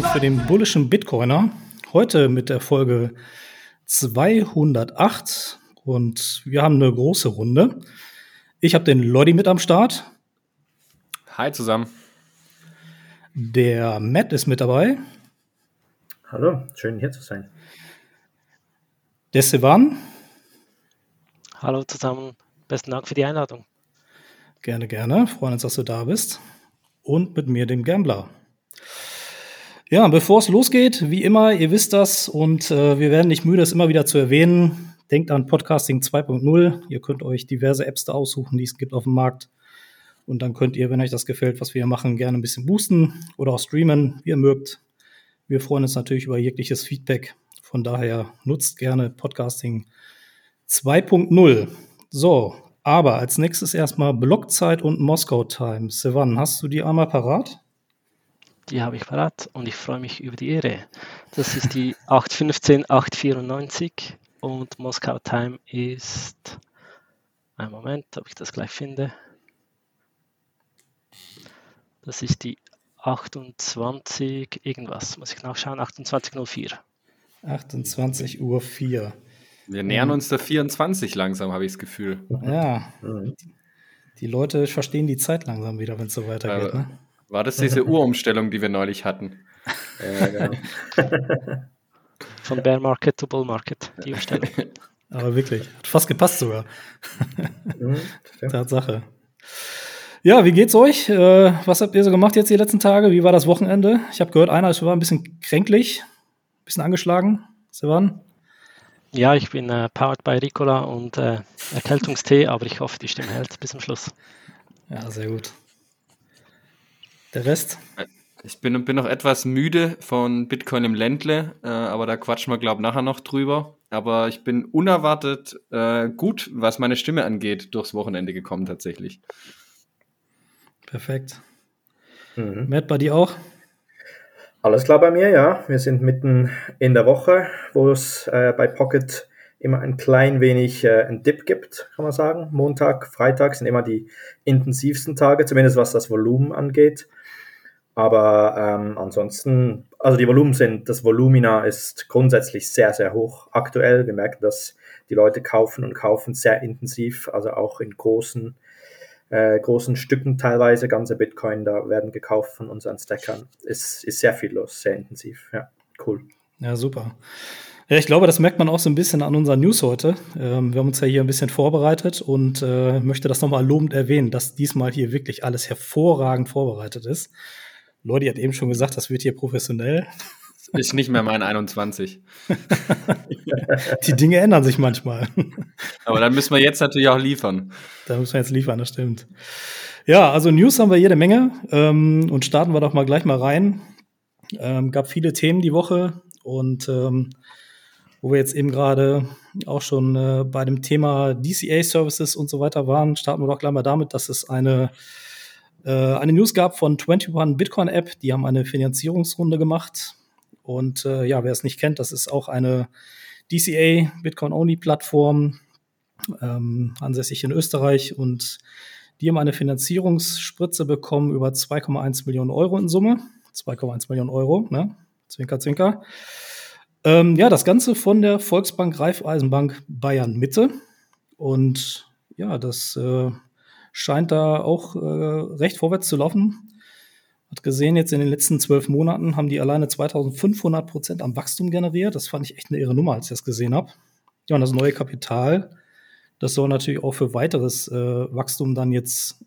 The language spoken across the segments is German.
Entertainment für den bullischen Bitcoiner. Heute mit der Folge 208 und wir haben eine große Runde. Ich habe den Lodi mit am Start. Hi zusammen. Der Matt ist mit dabei. Hallo, schön hier zu sein. Der Sivan. Hallo zusammen, besten Dank für die Einladung. Gerne, gerne. Freuen uns, dass du da bist. Und mit mir, dem Gambler. Ja, bevor es losgeht, wie immer, ihr wisst das und äh, wir werden nicht müde, es immer wieder zu erwähnen. Denkt an Podcasting 2.0. Ihr könnt euch diverse Apps da aussuchen, die es gibt auf dem Markt. Und dann könnt ihr, wenn euch das gefällt, was wir hier machen, gerne ein bisschen boosten oder auch streamen, wie ihr mögt. Wir freuen uns natürlich über jegliches Feedback. Von daher nutzt gerne Podcasting 2.0. So, aber als nächstes erstmal Blockzeit und Moskau Time. Sevan, hast du die einmal parat? Die habe ich parat und ich freue mich über die Ehre. Das ist die 815 894 und Moskau Time ist. Ein Moment, ob ich das gleich finde. Das ist die 28 irgendwas, muss ich nachschauen, 28.04. 28 Uhr 4. Wir nähern uns der 24 langsam, habe ich das Gefühl. Ja, die Leute verstehen die Zeit langsam wieder, wenn es so weitergeht. Ne? War das diese Uhrumstellung, die wir neulich hatten? Ja, genau. Von Bear Market to Bull Market, die Umstellung. Aber wirklich, hat fast gepasst sogar. Mhm. Tatsache. Ja, wie geht's euch? Äh, was habt ihr so gemacht jetzt die letzten Tage? Wie war das Wochenende? Ich habe gehört, einer ist war ein bisschen kränklich, ein bisschen angeschlagen. Sevan? Ja, ich bin äh, powered by Ricola und äh, Erkältungstee, aber ich hoffe, die Stimme hält bis zum Schluss. Ja, sehr gut. Der Rest? Ich bin, bin noch etwas müde von Bitcoin im Ländle, äh, aber da quatschen wir, glaube ich, nachher noch drüber. Aber ich bin unerwartet äh, gut, was meine Stimme angeht, durchs Wochenende gekommen tatsächlich. Perfekt. Mhm. Matt, bei dir auch? Alles klar bei mir, ja. Wir sind mitten in der Woche, wo es äh, bei Pocket immer ein klein wenig äh, einen Dip gibt, kann man sagen. Montag, Freitag sind immer die intensivsten Tage, zumindest was das Volumen angeht. Aber ähm, ansonsten, also die Volumen sind, das Volumina ist grundsätzlich sehr, sehr hoch aktuell. Wir merken, dass die Leute kaufen und kaufen sehr intensiv, also auch in großen, äh, großen Stücken teilweise. Ganze Bitcoin da werden gekauft von unseren Stackern. Ist, ist sehr viel los, sehr intensiv. Ja, cool. Ja, super. Ja, ich glaube, das merkt man auch so ein bisschen an unserer News heute. Ähm, wir haben uns ja hier ein bisschen vorbereitet und äh, möchte das nochmal lobend erwähnen, dass diesmal hier wirklich alles hervorragend vorbereitet ist. Lodi hat eben schon gesagt, das wird hier professionell. Ist nicht mehr mein 21. Die Dinge ändern sich manchmal. Aber dann müssen wir jetzt natürlich auch liefern. Da müssen wir jetzt liefern, das stimmt. Ja, also News haben wir jede Menge ähm, und starten wir doch mal gleich mal rein. Ähm, gab viele Themen die Woche und ähm, wo wir jetzt eben gerade auch schon äh, bei dem Thema DCA-Services und so weiter waren, starten wir doch gleich mal damit, dass es eine, äh, eine News gab von 21 Bitcoin App. Die haben eine Finanzierungsrunde gemacht. Und äh, ja, wer es nicht kennt, das ist auch eine DCA Bitcoin-Only-Plattform, ähm, ansässig in Österreich. Und die haben eine Finanzierungsspritze bekommen über 2,1 Millionen Euro in Summe. 2,1 Millionen Euro, ne? Zwinker, zwinker. Ähm, ja, das Ganze von der Volksbank Raiffeisenbank Bayern Mitte. Und ja, das äh, scheint da auch äh, recht vorwärts zu laufen. Hat gesehen, jetzt in den letzten zwölf Monaten haben die alleine 2500 Prozent am Wachstum generiert. Das fand ich echt eine irre Nummer, als ich das gesehen habe. Ja, und das neue Kapital, das soll natürlich auch für weiteres äh, Wachstum dann jetzt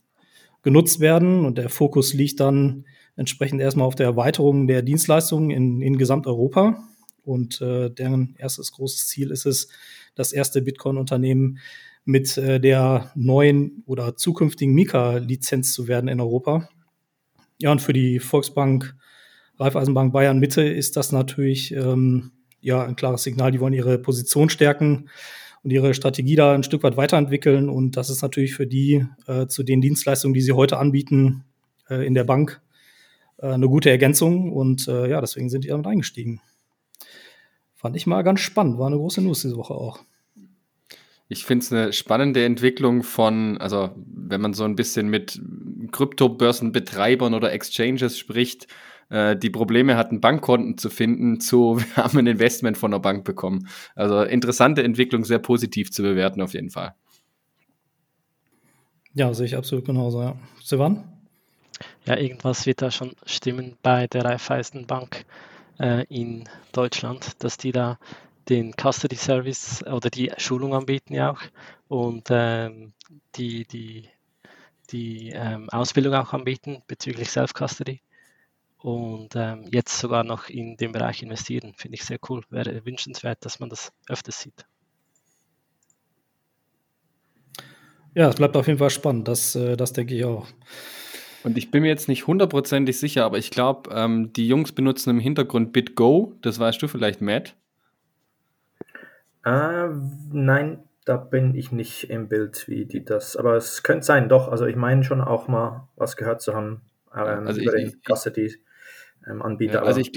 genutzt werden. Und der Fokus liegt dann entsprechend erstmal auf der Erweiterung der Dienstleistungen in, in Gesamteuropa. Und äh, deren erstes großes Ziel ist es, das erste Bitcoin-Unternehmen mit äh, der neuen oder zukünftigen Mika-Lizenz zu werden in Europa. Ja, und für die Volksbank, Raiffeisenbank Bayern Mitte ist das natürlich ähm, ja ein klares Signal. Die wollen ihre Position stärken und ihre Strategie da ein Stück weit weiterentwickeln. Und das ist natürlich für die äh, zu den Dienstleistungen, die sie heute anbieten äh, in der Bank, äh, eine gute Ergänzung. Und äh, ja, deswegen sind die damit eingestiegen. Fand ich mal ganz spannend. War eine große News diese Woche auch. Ich finde es eine spannende Entwicklung von, also wenn man so ein bisschen mit Kryptobörsenbetreibern oder Exchanges spricht, äh, die Probleme hatten, Bankkonten zu finden, zu wir haben ein Investment von der Bank bekommen. Also interessante Entwicklung, sehr positiv zu bewerten auf jeden Fall. Ja, sehe ich absolut genauso, ja. Sivan? Ja, irgendwas wird da schon stimmen bei der Raiffeisenbank äh, in Deutschland, dass die da den Custody Service oder die Schulung anbieten ja auch und ähm, die, die, die ähm, Ausbildung auch anbieten bezüglich Self-Custody und ähm, jetzt sogar noch in den Bereich investieren. Finde ich sehr cool. Wäre wünschenswert, dass man das öfters sieht. Ja, es bleibt auf jeden Fall spannend. Das, äh, das denke ich auch. Und ich bin mir jetzt nicht hundertprozentig sicher, aber ich glaube, ähm, die Jungs benutzen im Hintergrund BitGo. Das weißt du vielleicht, Matt? Äh, nein, da bin ich nicht im Bild, wie die das. Aber es könnte sein, doch. Also ich meine schon auch mal was gehört zu haben ähm, also über ich, den Custody-Anbieter. Ähm, ja, also ich,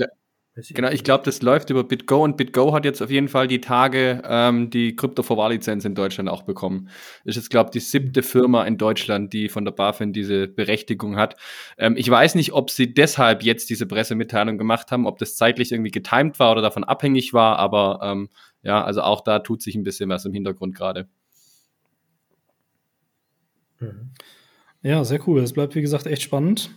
Genau, ich glaube, das läuft über BitGo und BitGo hat jetzt auf jeden Fall die Tage ähm, die Krypto-Vorwahllizenz in Deutschland auch bekommen. Das ist jetzt, glaube ich, die siebte Firma in Deutschland, die von der BaFin diese Berechtigung hat. Ähm, ich weiß nicht, ob sie deshalb jetzt diese Pressemitteilung gemacht haben, ob das zeitlich irgendwie getimed war oder davon abhängig war, aber ähm, ja, also auch da tut sich ein bisschen was im Hintergrund gerade. Mhm. Ja, sehr cool. Es bleibt, wie gesagt, echt spannend.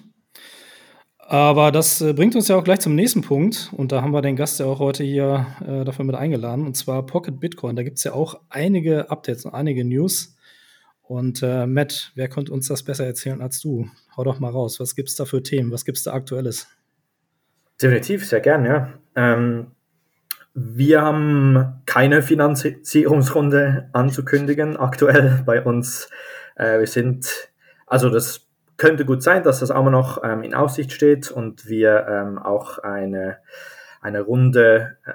Aber das äh, bringt uns ja auch gleich zum nächsten Punkt. Und da haben wir den Gast ja auch heute hier äh, dafür mit eingeladen. Und zwar Pocket Bitcoin. Da gibt es ja auch einige Updates und einige News. Und äh, Matt, wer könnte uns das besser erzählen als du? Hau doch mal raus. Was gibt es da für Themen? Was gibt es da Aktuelles? Definitiv, sehr gern, ja. Ähm, wir haben keine Finanzierungsrunde anzukündigen aktuell bei uns. Äh, wir sind, also das könnte gut sein, dass das auch noch ähm, in Aussicht steht und wir ähm, auch eine, eine Runde äh,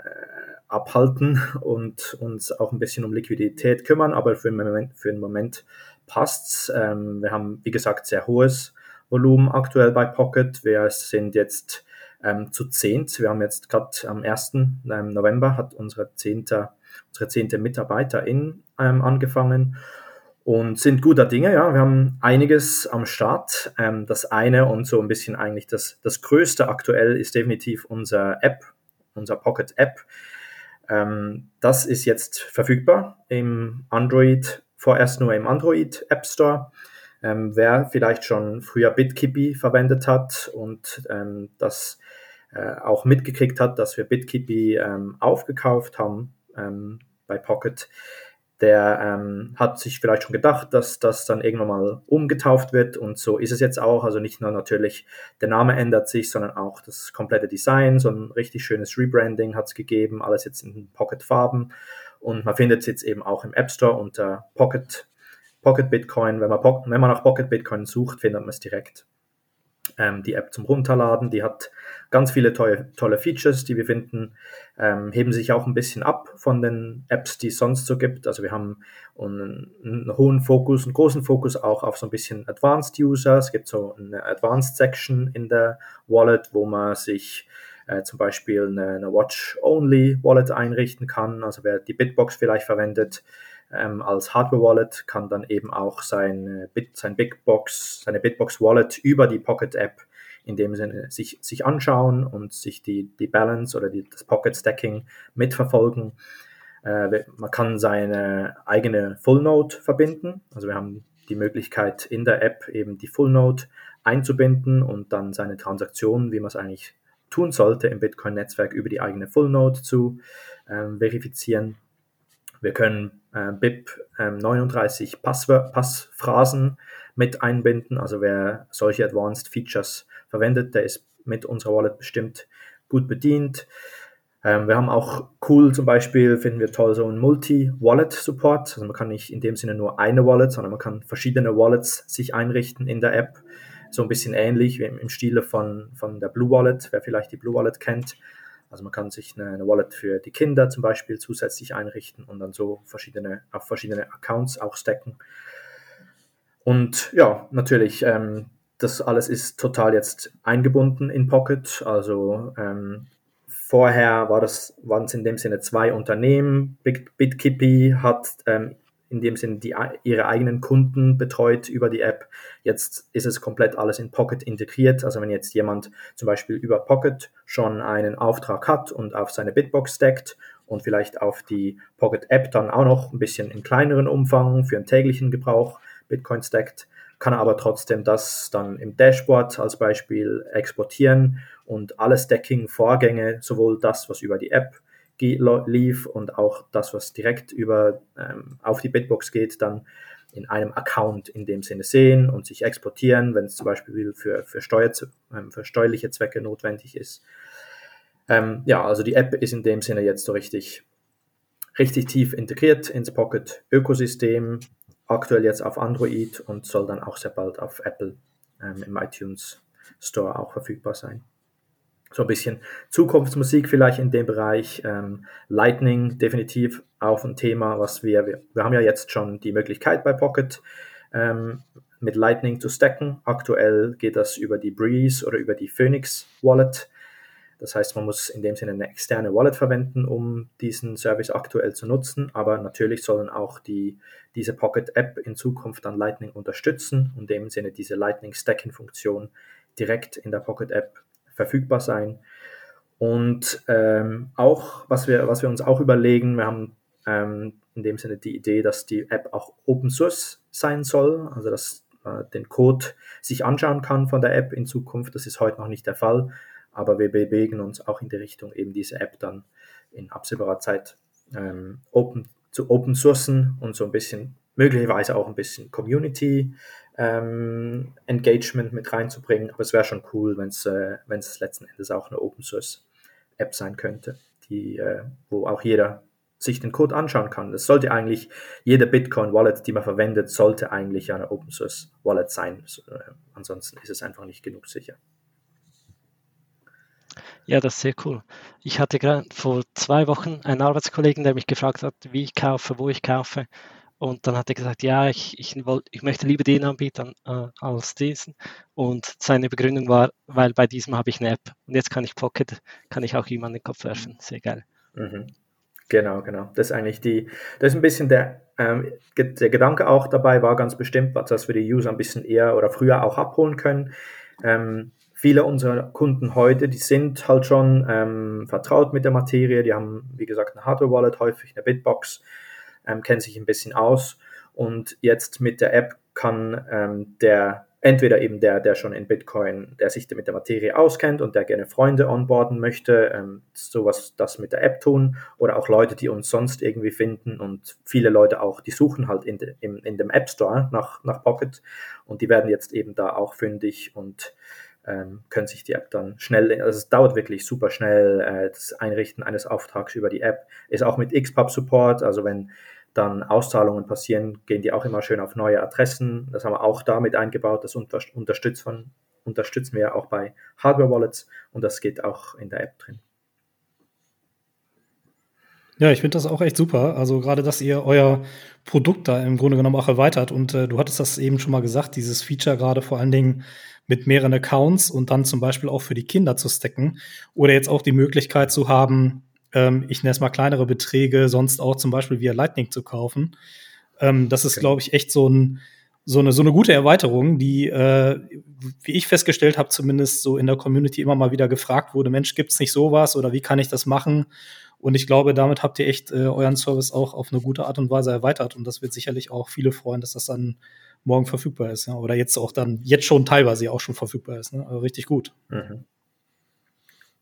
abhalten und uns auch ein bisschen um Liquidität kümmern, aber für den Moment, für den Moment passt's. Ähm, wir haben, wie gesagt, sehr hohes Volumen aktuell bei Pocket. Wir sind jetzt ähm, zu zehnt. Wir haben jetzt gerade am 1. Ähm, November hat unsere zehnte, unsere zehnte Mitarbeiterin ähm, angefangen und sind guter Dinge. Ja, wir haben einiges am Start. Ähm, das eine und so ein bisschen eigentlich das, das Größte aktuell ist definitiv unser App, unser Pocket App. Ähm, das ist jetzt verfügbar im Android, vorerst nur im Android App Store. Ähm, wer vielleicht schon früher BitKippy verwendet hat und ähm, das äh, auch mitgekriegt hat, dass wir BitKippy ähm, aufgekauft haben ähm, bei Pocket, der ähm, hat sich vielleicht schon gedacht, dass das dann irgendwann mal umgetauft wird und so ist es jetzt auch. Also nicht nur natürlich der Name ändert sich, sondern auch das komplette Design, so ein richtig schönes Rebranding hat es gegeben, alles jetzt in Pocket-Farben und man findet es jetzt eben auch im App Store unter Pocket, Pocket Bitcoin. Wenn man, wenn man nach Pocket Bitcoin sucht, findet man es direkt ähm, die App zum Runterladen. Die hat ganz viele tolle, tolle Features, die wir finden, ähm, heben sich auch ein bisschen ab von den Apps, die es sonst so gibt. Also wir haben einen, einen, hohen Fokus, einen großen Fokus auch auf so ein bisschen Advanced User. Es gibt so eine Advanced Section in der Wallet, wo man sich äh, zum Beispiel eine, eine Watch-Only-Wallet einrichten kann. Also wer die Bitbox vielleicht verwendet, ähm, als Hardware-Wallet, kann dann eben auch sein, Bit, sein Bitbox, seine Bitbox-Wallet über die Pocket-App in dem Sinne sich, sich anschauen und sich die, die Balance oder die, das Pocket-Stacking mitverfolgen. Äh, man kann seine eigene Full-Node verbinden. Also wir haben die Möglichkeit in der App eben die Full-Node einzubinden und dann seine Transaktionen, wie man es eigentlich tun sollte, im Bitcoin-Netzwerk über die eigene Full-Node zu ähm, verifizieren. Wir können äh, BIP äh, 39 Passwör Passphrasen mit einbinden. Also wer solche Advanced Features verwendet, der ist mit unserer Wallet bestimmt gut bedient. Ähm, wir haben auch cool zum Beispiel, finden wir toll, so ein Multi-Wallet-Support. Also man kann nicht in dem Sinne nur eine Wallet, sondern man kann verschiedene Wallets sich einrichten in der App. So ein bisschen ähnlich wie im Stile von, von der Blue Wallet, wer vielleicht die Blue Wallet kennt. Also man kann sich eine, eine, Wallet für die Kinder zum Beispiel zusätzlich einrichten und dann so verschiedene, auf verschiedene Accounts auch stacken. Und ja, natürlich, ähm, das alles ist total jetzt eingebunden in Pocket. Also ähm, vorher war das, waren es in dem Sinne zwei Unternehmen. Bit, BitKippy hat ähm, in dem Sinne die, ihre eigenen Kunden betreut über die App. Jetzt ist es komplett alles in Pocket integriert. Also wenn jetzt jemand zum Beispiel über Pocket schon einen Auftrag hat und auf seine Bitbox steckt und vielleicht auf die Pocket App dann auch noch ein bisschen in kleineren Umfang für einen täglichen Gebrauch Bitcoin stackt, kann er aber trotzdem das dann im Dashboard als Beispiel exportieren und alle Stacking-Vorgänge, sowohl das, was über die App lief und auch das, was direkt über, ähm, auf die Bitbox geht, dann in einem Account in dem Sinne sehen und sich exportieren, wenn es zum Beispiel für, für, Steuer, ähm, für steuerliche Zwecke notwendig ist. Ähm, ja, also die App ist in dem Sinne jetzt so richtig, richtig tief integriert ins Pocket-Ökosystem, aktuell jetzt auf Android und soll dann auch sehr bald auf Apple ähm, im iTunes Store auch verfügbar sein so ein bisschen Zukunftsmusik vielleicht in dem Bereich. Ähm, Lightning definitiv auch ein Thema, was wir, wir, wir haben ja jetzt schon die Möglichkeit bei Pocket ähm, mit Lightning zu stacken. Aktuell geht das über die Breeze oder über die Phoenix Wallet. Das heißt, man muss in dem Sinne eine externe Wallet verwenden, um diesen Service aktuell zu nutzen. Aber natürlich sollen auch die, diese Pocket App in Zukunft dann Lightning unterstützen und in dem Sinne diese Lightning Stacking Funktion direkt in der Pocket App verfügbar sein. Und ähm, auch, was wir, was wir uns auch überlegen, wir haben ähm, in dem Sinne die Idee, dass die App auch Open Source sein soll, also dass äh, den Code sich anschauen kann von der App in Zukunft. Das ist heute noch nicht der Fall, aber wir bewegen uns auch in die Richtung, eben diese App dann in absehbarer Zeit ähm, open, zu Open Sourcen und so ein bisschen, möglicherweise auch ein bisschen Community ähm, Engagement mit reinzubringen. Aber es wäre schon cool, wenn es äh, letzten Endes auch eine Open Source App sein könnte, die, äh, wo auch jeder sich den Code anschauen kann. Das sollte eigentlich, jede Bitcoin Wallet, die man verwendet, sollte eigentlich eine Open Source Wallet sein. Äh, ansonsten ist es einfach nicht genug sicher. Ja, das ist sehr cool. Ich hatte gerade vor zwei Wochen einen Arbeitskollegen, der mich gefragt hat, wie ich kaufe, wo ich kaufe. Und dann hat er gesagt, ja, ich, ich, wollt, ich möchte lieber den anbieten äh, als diesen. Und seine Begründung war, weil bei diesem habe ich eine App. Und jetzt kann ich Pocket, kann ich auch ihm an den Kopf werfen. Sehr geil. Mhm. Genau, genau. Das ist eigentlich die, das ist ein bisschen der, ähm, der Gedanke auch dabei war ganz bestimmt, dass wir die User ein bisschen eher oder früher auch abholen können. Ähm, viele unserer Kunden heute, die sind halt schon ähm, vertraut mit der Materie, die haben, wie gesagt, eine Hardware-Wallet, häufig eine Bitbox ähm, kennt sich ein bisschen aus. Und jetzt mit der App kann ähm, der entweder eben der, der schon in Bitcoin, der sich mit der Materie auskennt und der gerne Freunde onboarden möchte, ähm, sowas das mit der App tun. Oder auch Leute, die uns sonst irgendwie finden. Und viele Leute auch, die suchen halt in, de, in, in dem App Store nach, nach Pocket. Und die werden jetzt eben da auch fündig und ähm, können sich die App dann schnell, also es dauert wirklich super schnell, äh, das Einrichten eines Auftrags über die App ist auch mit XPub Support, also wenn dann Auszahlungen passieren, gehen die auch immer schön auf neue Adressen. Das haben wir auch damit eingebaut. Das unterstützt von, unterstützen wir auch bei Hardware-Wallets und das geht auch in der App drin. Ja, ich finde das auch echt super. Also gerade, dass ihr euer Produkt da im Grunde genommen auch erweitert. Und äh, du hattest das eben schon mal gesagt, dieses Feature gerade vor allen Dingen mit mehreren Accounts und dann zum Beispiel auch für die Kinder zu stacken. Oder jetzt auch die Möglichkeit zu haben, ähm, ich nenne es mal kleinere Beträge, sonst auch zum Beispiel via Lightning zu kaufen. Ähm, das ist, okay. glaube ich, echt so, ein, so, eine, so eine gute Erweiterung, die, äh, wie ich festgestellt habe, zumindest so in der Community immer mal wieder gefragt wurde, Mensch, gibt es nicht sowas oder wie kann ich das machen? Und ich glaube, damit habt ihr echt äh, euren Service auch auf eine gute Art und Weise erweitert. Und das wird sicherlich auch viele freuen, dass das dann morgen verfügbar ist. Ja? Oder jetzt auch dann, jetzt schon teilweise auch schon verfügbar ist. Ne? Also richtig gut. Mhm.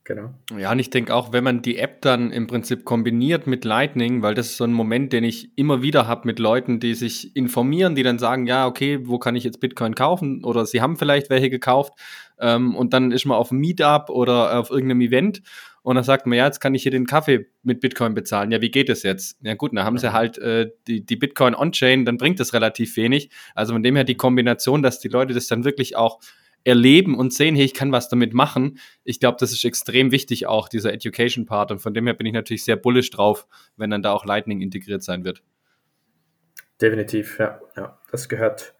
Genau. Ja, und ich denke auch, wenn man die App dann im Prinzip kombiniert mit Lightning, weil das ist so ein Moment, den ich immer wieder habe mit Leuten, die sich informieren, die dann sagen, ja, okay, wo kann ich jetzt Bitcoin kaufen? Oder sie haben vielleicht welche gekauft ähm, und dann ist man auf einem Meetup oder auf irgendeinem Event und dann sagt man, ja, jetzt kann ich hier den Kaffee mit Bitcoin bezahlen. Ja, wie geht das jetzt? Ja gut, dann haben sie halt äh, die, die Bitcoin on-chain, dann bringt das relativ wenig. Also von dem her die Kombination, dass die Leute das dann wirklich auch erleben und sehen, hey, ich kann was damit machen. Ich glaube, das ist extrem wichtig auch, dieser Education-Part. Und von dem her bin ich natürlich sehr bullish drauf, wenn dann da auch Lightning integriert sein wird. Definitiv, ja. ja das gehört,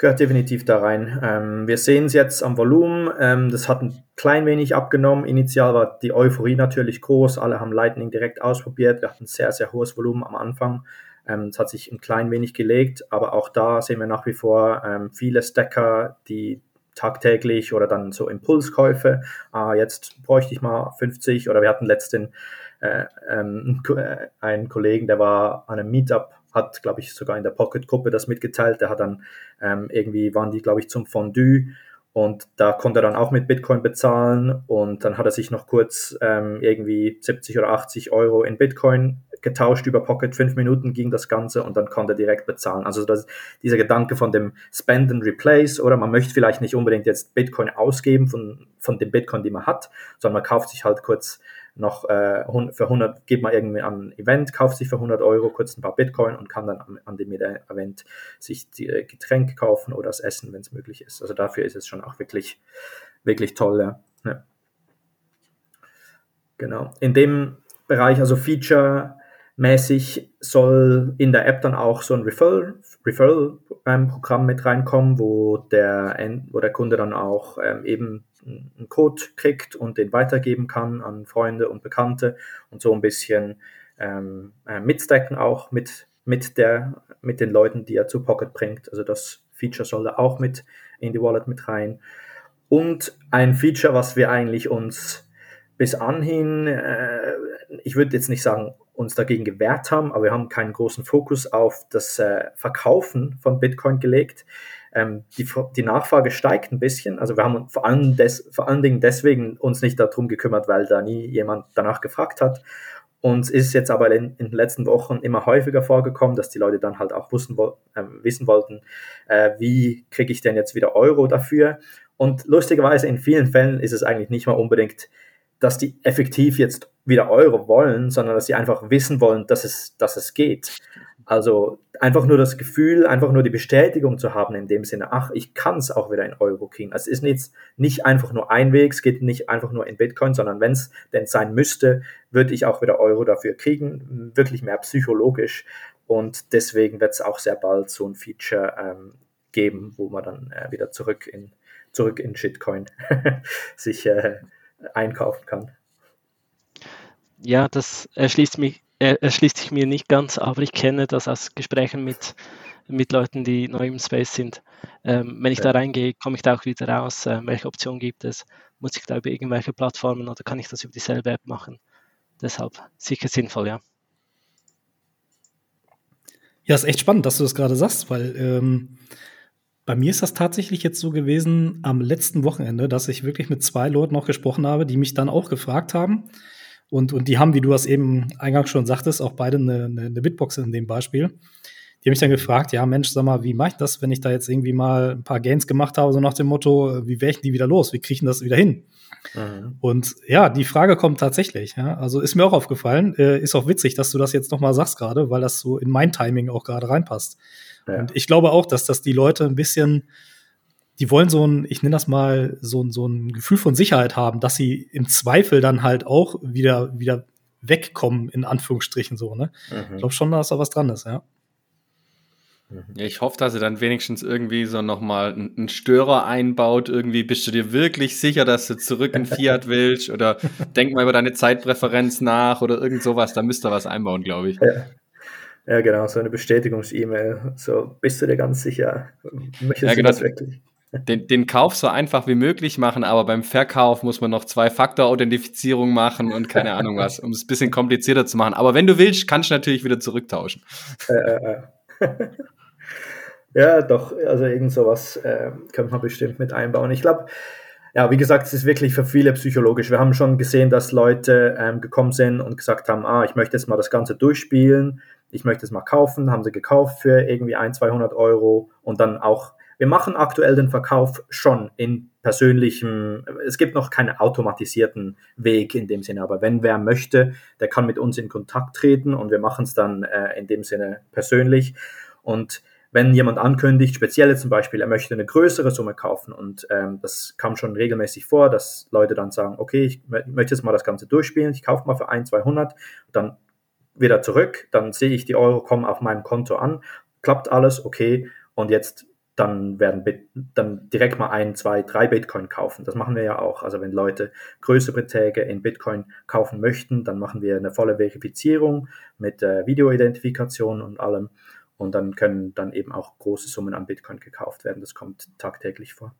gehört definitiv da rein. Ähm, wir sehen es jetzt am Volumen. Ähm, das hat ein klein wenig abgenommen. Initial war die Euphorie natürlich groß. Alle haben Lightning direkt ausprobiert. Wir hatten sehr, sehr hohes Volumen am Anfang. Ähm, es hat sich ein klein wenig gelegt, aber auch da sehen wir nach wie vor ähm, viele Stacker, die tagtäglich oder dann so Impulskäufe. Ah, jetzt bräuchte ich mal 50 oder wir hatten letzten äh, ähm, äh, einen Kollegen, der war an einem Meetup, hat, glaube ich, sogar in der Pocket-Gruppe das mitgeteilt. Der hat dann ähm, irgendwie, waren die, glaube ich, zum Fondue und da konnte er dann auch mit Bitcoin bezahlen und dann hat er sich noch kurz ähm, irgendwie 70 oder 80 Euro in Bitcoin getauscht über Pocket. Fünf Minuten ging das Ganze und dann konnte er direkt bezahlen. Also das, dieser Gedanke von dem Spend and Replace oder man möchte vielleicht nicht unbedingt jetzt Bitcoin ausgeben von, von dem Bitcoin, die man hat, sondern man kauft sich halt kurz noch äh, für 100, geht man irgendwie an ein Event, kauft sich für 100 Euro kurz ein paar Bitcoin und kann dann an, an dem Event sich die äh, Getränke kaufen oder das Essen, wenn es möglich ist. Also dafür ist es schon auch wirklich, wirklich toll. Ja. ja. Genau. In dem Bereich, also Feature mäßig soll in der App dann auch so ein Referral-Programm mit reinkommen, wo der, wo der Kunde dann auch ähm, eben einen Code kriegt und den weitergeben kann an Freunde und Bekannte und so ein bisschen ähm, äh, mitstacken auch mit, mit, der, mit den Leuten, die er zu Pocket bringt. Also das Feature soll da auch mit in die Wallet mit rein. Und ein Feature, was wir eigentlich uns bis anhin, äh, ich würde jetzt nicht sagen, uns dagegen gewehrt haben, aber wir haben keinen großen Fokus auf das äh, Verkaufen von Bitcoin gelegt ähm, die, die Nachfrage steigt ein bisschen. Also wir haben vor allen, des, vor allen Dingen deswegen uns nicht darum gekümmert, weil da nie jemand danach gefragt hat. Uns ist jetzt aber in, in, den letzten Wochen immer häufiger vorgekommen, dass die Leute dann halt auch wussten, äh, wissen wollten, äh, wie kriege ich denn jetzt wieder Euro dafür. Und lustigerweise in vielen Fällen ist es eigentlich nicht mal unbedingt, dass die effektiv jetzt wieder Euro wollen, sondern dass sie einfach wissen wollen, dass es, dass es geht. Also einfach nur das Gefühl, einfach nur die Bestätigung zu haben in dem Sinne, ach, ich kann es auch wieder in Euro kriegen. Also es ist nicht, nicht einfach nur ein Weg, es geht nicht einfach nur in Bitcoin, sondern wenn es denn sein müsste, würde ich auch wieder Euro dafür kriegen, wirklich mehr psychologisch. Und deswegen wird es auch sehr bald so ein Feature ähm, geben, wo man dann äh, wieder zurück in, zurück in Shitcoin sich äh, einkaufen kann. Ja, das erschließt mich erschließt sich mir nicht ganz, aber ich kenne das aus Gesprächen mit, mit Leuten, die neu im Space sind. Ähm, wenn ich ja. da reingehe, komme ich da auch wieder raus. Äh, welche Optionen gibt es? Muss ich da über irgendwelche Plattformen oder kann ich das über dieselbe App machen? Deshalb sicher sinnvoll, ja. Ja, ist echt spannend, dass du das gerade sagst, weil ähm, bei mir ist das tatsächlich jetzt so gewesen am letzten Wochenende, dass ich wirklich mit zwei Leuten noch gesprochen habe, die mich dann auch gefragt haben, und, und die haben, wie du das eben eingangs schon sagtest, auch beide eine, eine, eine Bitbox in dem Beispiel. Die haben mich dann gefragt, ja Mensch, sag mal, wie mache ich das, wenn ich da jetzt irgendwie mal ein paar Gains gemacht habe, so nach dem Motto, wie wäre ich die wieder los? Wie kriege ich das wieder hin? Mhm. Und ja, die Frage kommt tatsächlich. Ja? Also ist mir auch aufgefallen, äh, ist auch witzig, dass du das jetzt nochmal sagst gerade, weil das so in mein Timing auch gerade reinpasst. Ja. Und ich glaube auch, dass das die Leute ein bisschen die wollen so ein, ich nenne das mal, so, ein so ein Gefühl von Sicherheit haben, dass sie im Zweifel dann halt auch wieder, wieder wegkommen, in Anführungsstrichen so, ne? Mhm. Ich glaube schon, dass da was dran ist, ja. Mhm. Ja, ich hoffe, dass er dann wenigstens irgendwie so nochmal einen Störer einbaut. Irgendwie bist du dir wirklich sicher, dass du zurück in Fiat willst oder denk mal über deine Zeitpräferenz nach oder irgend sowas. Da müsst ihr was einbauen, glaube ich. Ja. Ja. genau, so eine Bestätigungs-E-Mail. So, bist du dir ganz sicher? Möchtest ja, genau. du das wirklich? den, den Kauf so einfach wie möglich machen, aber beim Verkauf muss man noch Zwei-Faktor-Authentifizierung machen und keine Ahnung was, um es ein bisschen komplizierter zu machen. Aber wenn du willst, kannst du natürlich wieder zurücktauschen. Äh, äh, äh. ja, doch, also irgend sowas äh, könnte man bestimmt mit einbauen. Ich glaube, ja, wie gesagt, es ist wirklich für viele psychologisch. Wir haben schon gesehen, dass Leute ähm, gekommen sind und gesagt haben, ah, ich möchte jetzt mal das Ganze durchspielen, ich möchte es mal kaufen, haben sie gekauft für irgendwie ein, 200 Euro und dann auch wir machen aktuell den Verkauf schon in persönlichem, es gibt noch keinen automatisierten Weg in dem Sinne, aber wenn wer möchte, der kann mit uns in Kontakt treten und wir machen es dann äh, in dem Sinne persönlich. Und wenn jemand ankündigt, speziell zum Beispiel, er möchte eine größere Summe kaufen und ähm, das kam schon regelmäßig vor, dass Leute dann sagen, okay, ich möchte jetzt mal das Ganze durchspielen, ich kaufe mal für ein, 200, dann wieder zurück, dann sehe ich die Euro kommen auf meinem Konto an, klappt alles, okay, und jetzt dann werden Bit dann direkt mal ein, zwei, drei Bitcoin kaufen. Das machen wir ja auch. Also wenn Leute größere Beträge in Bitcoin kaufen möchten, dann machen wir eine volle Verifizierung mit äh, Videoidentifikation und allem. Und dann können dann eben auch große Summen an Bitcoin gekauft werden. Das kommt tagtäglich vor.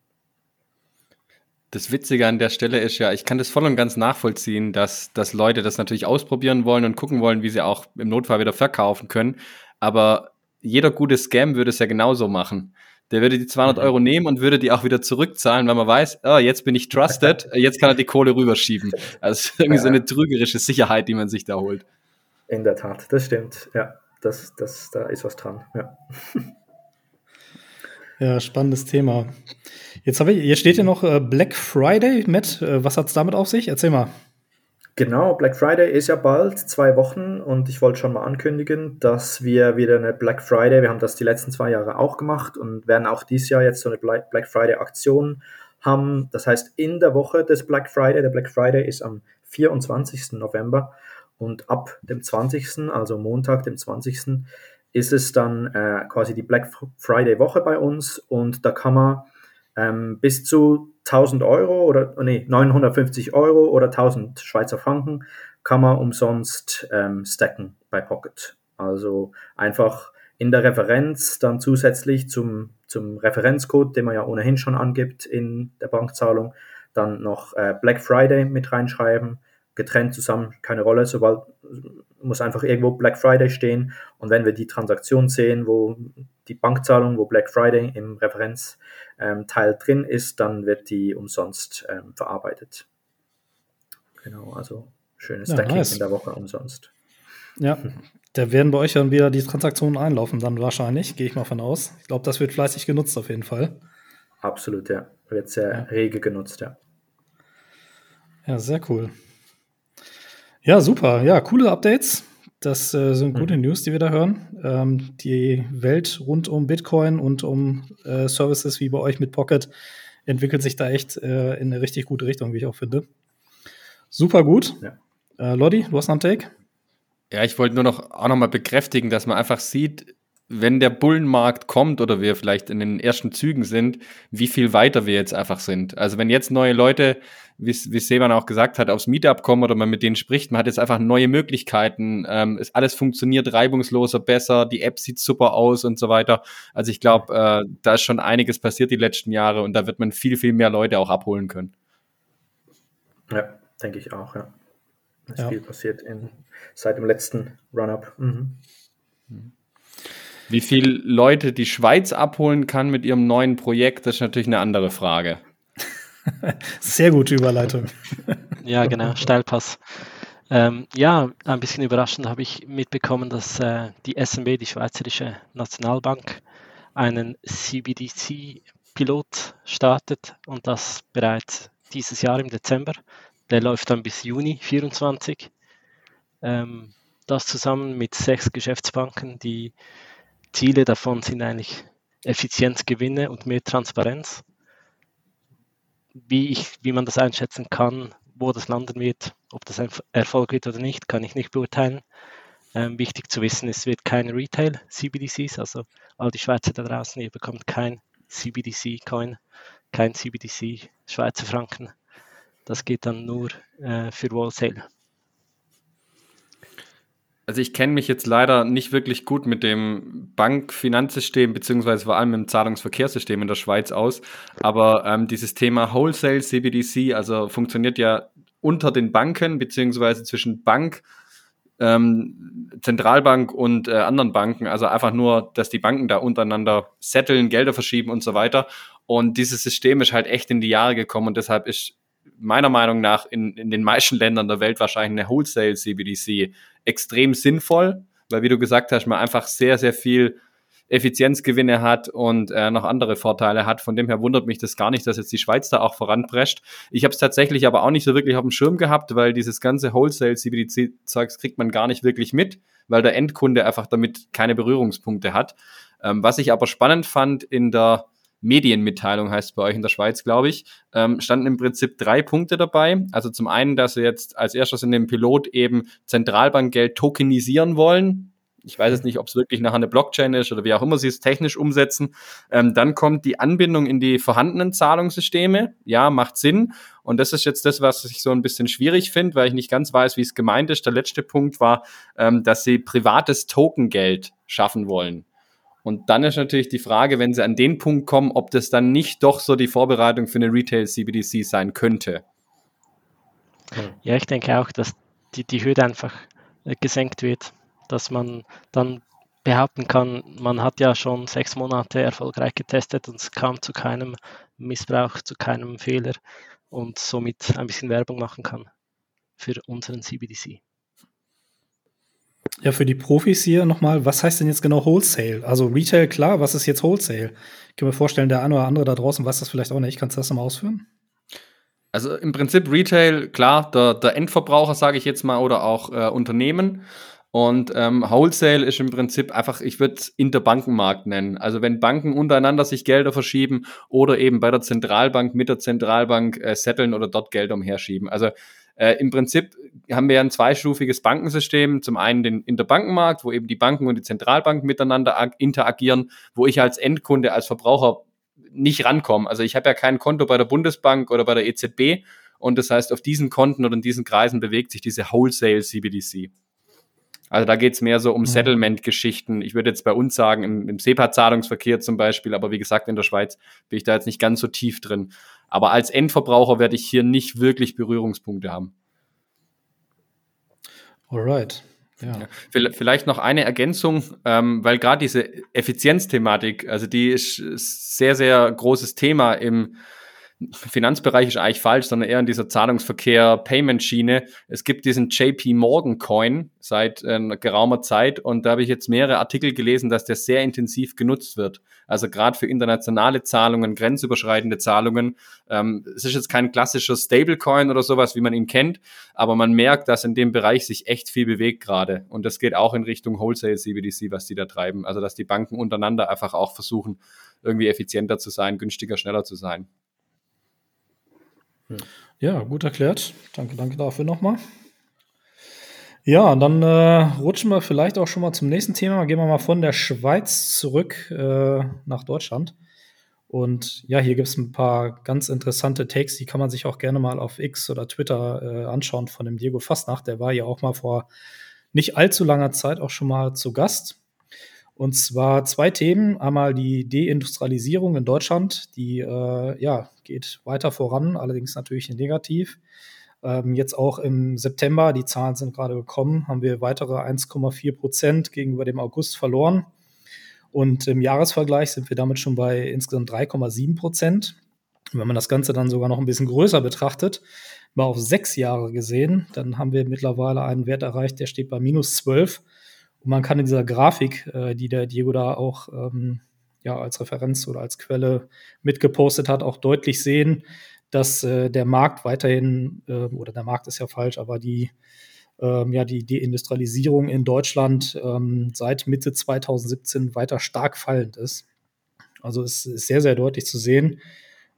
Das Witzige an der Stelle ist ja, ich kann das voll und ganz nachvollziehen, dass, dass Leute das natürlich ausprobieren wollen und gucken wollen, wie sie auch im Notfall wieder verkaufen können. Aber jeder gute Scam würde es ja genauso machen. Der würde die 200 mhm. Euro nehmen und würde die auch wieder zurückzahlen, weil man weiß, oh, jetzt bin ich trusted, jetzt kann er die Kohle rüberschieben. Also irgendwie ja. so eine trügerische Sicherheit, die man sich da holt. In der Tat, das stimmt. Ja, das, das, da ist was dran. Ja. ja, spannendes Thema. Jetzt habe ich, hier steht ja noch äh, Black Friday mit. Äh, was hat es damit auf sich? Erzähl mal. Genau, Black Friday ist ja bald, zwei Wochen und ich wollte schon mal ankündigen, dass wir wieder eine Black Friday, wir haben das die letzten zwei Jahre auch gemacht und werden auch dieses Jahr jetzt so eine Black Friday Aktion haben. Das heißt, in der Woche des Black Friday, der Black Friday ist am 24. November und ab dem 20., also Montag, dem 20., ist es dann äh, quasi die Black Friday Woche bei uns und da kann man ähm, bis zu 1000 Euro oder oh nee, 950 Euro oder 1000 Schweizer Franken kann man umsonst ähm, stacken bei Pocket. Also einfach in der Referenz dann zusätzlich zum, zum Referenzcode, den man ja ohnehin schon angibt in der Bankzahlung, dann noch äh, Black Friday mit reinschreiben, getrennt zusammen, keine Rolle, sobald muss einfach irgendwo Black Friday stehen und wenn wir die Transaktion sehen, wo die Bankzahlung, wo Black Friday im Referenzteil ähm, drin ist, dann wird die umsonst ähm, verarbeitet. Genau, also schönes ja, Stacking nice. in der Woche umsonst. Ja, da werden bei euch dann wieder die Transaktionen einlaufen, dann wahrscheinlich, gehe ich mal von aus. Ich glaube, das wird fleißig genutzt auf jeden Fall. Absolut, ja. Wird sehr ja. rege genutzt, ja. Ja, sehr cool. Ja, super. Ja, coole Updates. Das äh, sind gute mhm. News, die wir da hören. Ähm, die Welt rund um Bitcoin und um äh, Services wie bei euch mit Pocket entwickelt sich da echt äh, in eine richtig gute Richtung, wie ich auch finde. Super gut. Ja. Äh, Lodi, du hast noch einen Take? Ja, ich wollte nur noch auch noch mal bekräftigen, dass man einfach sieht, wenn der Bullenmarkt kommt oder wir vielleicht in den ersten Zügen sind, wie viel weiter wir jetzt einfach sind. Also wenn jetzt neue Leute, wie, wie Seban auch gesagt hat, aufs Meetup kommen oder man mit denen spricht, man hat jetzt einfach neue Möglichkeiten, ähm, es, alles funktioniert reibungsloser, besser, die App sieht super aus und so weiter. Also ich glaube, äh, da ist schon einiges passiert die letzten Jahre und da wird man viel, viel mehr Leute auch abholen können. Ja, denke ich auch, ja. Da ist ja. viel passiert in, seit dem letzten Run-Up. Mhm. mhm. Wie viele Leute die Schweiz abholen kann mit ihrem neuen Projekt, das ist natürlich eine andere Frage. Sehr gute Überleitung. ja, genau, Steilpass. Ähm, ja, ein bisschen überraschend habe ich mitbekommen, dass äh, die SMB, die Schweizerische Nationalbank, einen CBDC-Pilot startet und das bereits dieses Jahr im Dezember. Der läuft dann bis Juni 2024. Ähm, das zusammen mit sechs Geschäftsbanken, die Ziele davon sind eigentlich Effizienzgewinne und mehr Transparenz. Wie, ich, wie man das einschätzen kann, wo das landen wird, ob das ein Erfolg wird oder nicht, kann ich nicht beurteilen. Ähm, wichtig zu wissen, es wird keine Retail-CBDCs, also all die Schweizer da draußen, ihr bekommt kein CBDC-Coin, kein CBDC Schweizer Franken. Das geht dann nur äh, für Wholesale. Also ich kenne mich jetzt leider nicht wirklich gut mit dem Bankfinanzsystem beziehungsweise vor allem im Zahlungsverkehrssystem in der Schweiz aus. Aber ähm, dieses Thema Wholesale CBDC, also funktioniert ja unter den Banken beziehungsweise zwischen Bank, ähm, Zentralbank und äh, anderen Banken. Also einfach nur, dass die Banken da untereinander setteln, Gelder verschieben und so weiter. Und dieses System ist halt echt in die Jahre gekommen und deshalb ist meiner Meinung nach in, in den meisten Ländern der Welt wahrscheinlich eine Wholesale CBDC extrem sinnvoll, weil wie du gesagt hast, man einfach sehr, sehr viel Effizienzgewinne hat und äh, noch andere Vorteile hat. Von dem her wundert mich das gar nicht, dass jetzt die Schweiz da auch voranprescht. Ich habe es tatsächlich aber auch nicht so wirklich auf dem Schirm gehabt, weil dieses ganze Wholesale-CBDC-Zeugs kriegt man gar nicht wirklich mit, weil der Endkunde einfach damit keine Berührungspunkte hat. Ähm, was ich aber spannend fand in der Medienmitteilung heißt es bei euch in der Schweiz, glaube ich, ähm, standen im Prinzip drei Punkte dabei. Also zum einen, dass sie jetzt als erstes in dem Pilot eben Zentralbankgeld tokenisieren wollen. ich weiß jetzt nicht, ob es wirklich nachher eine Blockchain ist oder wie auch immer sie es technisch umsetzen. Ähm, dann kommt die Anbindung in die vorhandenen Zahlungssysteme. Ja, macht Sinn. Und das ist jetzt das, was ich so ein bisschen schwierig finde, weil ich nicht ganz weiß, wie es gemeint ist. Der letzte Punkt war, ähm, dass sie privates Tokengeld schaffen wollen. Und dann ist natürlich die Frage, wenn sie an den Punkt kommen, ob das dann nicht doch so die Vorbereitung für eine Retail-CBDC sein könnte. Ja, ich denke auch, dass die, die Hürde einfach äh, gesenkt wird dass man dann behaupten kann, man hat ja schon sechs Monate erfolgreich getestet und es kam zu keinem Missbrauch, zu keinem Fehler und somit ein bisschen Werbung machen kann für unseren CBDC. Ja, für die Profis hier nochmal, was heißt denn jetzt genau Wholesale? Also Retail, klar, was ist jetzt Wholesale? Ich kann mir vorstellen, der eine oder andere da draußen weiß das vielleicht auch nicht. Kannst du das nochmal ausführen? Also im Prinzip Retail, klar, der, der Endverbraucher, sage ich jetzt mal, oder auch äh, Unternehmen. Und ähm, Wholesale ist im Prinzip einfach, ich würde es Interbankenmarkt nennen. Also wenn Banken untereinander sich Gelder verschieben oder eben bei der Zentralbank mit der Zentralbank äh, setteln oder dort Gelder umherschieben. Also äh, im Prinzip haben wir ein zweistufiges Bankensystem. Zum einen den Interbankenmarkt, wo eben die Banken und die Zentralbank miteinander interagieren, wo ich als Endkunde, als Verbraucher nicht rankomme. Also ich habe ja kein Konto bei der Bundesbank oder bei der EZB und das heißt, auf diesen Konten oder in diesen Kreisen bewegt sich diese Wholesale CBDC. Also da geht es mehr so um mhm. Settlement-Geschichten. Ich würde jetzt bei uns sagen, im, im SEPA-Zahlungsverkehr zum Beispiel, aber wie gesagt, in der Schweiz bin ich da jetzt nicht ganz so tief drin. Aber als Endverbraucher werde ich hier nicht wirklich Berührungspunkte haben. Alright. Ja. Vielleicht noch eine Ergänzung, ähm, weil gerade diese Effizienzthematik, also die ist sehr, sehr großes Thema im, Finanzbereich ist eigentlich falsch, sondern eher in dieser Zahlungsverkehr, Payment-Schiene. Es gibt diesen JP Morgan Coin seit äh, geraumer Zeit und da habe ich jetzt mehrere Artikel gelesen, dass der sehr intensiv genutzt wird. Also gerade für internationale Zahlungen, grenzüberschreitende Zahlungen. Ähm, es ist jetzt kein klassischer Stablecoin oder sowas, wie man ihn kennt, aber man merkt, dass in dem Bereich sich echt viel bewegt gerade. Und das geht auch in Richtung Wholesale CBDC, was die da treiben. Also dass die Banken untereinander einfach auch versuchen, irgendwie effizienter zu sein, günstiger, schneller zu sein. Ja, gut erklärt. Danke, danke dafür nochmal. Ja, dann äh, rutschen wir vielleicht auch schon mal zum nächsten Thema. Gehen wir mal von der Schweiz zurück äh, nach Deutschland. Und ja, hier gibt es ein paar ganz interessante Takes, die kann man sich auch gerne mal auf X oder Twitter äh, anschauen von dem Diego Fastnacht. Der war ja auch mal vor nicht allzu langer Zeit auch schon mal zu Gast. Und zwar zwei Themen. Einmal die Deindustrialisierung in Deutschland, die äh, ja, geht weiter voran, allerdings natürlich negativ. Ähm, jetzt auch im September, die Zahlen sind gerade gekommen, haben wir weitere 1,4 Prozent gegenüber dem August verloren. Und im Jahresvergleich sind wir damit schon bei insgesamt 3,7 Prozent. Wenn man das Ganze dann sogar noch ein bisschen größer betrachtet, mal auf sechs Jahre gesehen, dann haben wir mittlerweile einen Wert erreicht, der steht bei minus 12. Und man kann in dieser Grafik, äh, die der Diego da auch ähm, ja, als Referenz oder als Quelle mitgepostet hat, auch deutlich sehen, dass äh, der Markt weiterhin, äh, oder der Markt ist ja falsch, aber die, ähm, ja, die Deindustrialisierung in Deutschland ähm, seit Mitte 2017 weiter stark fallend ist. Also es ist sehr, sehr deutlich zu sehen.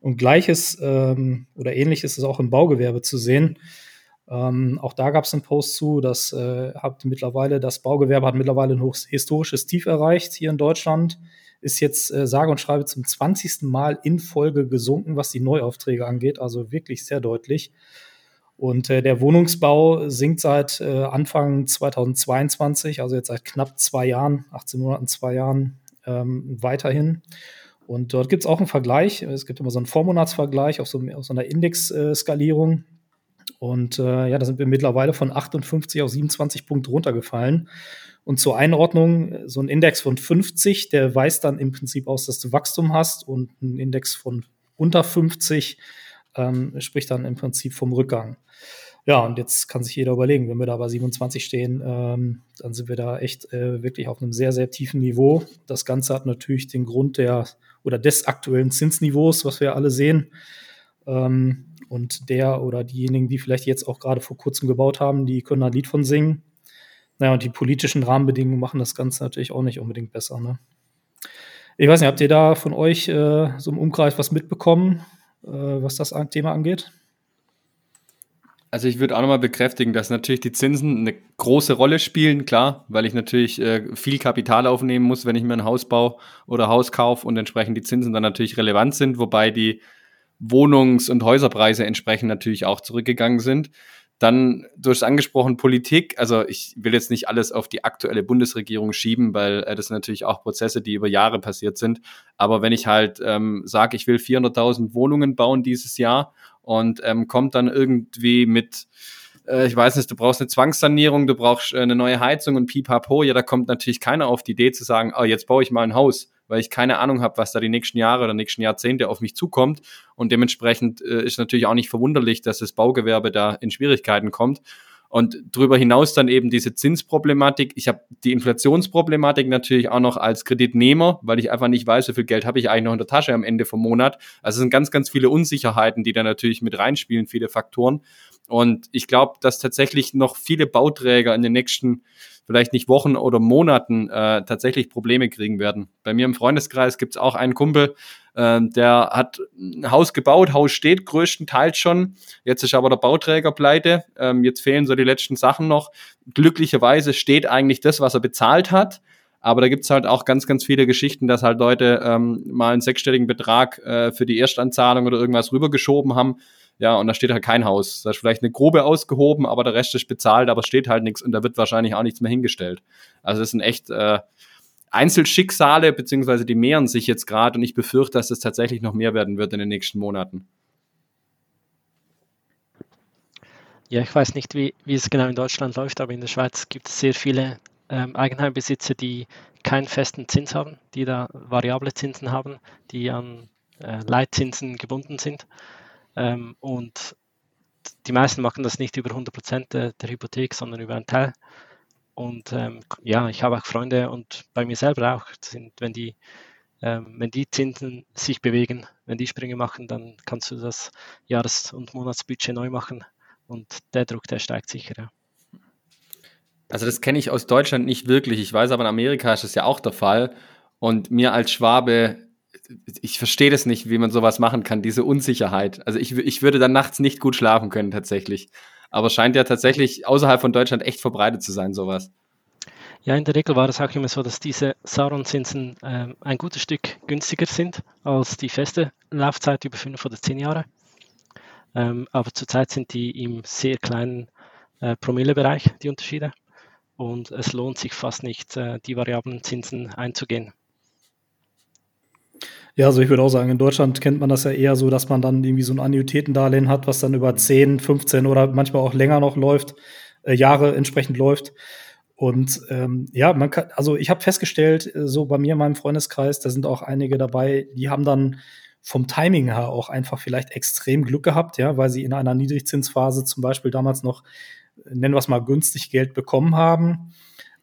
Und gleiches ähm, oder ähnliches ist auch im Baugewerbe zu sehen. Ähm, auch da gab es einen Post zu, dass äh, hat mittlerweile das Baugewerbe hat mittlerweile ein historisches Tief erreicht hier in Deutschland, ist jetzt äh, sage und schreibe zum 20. Mal in Folge gesunken, was die Neuaufträge angeht, also wirklich sehr deutlich. Und äh, der Wohnungsbau sinkt seit äh, Anfang 2022, also jetzt seit knapp zwei Jahren, 18 Monaten, zwei Jahren ähm, weiterhin. Und dort gibt es auch einen Vergleich. Es gibt immer so einen Vormonatsvergleich auf so, auf so einer Indexskalierung. Und äh, ja, da sind wir mittlerweile von 58 auf 27 Punkte runtergefallen. Und zur Einordnung, so ein Index von 50, der weist dann im Prinzip aus, dass du Wachstum hast und ein Index von unter 50 ähm, spricht dann im Prinzip vom Rückgang. Ja, und jetzt kann sich jeder überlegen, wenn wir da bei 27 stehen, ähm, dann sind wir da echt äh, wirklich auf einem sehr, sehr tiefen Niveau. Das Ganze hat natürlich den Grund der oder des aktuellen Zinsniveaus, was wir alle sehen. Ähm, und der oder diejenigen, die vielleicht jetzt auch gerade vor kurzem gebaut haben, die können ein Lied von singen. Naja, und die politischen Rahmenbedingungen machen das Ganze natürlich auch nicht unbedingt besser. Ne? Ich weiß nicht, habt ihr da von euch äh, so im Umkreis was mitbekommen, äh, was das Thema angeht? Also ich würde auch nochmal bekräftigen, dass natürlich die Zinsen eine große Rolle spielen, klar, weil ich natürlich äh, viel Kapital aufnehmen muss, wenn ich mir ein Haus baue oder Haus kaufe und entsprechend die Zinsen dann natürlich relevant sind, wobei die Wohnungs- und Häuserpreise entsprechend natürlich auch zurückgegangen sind. Dann, du hast angesprochen, Politik. Also ich will jetzt nicht alles auf die aktuelle Bundesregierung schieben, weil äh, das sind natürlich auch Prozesse, die über Jahre passiert sind. Aber wenn ich halt ähm, sage, ich will 400.000 Wohnungen bauen dieses Jahr und ähm, kommt dann irgendwie mit, äh, ich weiß nicht, du brauchst eine Zwangssanierung, du brauchst äh, eine neue Heizung und pipapo, ja, da kommt natürlich keiner auf die Idee zu sagen, oh, jetzt baue ich mal ein Haus, weil ich keine Ahnung habe, was da die nächsten Jahre oder nächsten Jahrzehnte auf mich zukommt. Und dementsprechend äh, ist natürlich auch nicht verwunderlich, dass das Baugewerbe da in Schwierigkeiten kommt. Und darüber hinaus dann eben diese Zinsproblematik. Ich habe die Inflationsproblematik natürlich auch noch als Kreditnehmer, weil ich einfach nicht weiß, wie viel Geld habe ich eigentlich noch in der Tasche am Ende vom Monat. Also es sind ganz, ganz viele Unsicherheiten, die da natürlich mit reinspielen, viele Faktoren. Und ich glaube, dass tatsächlich noch viele Bauträger in den nächsten vielleicht nicht Wochen oder Monaten äh, tatsächlich Probleme kriegen werden. Bei mir im Freundeskreis gibt es auch einen Kumpel, äh, der hat ein Haus gebaut, Haus steht größtenteils schon. Jetzt ist aber der Bauträger pleite. Ähm, jetzt fehlen so die letzten Sachen noch. Glücklicherweise steht eigentlich das, was er bezahlt hat. Aber da gibt's halt auch ganz, ganz viele Geschichten, dass halt Leute ähm, mal einen sechsstelligen Betrag äh, für die Erstanzahlung oder irgendwas rübergeschoben haben ja, und da steht halt kein Haus. Da ist vielleicht eine Grube ausgehoben, aber der Rest ist bezahlt, aber steht halt nichts und da wird wahrscheinlich auch nichts mehr hingestellt. Also das sind echt äh, Einzelschicksale, beziehungsweise die mehren sich jetzt gerade und ich befürchte, dass es tatsächlich noch mehr werden wird in den nächsten Monaten. Ja, ich weiß nicht, wie, wie es genau in Deutschland läuft, aber in der Schweiz gibt es sehr viele ähm, Eigenheimbesitzer, die keinen festen Zins haben, die da variable Zinsen haben, die an äh, Leitzinsen gebunden sind. Ähm, und die meisten machen das nicht über 100 Prozent der, der, Hypothek, sondern über einen Teil. Und ähm, ja, ich habe auch Freunde und bei mir selber auch, sind, wenn die ähm, wenn die Zinsen sich bewegen, wenn die Sprünge machen, dann kannst du das Jahres- und Monatsbudget neu machen und der Druck, der steigt sicher. Ja. Also das kenne ich aus Deutschland nicht wirklich. Ich weiß aber in Amerika ist das ja auch der Fall. Und mir als Schwabe ich verstehe das nicht, wie man sowas machen kann, diese Unsicherheit. Also ich, ich würde dann nachts nicht gut schlafen können, tatsächlich. Aber scheint ja tatsächlich außerhalb von Deutschland echt verbreitet zu sein, sowas. Ja, in der Regel war es auch immer so, dass diese Sauron-Zinsen äh, ein gutes Stück günstiger sind als die feste Laufzeit über fünf oder zehn Jahre. Ähm, aber zurzeit sind die im sehr kleinen äh, Promillebereich, die Unterschiede. Und es lohnt sich fast nicht, äh, die variablen Zinsen einzugehen. Ja, also ich würde auch sagen, in Deutschland kennt man das ja eher so, dass man dann irgendwie so ein Annuitätendarlehen hat, was dann über 10, 15 oder manchmal auch länger noch läuft, äh, Jahre entsprechend läuft. Und ähm, ja, man kann, also ich habe festgestellt, äh, so bei mir in meinem Freundeskreis, da sind auch einige dabei, die haben dann vom Timing her auch einfach vielleicht extrem Glück gehabt, ja, weil sie in einer Niedrigzinsphase zum Beispiel damals noch, nennen wir es mal, günstig Geld bekommen haben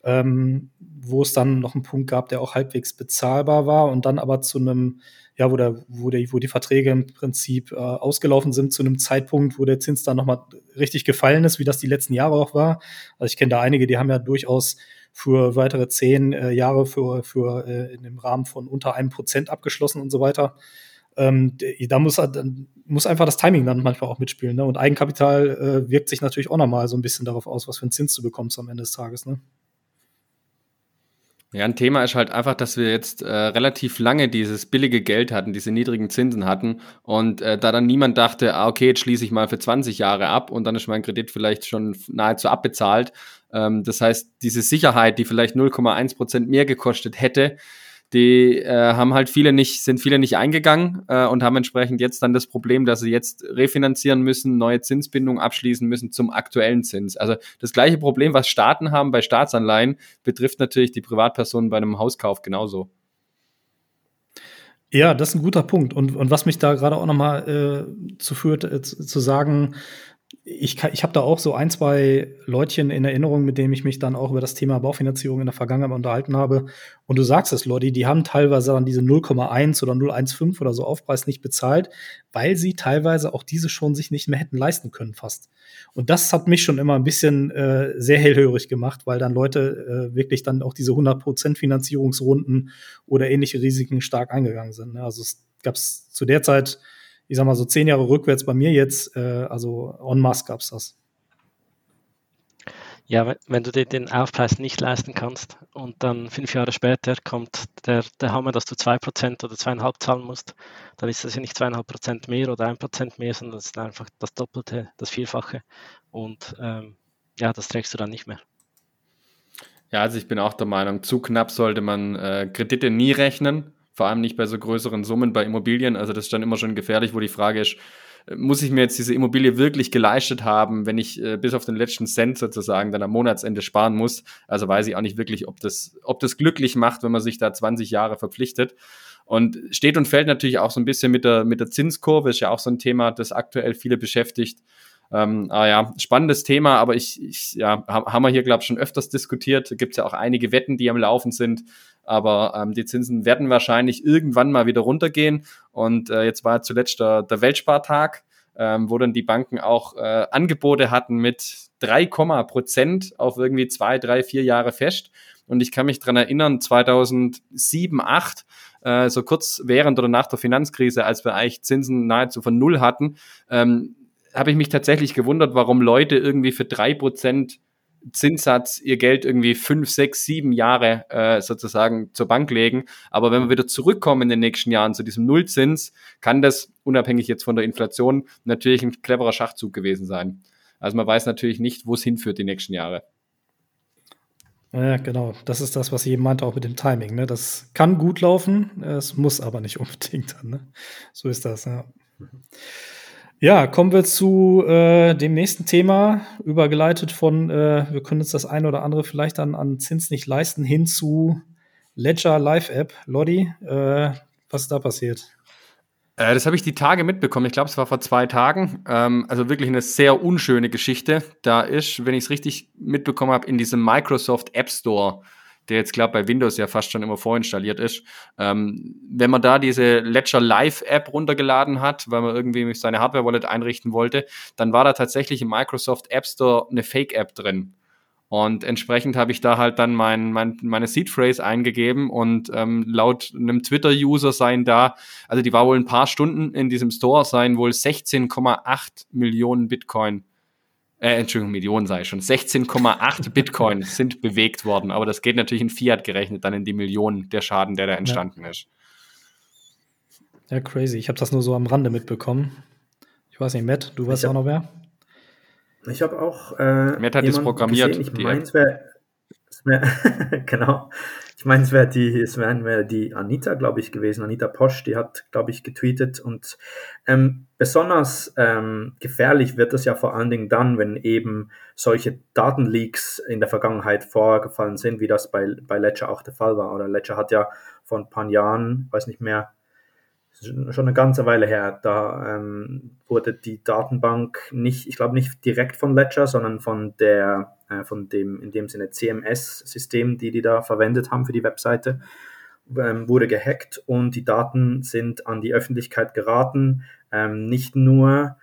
ähm, wo es dann noch einen Punkt gab, der auch halbwegs bezahlbar war und dann aber zu einem, ja, wo, der, wo, der, wo die Verträge im Prinzip äh, ausgelaufen sind, zu einem Zeitpunkt, wo der Zins dann nochmal richtig gefallen ist, wie das die letzten Jahre auch war. Also ich kenne da einige, die haben ja durchaus für weitere zehn äh, Jahre für, für äh, in dem Rahmen von unter einem Prozent abgeschlossen und so weiter. Ähm, da muss, muss einfach das Timing dann manchmal auch mitspielen. Ne? Und Eigenkapital äh, wirkt sich natürlich auch nochmal so ein bisschen darauf aus, was für einen Zins du bekommst am Ende des Tages. Ne? Ja, ein Thema ist halt einfach, dass wir jetzt äh, relativ lange dieses billige Geld hatten, diese niedrigen Zinsen hatten und äh, da dann niemand dachte, ah, okay, jetzt schließe ich mal für 20 Jahre ab und dann ist mein Kredit vielleicht schon nahezu abbezahlt. Ähm, das heißt, diese Sicherheit, die vielleicht 0,1 Prozent mehr gekostet hätte, die äh, haben halt viele nicht, sind viele nicht eingegangen äh, und haben entsprechend jetzt dann das Problem, dass sie jetzt refinanzieren müssen, neue Zinsbindungen abschließen müssen zum aktuellen Zins. Also das gleiche Problem, was Staaten haben bei Staatsanleihen, betrifft natürlich die Privatpersonen bei einem Hauskauf genauso. Ja, das ist ein guter Punkt. Und, und was mich da gerade auch nochmal äh, zu führt, äh, zu, zu sagen, ich, ich habe da auch so ein, zwei Leutchen in Erinnerung, mit denen ich mich dann auch über das Thema Baufinanzierung in der Vergangenheit unterhalten habe. Und du sagst es, Leute, die haben teilweise dann diese 0,1 oder 0,15 oder so Aufpreis nicht bezahlt, weil sie teilweise auch diese schon sich nicht mehr hätten leisten können fast. Und das hat mich schon immer ein bisschen äh, sehr hellhörig gemacht, weil dann Leute äh, wirklich dann auch diese 100% Finanzierungsrunden oder ähnliche Risiken stark eingegangen sind. Ne? Also es gab zu der Zeit ich sag mal so zehn Jahre rückwärts bei mir jetzt, äh, also en masse gab es das. Ja, wenn du dir den Aufpreis nicht leisten kannst und dann fünf Jahre später kommt der, der Hammer, dass du 2% oder 2,5 zahlen musst, dann ist das ja nicht 2,5% mehr oder 1% mehr, sondern das ist einfach das Doppelte, das Vierfache. Und ähm, ja, das trägst du dann nicht mehr. Ja, also ich bin auch der Meinung, zu knapp sollte man äh, Kredite nie rechnen, vor allem nicht bei so größeren Summen bei Immobilien. Also das ist dann immer schon gefährlich, wo die Frage ist, muss ich mir jetzt diese Immobilie wirklich geleistet haben, wenn ich äh, bis auf den letzten Cent sozusagen dann am Monatsende sparen muss. Also weiß ich auch nicht wirklich, ob das, ob das glücklich macht, wenn man sich da 20 Jahre verpflichtet. Und steht und fällt natürlich auch so ein bisschen mit der, mit der Zinskurve, ist ja auch so ein Thema, das aktuell viele beschäftigt. Ähm, ah ja, spannendes Thema, aber ich, ich ja, haben wir hier, glaube ich, schon öfters diskutiert. Gibt es ja auch einige Wetten, die am Laufen sind. Aber ähm, die Zinsen werden wahrscheinlich irgendwann mal wieder runtergehen. Und äh, jetzt war zuletzt der, der Weltspartag, ähm, wo dann die Banken auch äh, Angebote hatten mit 3, Prozent auf irgendwie zwei, drei, vier Jahre fest. Und ich kann mich dran erinnern, 2007, 8, äh, so kurz während oder nach der Finanzkrise, als wir eigentlich Zinsen nahezu von Null hatten, ähm, habe ich mich tatsächlich gewundert, warum Leute irgendwie für drei Prozent Zinssatz ihr Geld irgendwie fünf, sechs, sieben Jahre äh, sozusagen zur Bank legen. Aber wenn wir wieder zurückkommen in den nächsten Jahren zu diesem Nullzins, kann das, unabhängig jetzt von der Inflation, natürlich ein cleverer Schachzug gewesen sein. Also man weiß natürlich nicht, wo es hinführt die nächsten Jahre. Ja, genau. Das ist das, was ich eben meinte, auch mit dem Timing. Ne? Das kann gut laufen, es muss aber nicht unbedingt dann. Ne? So ist das, ja. Ja, kommen wir zu äh, dem nächsten Thema, übergeleitet von, äh, wir können uns das eine oder andere vielleicht dann an Zins nicht leisten, hin zu Ledger Live App. Lodi, äh, was ist da passiert? Äh, das habe ich die Tage mitbekommen. Ich glaube, es war vor zwei Tagen. Ähm, also wirklich eine sehr unschöne Geschichte. Da ist, wenn ich es richtig mitbekommen habe, in diesem Microsoft App Store der jetzt, glaube bei Windows ja fast schon immer vorinstalliert ist. Ähm, wenn man da diese Ledger Live App runtergeladen hat, weil man irgendwie seine Hardware-Wallet einrichten wollte, dann war da tatsächlich im Microsoft App Store eine Fake-App drin. Und entsprechend habe ich da halt dann mein, mein, meine Seed Phrase eingegeben und ähm, laut einem Twitter-User seien da, also die war wohl ein paar Stunden in diesem Store, seien wohl 16,8 Millionen Bitcoin äh, Entschuldigung, Millionen sei schon, 16,8 Bitcoin sind bewegt worden, aber das geht natürlich in Fiat gerechnet dann in die Millionen der Schaden, der da entstanden ja. ist. Ja, crazy. Ich habe das nur so am Rande mitbekommen. Ich weiß nicht, Matt, du weißt auch noch wer? Ich habe auch. Äh, Matt hat das programmiert. Gesehen. Ich meine, es wäre. genau. Ich meine, es wäre die, es wäre die Anita, glaube ich, gewesen. Anita Posch, die hat, glaube ich, getweetet. Und ähm, besonders ähm, gefährlich wird es ja vor allen Dingen dann, wenn eben solche Datenleaks in der Vergangenheit vorgefallen sind, wie das bei, bei Ledger auch der Fall war. Oder Ledger hat ja vor ein paar Jahren, weiß nicht mehr, schon eine ganze Weile her, da ähm, wurde die Datenbank nicht, ich glaube nicht direkt von Ledger, sondern von der, äh, von dem, in dem Sinne CMS-System, die die da verwendet haben für die Webseite, ähm, wurde gehackt und die Daten sind an die Öffentlichkeit geraten. Ähm, nicht nur,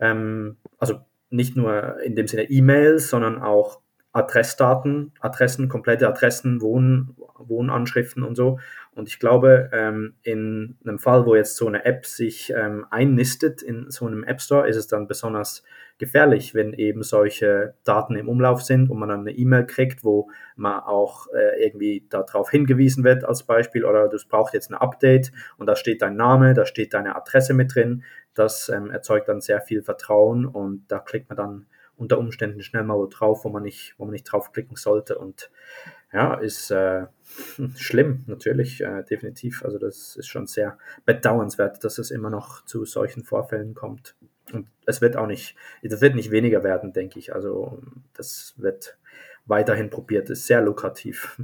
ähm, also nicht nur in dem Sinne E-Mails, sondern auch Adressdaten, Adressen, komplette Adressen, Wohn, Wohnanschriften und so. Und ich glaube, ähm, in einem Fall, wo jetzt so eine App sich ähm, einnistet in so einem App Store, ist es dann besonders gefährlich, wenn eben solche Daten im Umlauf sind und man dann eine E-Mail kriegt, wo man auch äh, irgendwie darauf hingewiesen wird als Beispiel oder du brauchst jetzt ein Update und da steht dein Name, da steht deine Adresse mit drin. Das ähm, erzeugt dann sehr viel Vertrauen und da klickt man dann unter Umständen schnell mal drauf, wo man nicht, wo man nicht draufklicken sollte. Und ja, ist äh, schlimm, natürlich, äh, definitiv. Also das ist schon sehr bedauernswert, dass es immer noch zu solchen Vorfällen kommt. Und es wird auch nicht, das wird nicht weniger werden, denke ich. Also das wird weiterhin probiert, ist sehr lukrativ.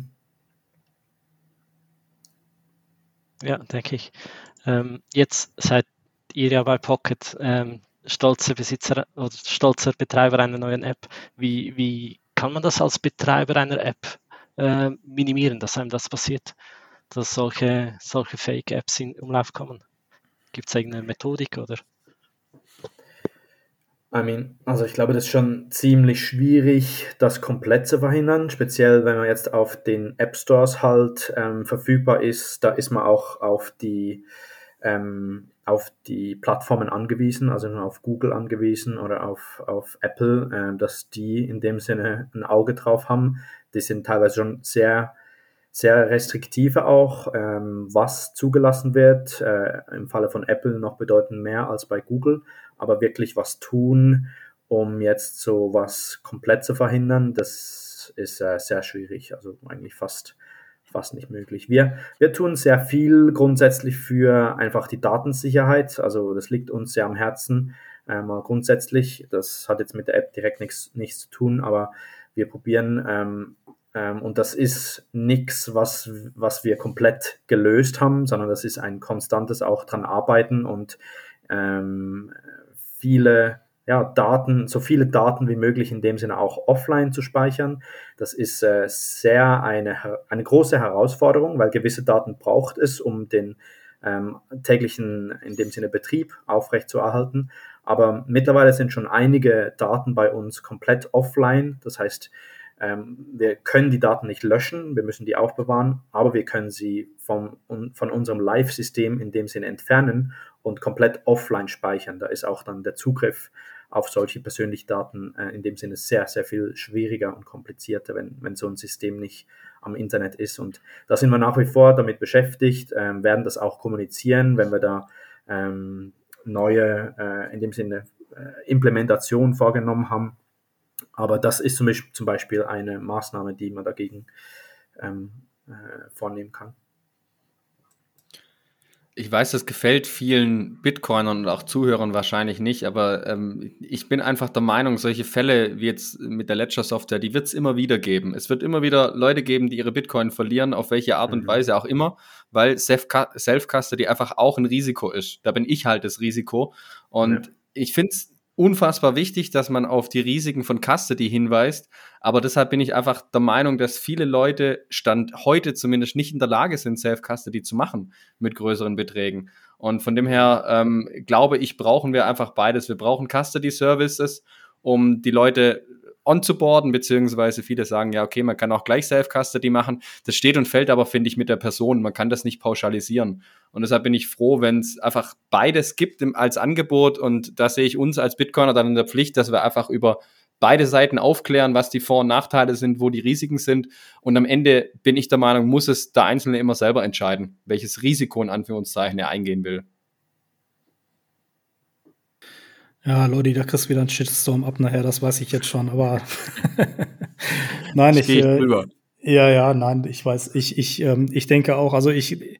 Ja, denke ich. Ähm, jetzt seid ihr ja bei Pocket ähm, stolzer Besitzer oder stolzer Betreiber einer neuen App. Wie, wie kann man das als Betreiber einer App äh, minimieren, dass einem das passiert, dass solche, solche Fake-Apps in Umlauf kommen? Gibt es irgendeine Methodik oder? I mean, also ich glaube, das ist schon ziemlich schwierig, das komplett zu verhindern, speziell wenn man jetzt auf den App Stores halt ähm, verfügbar ist. Da ist man auch auf die ähm, auf die Plattformen angewiesen, also auf Google angewiesen oder auf, auf Apple, äh, dass die in dem Sinne ein Auge drauf haben. Die sind teilweise schon sehr, sehr restriktive auch, ähm, was zugelassen wird. Äh, Im Falle von Apple noch bedeutend mehr als bei Google, aber wirklich was tun, um jetzt so was komplett zu verhindern, das ist äh, sehr schwierig, also eigentlich fast fast nicht möglich. Wir, wir tun sehr viel grundsätzlich für einfach die Datensicherheit. Also das liegt uns sehr am Herzen. Ähm, grundsätzlich, das hat jetzt mit der App direkt nichts, nichts zu tun, aber wir probieren ähm, ähm, und das ist nichts, was, was wir komplett gelöst haben, sondern das ist ein konstantes auch dran arbeiten und ähm, viele ja, Daten, so viele Daten wie möglich in dem Sinne auch offline zu speichern. Das ist äh, sehr eine, eine große Herausforderung, weil gewisse Daten braucht es, um den ähm, täglichen, in dem Sinne Betrieb aufrechtzuerhalten. Aber mittlerweile sind schon einige Daten bei uns komplett offline. Das heißt, ähm, wir können die Daten nicht löschen, wir müssen die aufbewahren, aber wir können sie vom, von unserem Live-System in dem Sinne entfernen und komplett offline speichern. Da ist auch dann der Zugriff auf solche persönlichen Daten äh, in dem Sinne sehr, sehr viel schwieriger und komplizierter, wenn, wenn so ein System nicht am Internet ist. Und da sind wir nach wie vor damit beschäftigt, ähm, werden das auch kommunizieren, wenn wir da ähm, neue, äh, in dem Sinne, äh, Implementation vorgenommen haben. Aber das ist zum Beispiel, eine Maßnahme, die man dagegen ähm, äh, vornehmen kann ich weiß, das gefällt vielen Bitcoinern und auch Zuhörern wahrscheinlich nicht, aber ähm, ich bin einfach der Meinung, solche Fälle wie jetzt mit der Ledger-Software, die wird es immer wieder geben. Es wird immer wieder Leute geben, die ihre Bitcoin verlieren, auf welche Art und mhm. Weise auch immer, weil Self-Custody einfach auch ein Risiko ist. Da bin ich halt das Risiko. Und ja. ich finde es unfassbar wichtig, dass man auf die Risiken von Custody hinweist. Aber deshalb bin ich einfach der Meinung, dass viele Leute Stand heute zumindest nicht in der Lage sind, Self-Custody zu machen mit größeren Beträgen. Und von dem her ähm, glaube ich, brauchen wir einfach beides. Wir brauchen Custody Services, um die Leute onzuboarden, beziehungsweise viele sagen, ja, okay, man kann auch gleich Self-Custody machen. Das steht und fällt aber, finde ich, mit der Person. Man kann das nicht pauschalisieren. Und deshalb bin ich froh, wenn es einfach beides gibt im, als Angebot. Und da sehe ich uns als Bitcoiner dann in der Pflicht, dass wir einfach über beide Seiten aufklären, was die Vor- und Nachteile sind, wo die Risiken sind. Und am Ende bin ich der Meinung, muss es der Einzelne immer selber entscheiden, welches Risiko in Anführungszeichen er eingehen will. Ja, Lodi, da kriegst du wieder einen Shitstorm ab nachher, das weiß ich jetzt schon, aber nein, ich, äh, ja, ja, nein, ich weiß, ich, ich, ähm, ich denke auch, also ich,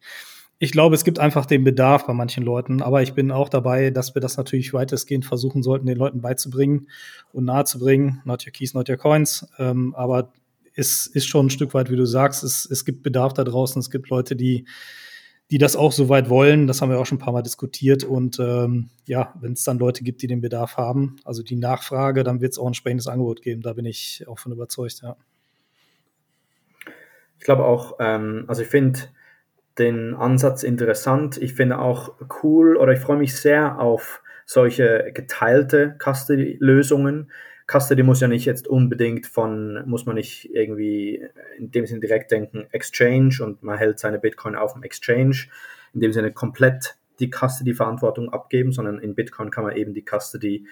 ich glaube, es gibt einfach den Bedarf bei manchen Leuten, aber ich bin auch dabei, dass wir das natürlich weitestgehend versuchen sollten, den Leuten beizubringen und nahezubringen. Not your keys, not your coins. Ähm, aber es ist schon ein Stück weit, wie du sagst, es, es gibt Bedarf da draußen. Es gibt Leute, die die das auch so weit wollen. Das haben wir auch schon ein paar Mal diskutiert. Und ähm, ja, wenn es dann Leute gibt, die den Bedarf haben, also die Nachfrage, dann wird es auch ein entsprechendes Angebot geben. Da bin ich auch von überzeugt, ja. Ich glaube auch, ähm, also ich finde den Ansatz interessant. Ich finde auch cool oder ich freue mich sehr auf solche geteilte Custody-Lösungen. Custody muss ja nicht jetzt unbedingt von, muss man nicht irgendwie in dem Sinne direkt denken, Exchange und man hält seine Bitcoin auf dem Exchange, in dem Sinne komplett die Custody-Verantwortung abgeben, sondern in Bitcoin kann man eben die Custody,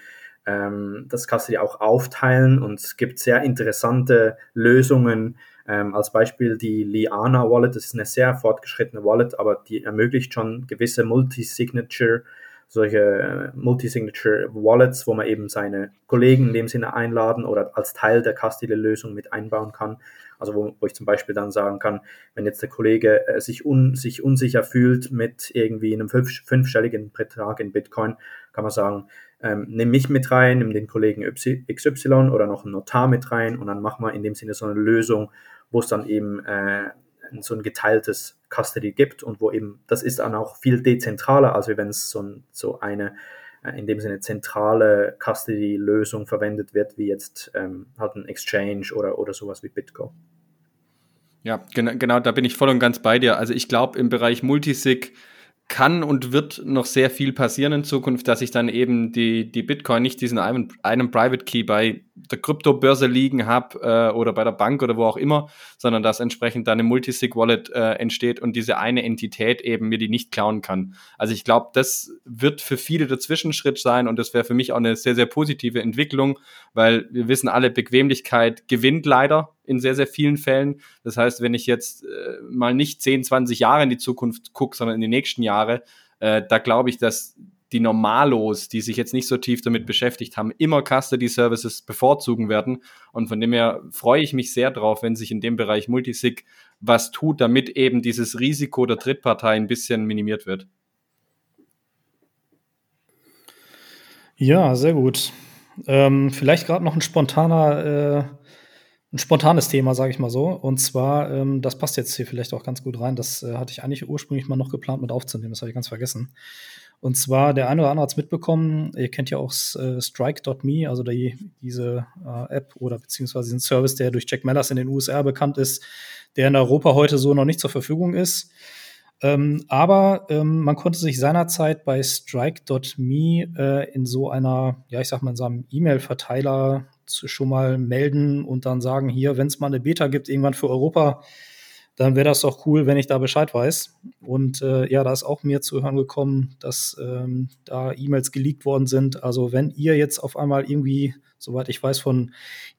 ähm, das Custody auch aufteilen. Und es gibt sehr interessante Lösungen, ähm, als Beispiel die Liana Wallet, das ist eine sehr fortgeschrittene Wallet, aber die ermöglicht schon gewisse Multi-Signature solche äh, Multi-Signature Wallets, wo man eben seine Kollegen in dem Sinne einladen oder als Teil der Castile-Lösung mit einbauen kann. Also wo, wo, ich zum Beispiel dann sagen kann, wenn jetzt der Kollege äh, sich, un, sich unsicher fühlt mit irgendwie einem fünf, fünfstelligen Betrag in Bitcoin, kann man sagen, ähm, nimm mich mit rein, nimm den Kollegen XY oder noch einen Notar mit rein und dann machen wir in dem Sinne so eine Lösung, wo es dann eben äh, so ein geteiltes Custody gibt und wo eben, das ist dann auch viel dezentraler, als wenn es so, ein, so eine äh, in dem Sinne zentrale Custody-Lösung verwendet wird, wie jetzt ähm, halt ein Exchange oder, oder sowas wie Bitco. Ja, genau, genau, da bin ich voll und ganz bei dir. Also ich glaube, im Bereich Multisig kann und wird noch sehr viel passieren in Zukunft, dass ich dann eben die, die Bitcoin nicht diesen einen, einen Private Key bei der Kryptobörse liegen habe äh, oder bei der Bank oder wo auch immer, sondern dass entsprechend dann eine Multisig-Wallet äh, entsteht und diese eine Entität eben mir die nicht klauen kann. Also ich glaube, das wird für viele der Zwischenschritt sein und das wäre für mich auch eine sehr, sehr positive Entwicklung, weil wir wissen alle, Bequemlichkeit gewinnt leider in sehr, sehr vielen Fällen. Das heißt, wenn ich jetzt äh, mal nicht 10, 20 Jahre in die Zukunft gucke, sondern in die nächsten Jahre, äh, da glaube ich, dass die Normalos, die sich jetzt nicht so tief damit beschäftigt haben, immer Custody Services bevorzugen werden. Und von dem her freue ich mich sehr drauf, wenn sich in dem Bereich Multisig was tut, damit eben dieses Risiko der Drittpartei ein bisschen minimiert wird. Ja, sehr gut. Ähm, vielleicht gerade noch ein spontaner, äh, ein spontanes Thema, sage ich mal so. Und zwar, ähm, das passt jetzt hier vielleicht auch ganz gut rein. Das äh, hatte ich eigentlich ursprünglich mal noch geplant mit aufzunehmen. Das habe ich ganz vergessen. Und zwar, der eine oder andere hat es mitbekommen, ihr kennt ja auch äh, Strike.me, also die, diese äh, App oder beziehungsweise den Service, der durch Jack Mellers in den USA bekannt ist, der in Europa heute so noch nicht zur Verfügung ist. Ähm, aber ähm, man konnte sich seinerzeit bei Strike.me äh, in so einer, ja, ich sag mal, in so einem E-Mail-Verteiler schon mal melden und dann sagen, hier, wenn es mal eine Beta gibt, irgendwann für Europa, dann wäre das doch cool, wenn ich da Bescheid weiß. Und äh, ja, da ist auch mir zu hören gekommen, dass ähm, da E-Mails geleakt worden sind. Also wenn ihr jetzt auf einmal irgendwie, soweit ich weiß, von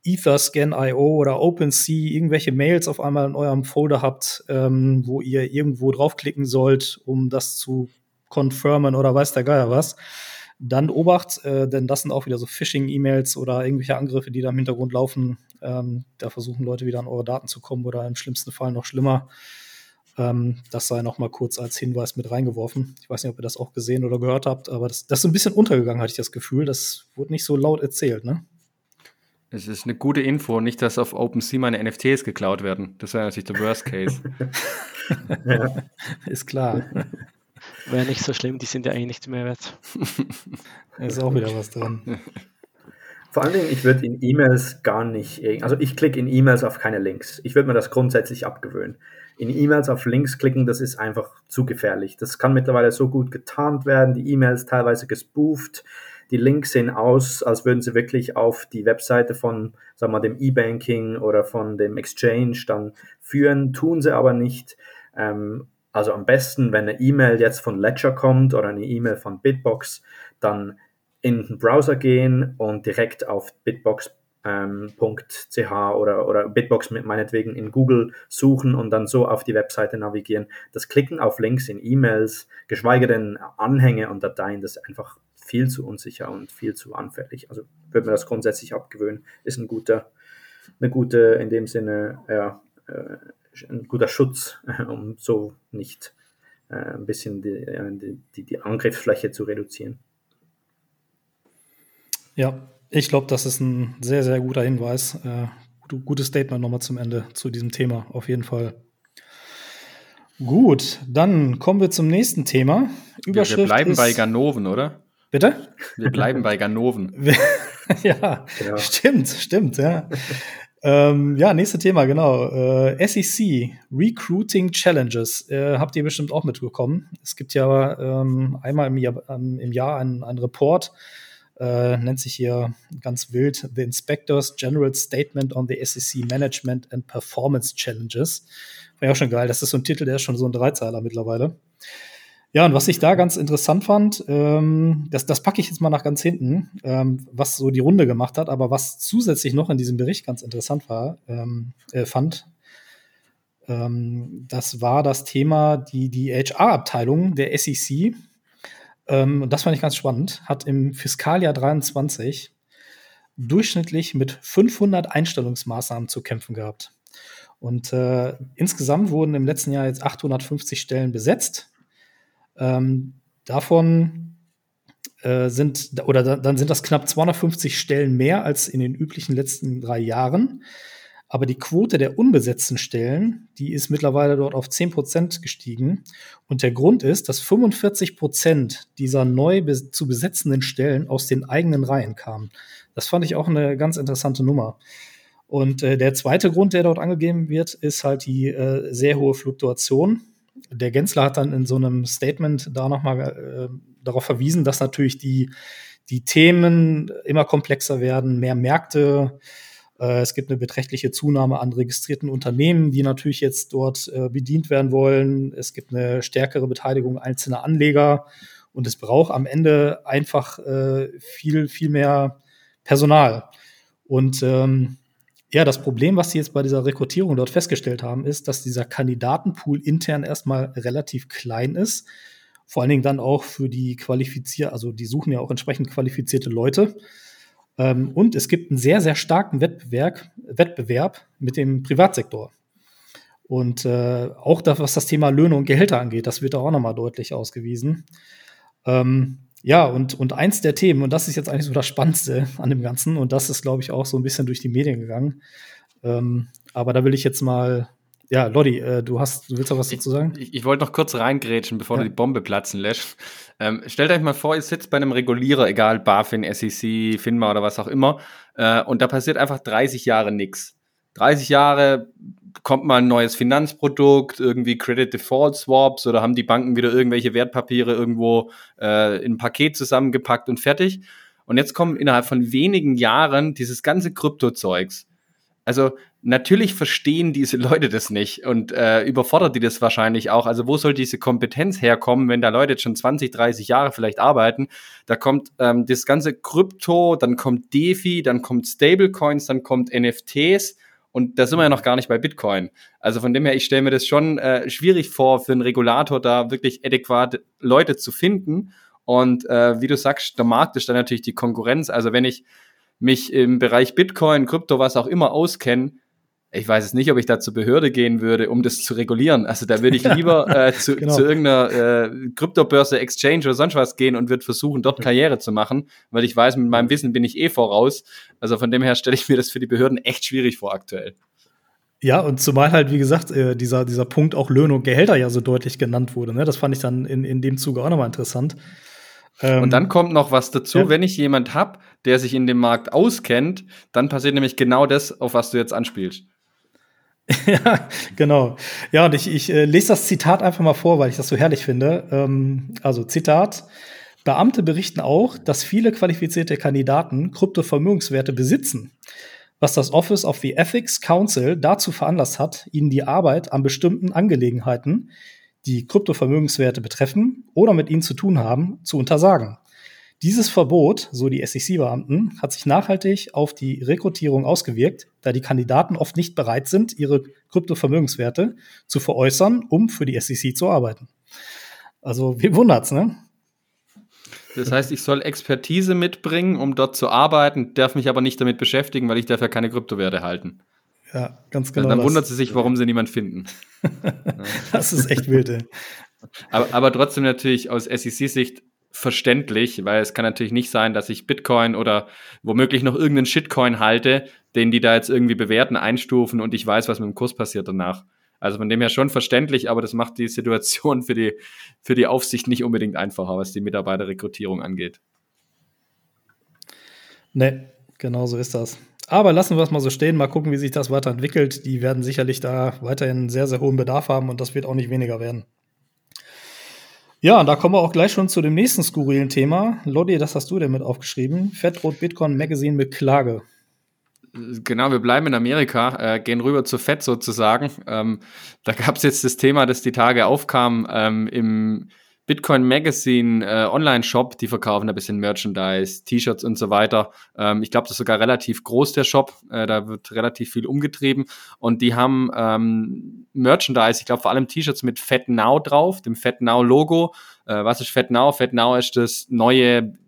Etherscan.io oder OpenSea irgendwelche Mails auf einmal in eurem Folder habt, ähm, wo ihr irgendwo draufklicken sollt, um das zu confirmen oder weiß der Geier was, dann Obacht, äh, denn das sind auch wieder so Phishing-E-Mails oder irgendwelche Angriffe, die da im Hintergrund laufen. Ähm, da versuchen Leute wieder an eure Daten zu kommen oder im schlimmsten Fall noch schlimmer. Ähm, das sei noch mal kurz als Hinweis mit reingeworfen. Ich weiß nicht, ob ihr das auch gesehen oder gehört habt, aber das, das ist ein bisschen untergegangen, hatte ich das Gefühl. Das wurde nicht so laut erzählt, ne? Es ist eine gute Info, nicht, dass auf OpenSea meine NFTs geklaut werden. Das wäre natürlich der Worst Case. ja, ist klar. Wäre nicht so schlimm, die sind ja eigentlich nicht mehr wert. da ist auch wieder was dran. Vor allen Dingen, ich würde in E-Mails gar nicht, also ich klicke in E-Mails auf keine Links. Ich würde mir das grundsätzlich abgewöhnen. In E-Mails auf Links klicken, das ist einfach zu gefährlich. Das kann mittlerweile so gut getarnt werden, die E-Mails teilweise gespooft. Die Links sehen aus, als würden sie wirklich auf die Webseite von, sagen wir mal, dem E-Banking oder von dem Exchange dann führen, tun sie aber nicht. Ähm, also am besten, wenn eine E-Mail jetzt von Ledger kommt oder eine E-Mail von Bitbox, dann in den Browser gehen und direkt auf bitbox.ch ähm, oder, oder Bitbox mit meinetwegen in Google suchen und dann so auf die Webseite navigieren. Das Klicken auf Links in E-Mails, geschweige denn Anhänge und Dateien, das ist einfach viel zu unsicher und viel zu anfällig. Also würde man das grundsätzlich abgewöhnen, ist ein guter, eine gute, in dem Sinne, ja, äh, ein guter Schutz, um so nicht äh, ein bisschen die, die, die Angriffsfläche zu reduzieren. Ja, ich glaube, das ist ein sehr, sehr guter Hinweis. Äh, gutes Statement nochmal zum Ende zu diesem Thema, auf jeden Fall. Gut, dann kommen wir zum nächsten Thema. Überschrift wir, wir bleiben ist, bei Ganoven, oder? Bitte? Wir bleiben bei Ganoven. ja, ja, stimmt, stimmt, ja. Ähm, ja, nächstes Thema, genau. Äh, SEC, Recruiting Challenges. Äh, habt ihr bestimmt auch mitbekommen. Es gibt ja ähm, einmal im Jahr, ähm, im Jahr einen, einen Report, äh, nennt sich hier ganz wild The Inspectors General Statement on the SEC Management and Performance Challenges. War ja auch schon geil. Das ist so ein Titel, der ist schon so ein Dreizeiler mittlerweile. Ja, und was ich da ganz interessant fand, ähm, das, das packe ich jetzt mal nach ganz hinten, ähm, was so die Runde gemacht hat, aber was zusätzlich noch in diesem Bericht ganz interessant war, ähm, äh, fand, ähm, das war das Thema, die, die HR-Abteilung der SEC, ähm, und das fand ich ganz spannend, hat im Fiskaljahr 23 durchschnittlich mit 500 Einstellungsmaßnahmen zu kämpfen gehabt. Und äh, insgesamt wurden im letzten Jahr jetzt 850 Stellen besetzt ähm, davon äh, sind, oder da, dann sind das knapp 250 Stellen mehr als in den üblichen letzten drei Jahren. Aber die Quote der unbesetzten Stellen, die ist mittlerweile dort auf 10 Prozent gestiegen. Und der Grund ist, dass 45 Prozent dieser neu be zu besetzenden Stellen aus den eigenen Reihen kamen. Das fand ich auch eine ganz interessante Nummer. Und äh, der zweite Grund, der dort angegeben wird, ist halt die äh, sehr hohe Fluktuation der Gensler hat dann in so einem Statement da nochmal äh, darauf verwiesen, dass natürlich die, die Themen immer komplexer werden, mehr Märkte. Äh, es gibt eine beträchtliche Zunahme an registrierten Unternehmen, die natürlich jetzt dort äh, bedient werden wollen. Es gibt eine stärkere Beteiligung einzelner Anleger und es braucht am Ende einfach äh, viel, viel mehr Personal. Und ähm, ja, das Problem, was sie jetzt bei dieser Rekrutierung dort festgestellt haben, ist, dass dieser Kandidatenpool intern erstmal relativ klein ist. Vor allen Dingen dann auch für die qualifiziert, also die suchen ja auch entsprechend qualifizierte Leute. Ähm, und es gibt einen sehr, sehr starken Wettbewerb, Wettbewerb mit dem Privatsektor. Und äh, auch das, was das Thema Löhne und Gehälter angeht, das wird auch nochmal deutlich ausgewiesen. Ähm, ja, und, und eins der Themen, und das ist jetzt eigentlich so das Spannendste an dem Ganzen, und das ist, glaube ich, auch so ein bisschen durch die Medien gegangen. Ähm, aber da will ich jetzt mal, ja, Lodi, äh, du hast, du willst auch was dazu sagen? Ich, ich wollte noch kurz reingrätschen, bevor ja. du die Bombe platzen lässt. Ähm, stellt euch mal vor, ihr sitzt bei einem Regulierer, egal BaFin, SEC, FINMA oder was auch immer, äh, und da passiert einfach 30 Jahre nichts. 30 Jahre kommt mal ein neues Finanzprodukt, irgendwie Credit Default Swaps oder haben die Banken wieder irgendwelche Wertpapiere irgendwo äh, in ein Paket zusammengepackt und fertig. Und jetzt kommen innerhalb von wenigen Jahren dieses ganze Kryptozeugs. Also natürlich verstehen diese Leute das nicht und äh, überfordert die das wahrscheinlich auch. Also wo soll diese Kompetenz herkommen, wenn da Leute jetzt schon 20, 30 Jahre vielleicht arbeiten? Da kommt ähm, das ganze Krypto, dann kommt DeFi, dann kommt Stablecoins, dann kommt NFTs und da sind wir ja noch gar nicht bei Bitcoin. Also von dem her, ich stelle mir das schon äh, schwierig vor, für einen Regulator da wirklich adäquat Leute zu finden. Und äh, wie du sagst, der Markt ist dann natürlich die Konkurrenz. Also wenn ich mich im Bereich Bitcoin, Krypto, was auch immer auskenne, ich weiß es nicht, ob ich da zur Behörde gehen würde, um das zu regulieren. Also da würde ich lieber äh, zu, genau. zu irgendeiner äh, Kryptobörse, Exchange oder sonst was gehen und würde versuchen, dort Karriere zu machen, weil ich weiß, mit meinem Wissen bin ich eh voraus. Also von dem her stelle ich mir das für die Behörden echt schwierig vor aktuell. Ja, und zumal halt, wie gesagt, äh, dieser, dieser Punkt auch Löhne und Gehälter ja so deutlich genannt wurde. Ne? Das fand ich dann in, in dem Zuge auch nochmal interessant. Ähm, und dann kommt noch was dazu, ja. wenn ich jemand habe, der sich in dem Markt auskennt, dann passiert nämlich genau das, auf was du jetzt anspielst. ja, genau. Ja, und ich, ich äh, lese das Zitat einfach mal vor, weil ich das so herrlich finde. Ähm, also Zitat. Beamte berichten auch, dass viele qualifizierte Kandidaten Kryptovermögenswerte besitzen, was das Office of the Ethics Council dazu veranlasst hat, ihnen die Arbeit an bestimmten Angelegenheiten, die Kryptovermögenswerte betreffen oder mit ihnen zu tun haben, zu untersagen. Dieses Verbot, so die SEC-Beamten, hat sich nachhaltig auf die Rekrutierung ausgewirkt, da die Kandidaten oft nicht bereit sind, ihre Kryptovermögenswerte zu veräußern, um für die SEC zu arbeiten. Also, wie wundert's, ne? Das heißt, ich soll Expertise mitbringen, um dort zu arbeiten, darf mich aber nicht damit beschäftigen, weil ich dafür keine Kryptowerte halten. Ja, ganz genau. Dann wundert sie sich, warum sie niemand finden. das ist echt wild, ey. Aber, aber trotzdem natürlich aus SEC-Sicht verständlich, weil es kann natürlich nicht sein, dass ich Bitcoin oder womöglich noch irgendeinen Shitcoin halte, den die da jetzt irgendwie bewerten, einstufen und ich weiß, was mit dem Kurs passiert danach. Also von dem her schon verständlich, aber das macht die Situation für die, für die Aufsicht nicht unbedingt einfacher, was die Mitarbeiterrekrutierung angeht. Ne, genau so ist das. Aber lassen wir es mal so stehen, mal gucken, wie sich das weiterentwickelt. Die werden sicherlich da weiterhin sehr, sehr hohen Bedarf haben und das wird auch nicht weniger werden. Ja, da kommen wir auch gleich schon zu dem nächsten skurrilen Thema. Lodi, das hast du denn mit aufgeschrieben. Fettrot Bitcoin Magazine mit Klage. Genau, wir bleiben in Amerika, äh, gehen rüber zu Fett sozusagen. Ähm, da gab es jetzt das Thema, das die Tage aufkam ähm, im Bitcoin Magazine äh, Online-Shop, die verkaufen ein bisschen Merchandise, T-Shirts und so weiter. Ähm, ich glaube, das ist sogar relativ groß, der Shop. Äh, da wird relativ viel umgetrieben. Und die haben ähm, Merchandise, ich glaube vor allem T-Shirts mit Fat Now drauf, dem Fat Now Logo. Äh, was ist Fat Now? Fat Now ist das neue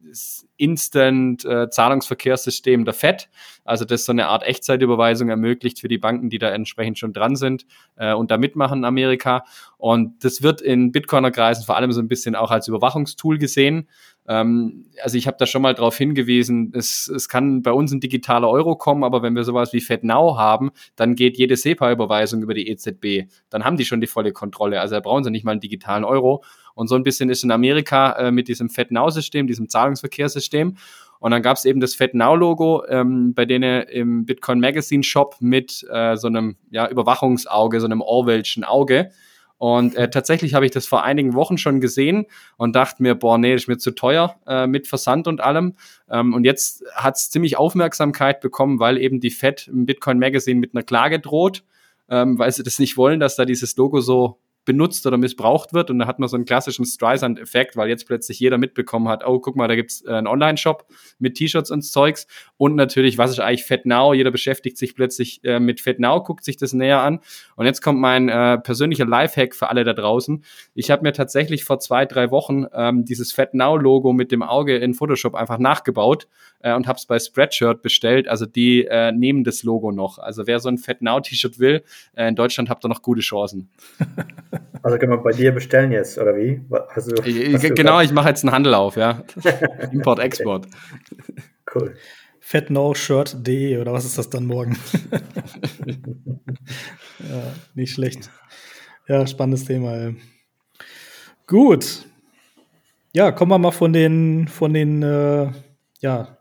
Instant-Zahlungsverkehrssystem äh, der FED, also das so eine Art Echtzeitüberweisung ermöglicht für die Banken, die da entsprechend schon dran sind äh, und da mitmachen in Amerika. Und das wird in Bitcoiner-Kreisen vor allem so ein bisschen auch als Überwachungstool gesehen. Ähm, also ich habe da schon mal darauf hingewiesen, es, es kann bei uns ein digitaler Euro kommen, aber wenn wir sowas wie FedNow haben, dann geht jede SEPA-Überweisung über die EZB. Dann haben die schon die volle Kontrolle. Also da brauchen sie nicht mal einen digitalen Euro. Und so ein bisschen ist in Amerika äh, mit diesem FedNow-System, diesem Zahlungsverkehrssystem. Und dann gab es eben das FedNow-Logo, ähm, bei denen im Bitcoin Magazine Shop mit äh, so einem ja, Überwachungsauge, so einem Orwellschen Auge. Und äh, tatsächlich habe ich das vor einigen Wochen schon gesehen und dachte mir, boah, nee, ist mir zu teuer äh, mit Versand und allem. Ähm, und jetzt hat es ziemlich Aufmerksamkeit bekommen, weil eben die Fed im Bitcoin Magazine mit einer Klage droht, ähm, weil sie das nicht wollen, dass da dieses Logo so benutzt oder missbraucht wird. Und da hat man so einen klassischen Streisand-Effekt, weil jetzt plötzlich jeder mitbekommen hat, oh, guck mal, da gibt's äh, einen Online-Shop mit T-Shirts und Zeugs. Und natürlich, was ist eigentlich FatNow? Jeder beschäftigt sich plötzlich äh, mit FatNow, guckt sich das näher an. Und jetzt kommt mein äh, persönlicher Lifehack für alle da draußen. Ich habe mir tatsächlich vor zwei, drei Wochen ähm, dieses FatNow-Logo mit dem Auge in Photoshop einfach nachgebaut äh, und habe es bei Spreadshirt bestellt. Also die äh, nehmen das Logo noch. Also wer so ein FatNow-T-Shirt will, äh, in Deutschland habt ihr noch gute Chancen. Also kann man bei dir bestellen jetzt, oder wie? Also, genau, ich mache jetzt einen Handel auf, ja. Import, Export. Cool. Fatnowshirt.de oder was ist das dann morgen? ja, nicht schlecht. Ja, spannendes Thema. Ey. Gut. Ja, kommen wir mal von den, von den äh, ja,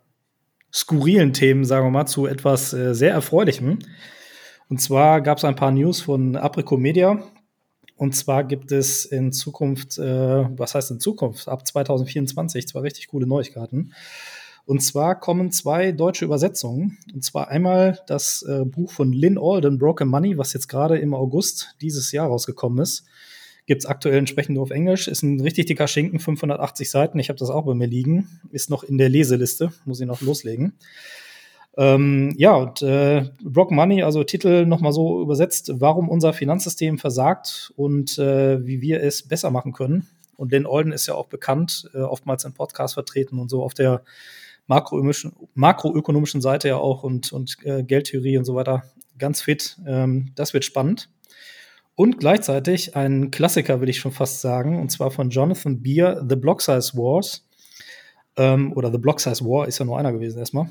skurrilen Themen, sagen wir mal, zu etwas äh, sehr Erfreulichem. Und zwar gab es ein paar News von Aprico Media. Und zwar gibt es in Zukunft, äh, was heißt in Zukunft, ab 2024 zwei richtig coole Neuigkeiten. Und zwar kommen zwei deutsche Übersetzungen. Und zwar einmal das äh, Buch von Lynn Alden, Broken Money, was jetzt gerade im August dieses Jahr rausgekommen ist. Gibt es aktuell entsprechend nur auf Englisch. Ist ein richtig dicker Schinken, 580 Seiten. Ich habe das auch bei mir liegen. Ist noch in der Leseliste, muss ich noch loslegen. Ähm, ja, und äh, Brock Money, also Titel nochmal so übersetzt, warum unser Finanzsystem versagt und äh, wie wir es besser machen können. Und Lynn Olden ist ja auch bekannt, äh, oftmals im Podcast vertreten und so auf der makroökonomischen, makroökonomischen Seite ja auch und, und äh, Geldtheorie und so weiter ganz fit. Ähm, das wird spannend. Und gleichzeitig ein Klassiker, will ich schon fast sagen, und zwar von Jonathan Beer, The Block Size Wars. Ähm, oder The Block Size War ist ja nur einer gewesen erstmal.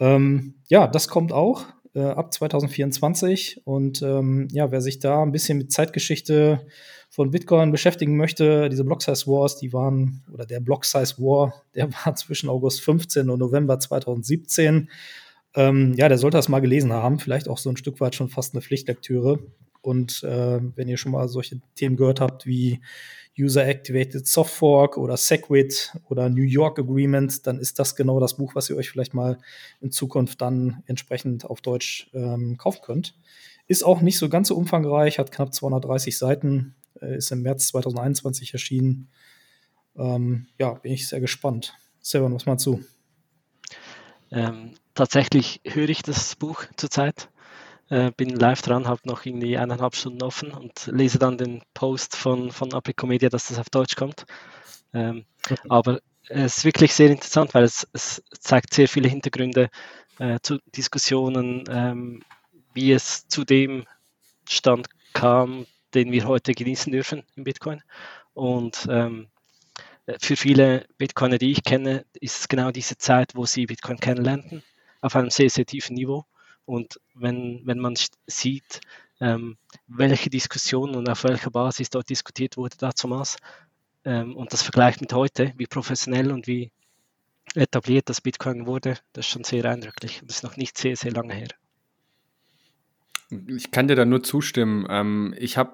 Ähm, ja, das kommt auch äh, ab 2024. Und ähm, ja, wer sich da ein bisschen mit Zeitgeschichte von Bitcoin beschäftigen möchte, diese Block Size Wars, die waren, oder der Block Size War, der war zwischen August 15 und November 2017. Ähm, ja, der sollte das mal gelesen haben, vielleicht auch so ein Stück weit schon fast eine Pflichtlektüre. Und äh, wenn ihr schon mal solche Themen gehört habt wie User-Activated Soft Fork oder Segwit oder New York Agreement, dann ist das genau das Buch, was ihr euch vielleicht mal in Zukunft dann entsprechend auf Deutsch ähm, kaufen könnt. Ist auch nicht so ganz so umfangreich, hat knapp 230 Seiten, äh, ist im März 2021 erschienen. Ähm, ja, bin ich sehr gespannt. Silvan, was meinst du? Ähm, tatsächlich höre ich das Buch zurzeit äh, bin live dran, habe noch irgendwie eineinhalb Stunden offen und lese dann den Post von, von Apricomedia, dass das auf Deutsch kommt. Ähm, aber es ist wirklich sehr interessant, weil es, es zeigt sehr viele Hintergründe äh, zu Diskussionen, ähm, wie es zu dem Stand kam, den wir heute genießen dürfen im Bitcoin. Und ähm, für viele Bitcoiner, die ich kenne, ist es genau diese Zeit, wo sie Bitcoin kennenlernten, auf einem sehr, sehr tiefen Niveau. Und wenn, wenn man sieht, ähm, welche Diskussionen und auf welcher Basis dort diskutiert wurde damals ähm, und das vergleicht mit heute, wie professionell und wie etabliert das Bitcoin wurde, das ist schon sehr eindrücklich. Das ist noch nicht sehr, sehr lange her. Ich kann dir da nur zustimmen. Ähm, ich habe,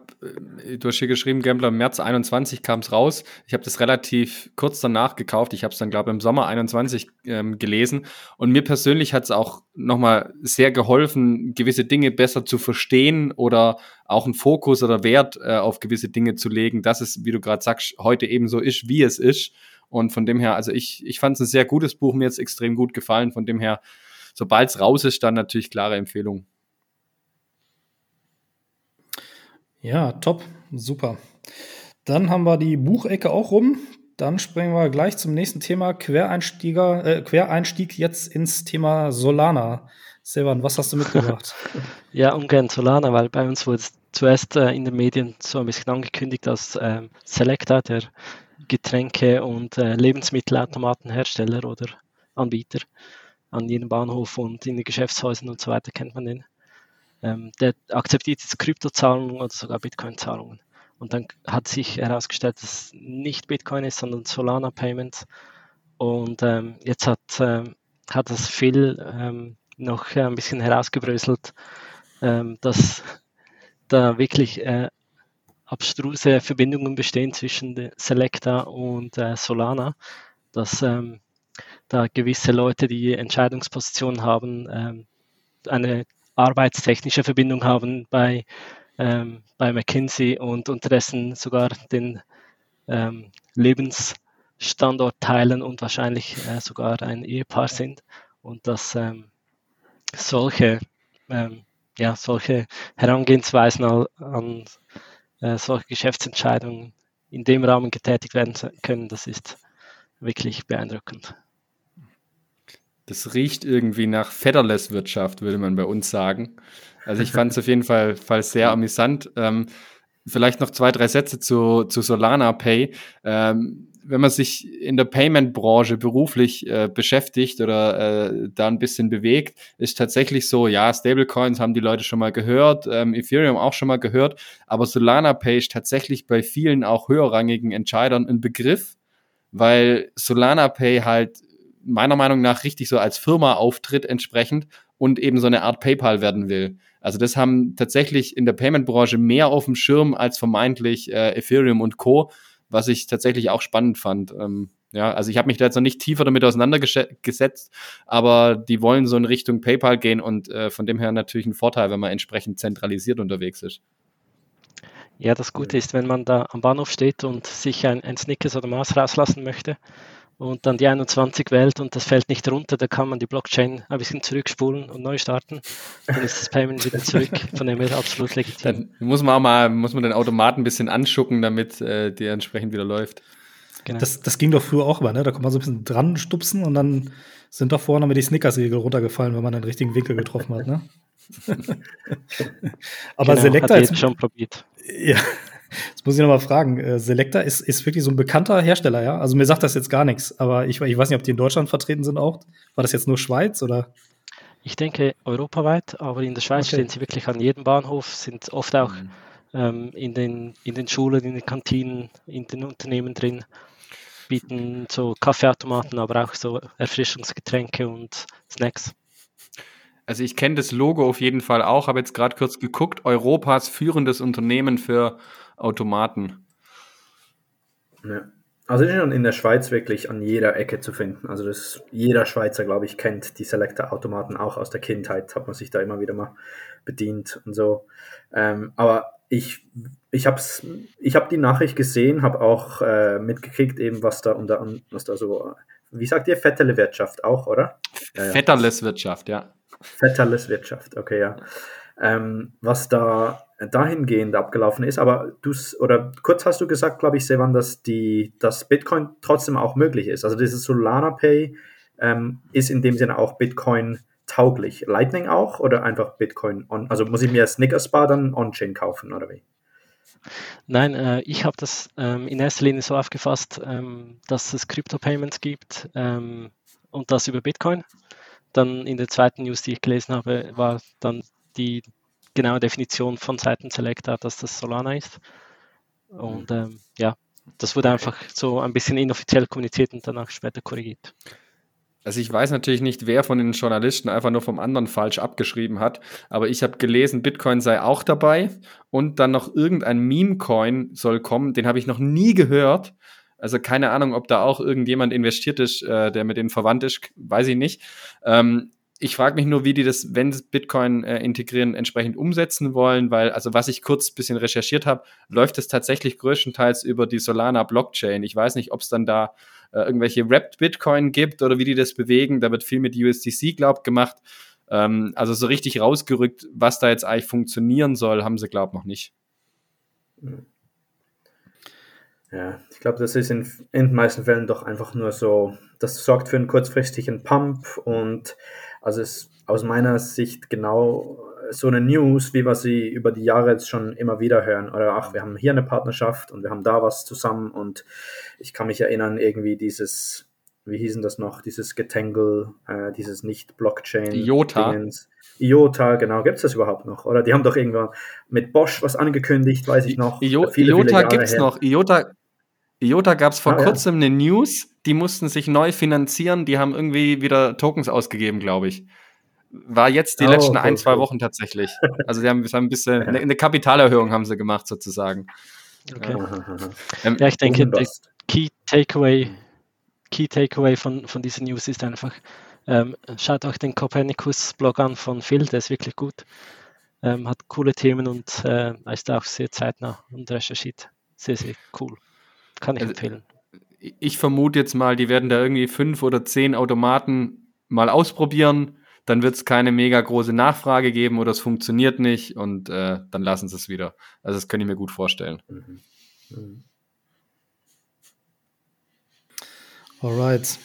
äh, du hast hier geschrieben, Gambler im März 21 kam es raus. Ich habe das relativ kurz danach gekauft. Ich habe es dann, glaube ich, im Sommer 21 ähm, gelesen. Und mir persönlich hat es auch nochmal sehr geholfen, gewisse Dinge besser zu verstehen oder auch einen Fokus oder Wert äh, auf gewisse Dinge zu legen, dass es, wie du gerade sagst, heute eben so ist, wie es ist. Und von dem her, also ich, ich fand es ein sehr gutes Buch, mir jetzt extrem gut gefallen. Von dem her, sobald es raus ist, dann natürlich klare Empfehlung. Ja, top, super. Dann haben wir die Buchecke auch rum. Dann springen wir gleich zum nächsten Thema, Quereinstieger, äh, Quereinstieg jetzt ins Thema Solana. Silvan, was hast du mitgebracht? ja, ungern Solana, weil bei uns wurde es zuerst äh, in den Medien so ein bisschen angekündigt als äh, Selecta, der Getränke- und äh, Lebensmittelautomatenhersteller oder Anbieter an jedem Bahnhof und in den Geschäftshäusern und so weiter kennt man den. Ähm, der akzeptiert jetzt Kryptozahlungen oder sogar Bitcoin-Zahlungen. Und dann hat sich herausgestellt, dass es nicht Bitcoin ist, sondern Solana Payments. Und ähm, jetzt hat, äh, hat das Phil ähm, noch ein bisschen herausgebröselt, ähm, dass da wirklich äh, abstruse Verbindungen bestehen zwischen Selecta und äh, Solana, dass ähm, da gewisse Leute, die Entscheidungspositionen haben, ähm, eine arbeitstechnische Verbindung haben bei, ähm, bei McKinsey und unterdessen sogar den ähm, Lebensstandort teilen und wahrscheinlich äh, sogar ein Ehepaar sind und dass ähm, solche, ähm, ja, solche Herangehensweisen an, an äh, solche Geschäftsentscheidungen in dem Rahmen getätigt werden können, das ist wirklich beeindruckend. Das riecht irgendwie nach Federless-Wirtschaft, würde man bei uns sagen. Also ich fand es auf jeden Fall, Fall sehr amüsant. Ähm, vielleicht noch zwei, drei Sätze zu, zu Solana Pay. Ähm, wenn man sich in der Payment-Branche beruflich äh, beschäftigt oder äh, da ein bisschen bewegt, ist tatsächlich so, ja, Stablecoins haben die Leute schon mal gehört, ähm, Ethereum auch schon mal gehört, aber Solana Pay ist tatsächlich bei vielen auch höherrangigen Entscheidern ein Begriff, weil Solana Pay halt meiner Meinung nach richtig so als Firma auftritt entsprechend und eben so eine Art PayPal werden will. Also das haben tatsächlich in der Payment-Branche mehr auf dem Schirm als vermeintlich äh, Ethereum und Co was ich tatsächlich auch spannend fand. Ähm, ja, also ich habe mich da jetzt noch nicht tiefer damit auseinandergesetzt, aber die wollen so in Richtung PayPal gehen und äh, von dem her natürlich ein Vorteil, wenn man entsprechend zentralisiert unterwegs ist. Ja, das Gute ist, wenn man da am Bahnhof steht und sich ein, ein Snickers oder Mars rauslassen möchte, und dann die 21 wählt und das fällt nicht runter, da kann man die Blockchain ein bisschen zurückspulen und neu starten. Dann ist das Payment wieder zurück. Von dem her absolut legitim. Dann muss man auch mal, muss man den Automaten ein bisschen anschucken, damit äh, der entsprechend wieder läuft. Genau. Das, das ging doch früher auch mal, ne? Da kann man so ein bisschen dran stupsen und dann sind doch vorne mit die Snickers-Riegel runtergefallen, wenn man den richtigen Winkel getroffen hat, ne? Aber genau, Selector hat jetzt schon probiert. Ja, Jetzt muss ich nochmal fragen, äh, Selecta ist, ist wirklich so ein bekannter Hersteller, ja? Also mir sagt das jetzt gar nichts, aber ich, ich weiß nicht, ob die in Deutschland vertreten sind auch. War das jetzt nur Schweiz oder? Ich denke europaweit, aber in der Schweiz okay. stehen sie wirklich an jedem Bahnhof, sind oft auch mhm. ähm, in, den, in den Schulen, in den Kantinen, in den Unternehmen drin, bieten so Kaffeeautomaten, aber auch so Erfrischungsgetränke und Snacks. Also ich kenne das Logo auf jeden Fall auch, habe jetzt gerade kurz geguckt, Europas führendes Unternehmen für Automaten. Ja. Also ist schon in der Schweiz wirklich an jeder Ecke zu finden. Also das, jeder Schweizer, glaube ich, kennt die Selector-Automaten auch aus der Kindheit, hat man sich da immer wieder mal bedient und so. Ähm, aber ich, ich habe ich hab die Nachricht gesehen, habe auch äh, mitgekriegt, eben was da unter was da so, wie sagt ihr, Vettele Wirtschaft auch, oder? Ja, ja. Vetterles Wirtschaft, ja. Vetterles Wirtschaft, okay, ja. Ähm, was da dahingehend abgelaufen ist. Aber du oder kurz hast du gesagt, glaube ich, Sevan, dass die, dass Bitcoin trotzdem auch möglich ist. Also dieses Solana Pay ähm, ist in dem Sinne auch Bitcoin tauglich. Lightning auch oder einfach Bitcoin on? Also muss ich mir Snickers Bar dann on-chain kaufen oder wie? Nein, äh, ich habe das ähm, in erster Linie so aufgefasst, ähm, dass es Crypto-Payments gibt ähm, und das über Bitcoin. Dann in der zweiten News, die ich gelesen habe, war dann die genaue Definition von Seiten Selecta, dass das Solana ist. Und mhm. ähm, ja, das wurde einfach so ein bisschen inoffiziell kommuniziert und danach später korrigiert. Also ich weiß natürlich nicht, wer von den Journalisten einfach nur vom anderen falsch abgeschrieben hat, aber ich habe gelesen, Bitcoin sei auch dabei und dann noch irgendein Meme-Coin soll kommen, den habe ich noch nie gehört. Also keine Ahnung, ob da auch irgendjemand investiert ist, äh, der mit denen verwandt ist, weiß ich nicht. Ähm, ich frage mich nur, wie die das, wenn Bitcoin äh, integrieren, entsprechend umsetzen wollen, weil, also was ich kurz ein bisschen recherchiert habe, läuft es tatsächlich größtenteils über die Solana Blockchain. Ich weiß nicht, ob es dann da äh, irgendwelche Wrapped Bitcoin gibt oder wie die das bewegen. Da wird viel mit USDC, glaub gemacht. Ähm, also so richtig rausgerückt, was da jetzt eigentlich funktionieren soll, haben sie, glaub noch nicht. Ja, ich glaube, das ist in, in den meisten Fällen doch einfach nur so, das sorgt für einen kurzfristigen Pump und also es ist aus meiner Sicht genau so eine News, wie wir sie über die Jahre jetzt schon immer wieder hören. Oder ach, wir haben hier eine Partnerschaft und wir haben da was zusammen. Und ich kann mich erinnern, irgendwie dieses, wie hießen das noch, dieses Getangle, äh, dieses Nicht-Blockchain. IOTA. IOTA, genau. Gibt es das überhaupt noch? Oder die haben doch irgendwann mit Bosch was angekündigt, weiß ich noch. I viele, IOTA gibt es noch. IOTA, IOTA gab es vor ah, kurzem ja. eine News, die mussten sich neu finanzieren, die haben irgendwie wieder Tokens ausgegeben, glaube ich. war jetzt die oh, letzten ein, zwei Wochen tatsächlich. Also sie haben, haben ein bisschen eine, eine, Kapitalerhöhung haben sie gemacht sozusagen. Okay. Ähm, ja, ich denke, der Key Takeaway, Key Takeaway von, von dieser News ist einfach, ähm, schaut euch den Copernicus-Blog an von Phil, der ist wirklich gut. Ähm, hat coole Themen und äh, ist auch sehr zeitnah und recherchiert. Sehr, sehr cool. Kann ich also, empfehlen. Ich vermute jetzt mal, die werden da irgendwie fünf oder zehn Automaten mal ausprobieren. Dann wird es keine mega große Nachfrage geben oder es funktioniert nicht und äh, dann lassen sie es wieder. Also das kann ich mir gut vorstellen. Mhm. Mhm. Alright.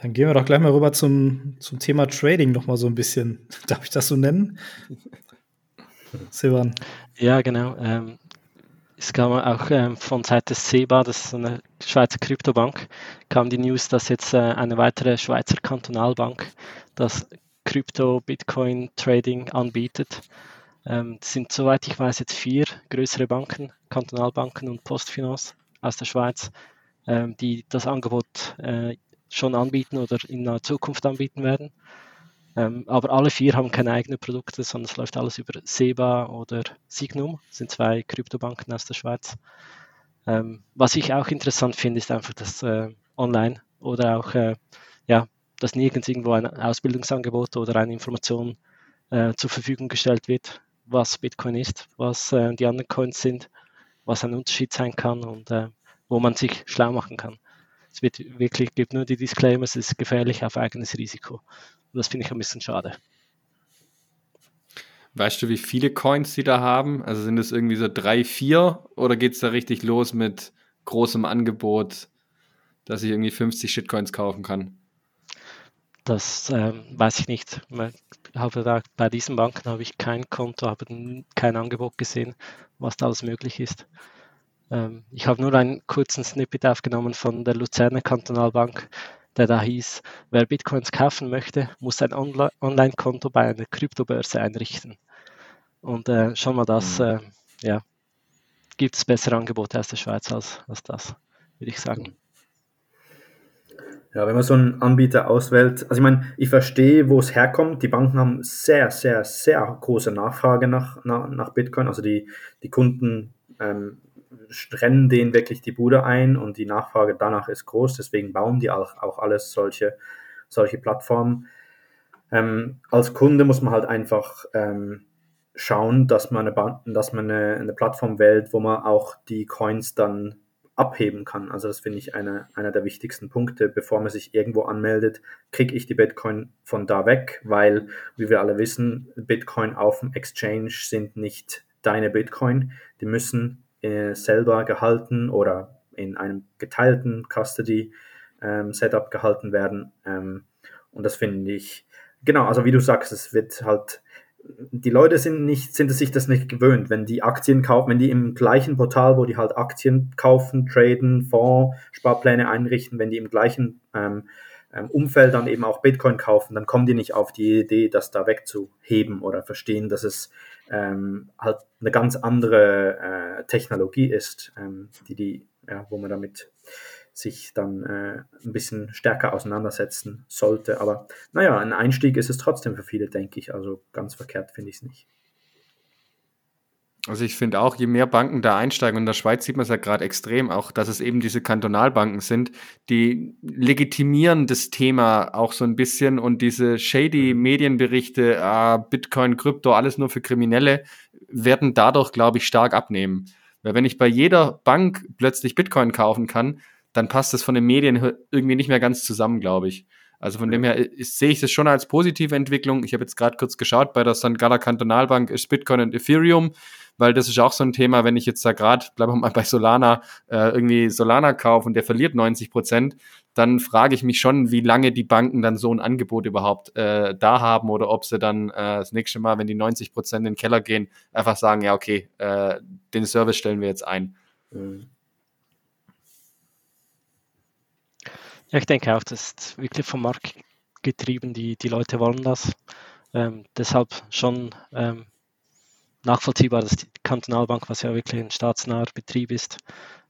Dann gehen wir doch gleich mal rüber zum, zum Thema Trading noch mal so ein bisschen. Darf ich das so nennen? Silvan. Ja, genau. Ähm, es kam auch ähm, von Seite SEBA, das ist eine Schweizer Kryptobank, kam die News, dass jetzt äh, eine weitere Schweizer Kantonalbank das Krypto-Bitcoin-Trading anbietet. Ähm, es sind, soweit ich weiß, jetzt vier größere Banken, Kantonalbanken und Postfinance aus der Schweiz, ähm, die das Angebot äh, schon anbieten oder in naher Zukunft anbieten werden. Ähm, aber alle vier haben keine eigenen Produkte, sondern es läuft alles über SEBA oder Signum, das sind zwei Kryptobanken aus der Schweiz. Ähm, was ich auch interessant finde, ist einfach das äh, Online oder auch, äh, ja, dass nirgends irgendwo ein Ausbildungsangebot oder eine Information äh, zur Verfügung gestellt wird, was Bitcoin ist, was äh, die anderen Coins sind, was ein Unterschied sein kann und äh, wo man sich schlau machen kann. Es wird wirklich, gibt nur die Disclaimers, es ist gefährlich auf eigenes Risiko. Und das finde ich ein bisschen schade. Weißt du, wie viele Coins sie da haben? Also sind es irgendwie so drei, vier oder geht es da richtig los mit großem Angebot, dass ich irgendwie 50 Shitcoins kaufen kann? Das ähm, weiß ich nicht. Habe da, bei diesen Banken habe ich kein Konto, habe kein Angebot gesehen, was da alles möglich ist. Ähm, ich habe nur einen kurzen Snippet aufgenommen von der Luzerner Kantonalbank, der da hieß, wer Bitcoins kaufen möchte, muss ein Onla Online-Konto bei einer Kryptobörse einrichten. Und äh, schon mal das, mhm. äh, ja, gibt es bessere Angebote aus der Schweiz als, als das, würde ich sagen. Ja, wenn man so einen Anbieter auswählt, also ich meine, ich verstehe, wo es herkommt. Die Banken haben sehr, sehr, sehr große Nachfrage nach, nach, nach Bitcoin. Also die, die Kunden ähm, rennen denen wirklich die Bude ein und die Nachfrage danach ist groß, deswegen bauen die auch, auch alles solche, solche Plattformen. Ähm, als Kunde muss man halt einfach ähm, schauen, dass man, eine, dass man eine, eine, Plattform wählt, wo man auch die Coins dann abheben kann. Also das finde ich eine, einer der wichtigsten Punkte. Bevor man sich irgendwo anmeldet, kriege ich die Bitcoin von da weg, weil, wie wir alle wissen, Bitcoin auf dem Exchange sind nicht deine Bitcoin. Die müssen äh, selber gehalten oder in einem geteilten Custody ähm, gehalten werden. Ähm, und das finde ich, genau, also wie du sagst, es wird halt, die Leute sind nicht, sind sich das nicht gewöhnt, wenn die Aktien kaufen, wenn die im gleichen Portal, wo die halt Aktien kaufen, traden, Fonds, Sparpläne einrichten, wenn die im gleichen ähm Umfeld dann eben auch Bitcoin kaufen, dann kommen die nicht auf die Idee, das da wegzuheben oder verstehen, dass es ähm, halt eine ganz andere äh, Technologie ist, ähm, die die, ja, wo man damit sich dann äh, ein bisschen stärker auseinandersetzen sollte. Aber naja, ein Einstieg ist es trotzdem für viele, denke ich. Also ganz verkehrt finde ich es nicht. Also ich finde auch, je mehr Banken da einsteigen, und in der Schweiz sieht man es ja gerade extrem, auch dass es eben diese Kantonalbanken sind, die legitimieren das Thema auch so ein bisschen und diese shady Medienberichte, ah, Bitcoin, Krypto, alles nur für Kriminelle, werden dadurch, glaube ich, stark abnehmen. Weil wenn ich bei jeder Bank plötzlich Bitcoin kaufen kann, dann passt das von den Medien irgendwie nicht mehr ganz zusammen, glaube ich. Also von dem her ist, sehe ich das schon als positive Entwicklung. Ich habe jetzt gerade kurz geschaut, bei der St. Gala Kantonalbank ist Bitcoin und Ethereum weil das ist auch so ein Thema, wenn ich jetzt da gerade, bleiben wir mal bei Solana, äh, irgendwie Solana kaufe und der verliert 90 Prozent, dann frage ich mich schon, wie lange die Banken dann so ein Angebot überhaupt äh, da haben oder ob sie dann äh, das nächste Mal, wenn die 90 Prozent in den Keller gehen, einfach sagen, ja, okay, äh, den Service stellen wir jetzt ein. Mhm. Ja, ich denke auch, das ist wirklich vom Markt getrieben, die, die Leute wollen das. Ähm, deshalb schon ähm, nachvollziehbar, dass die Kantonalbank, was ja wirklich ein staatsnaher Betrieb ist,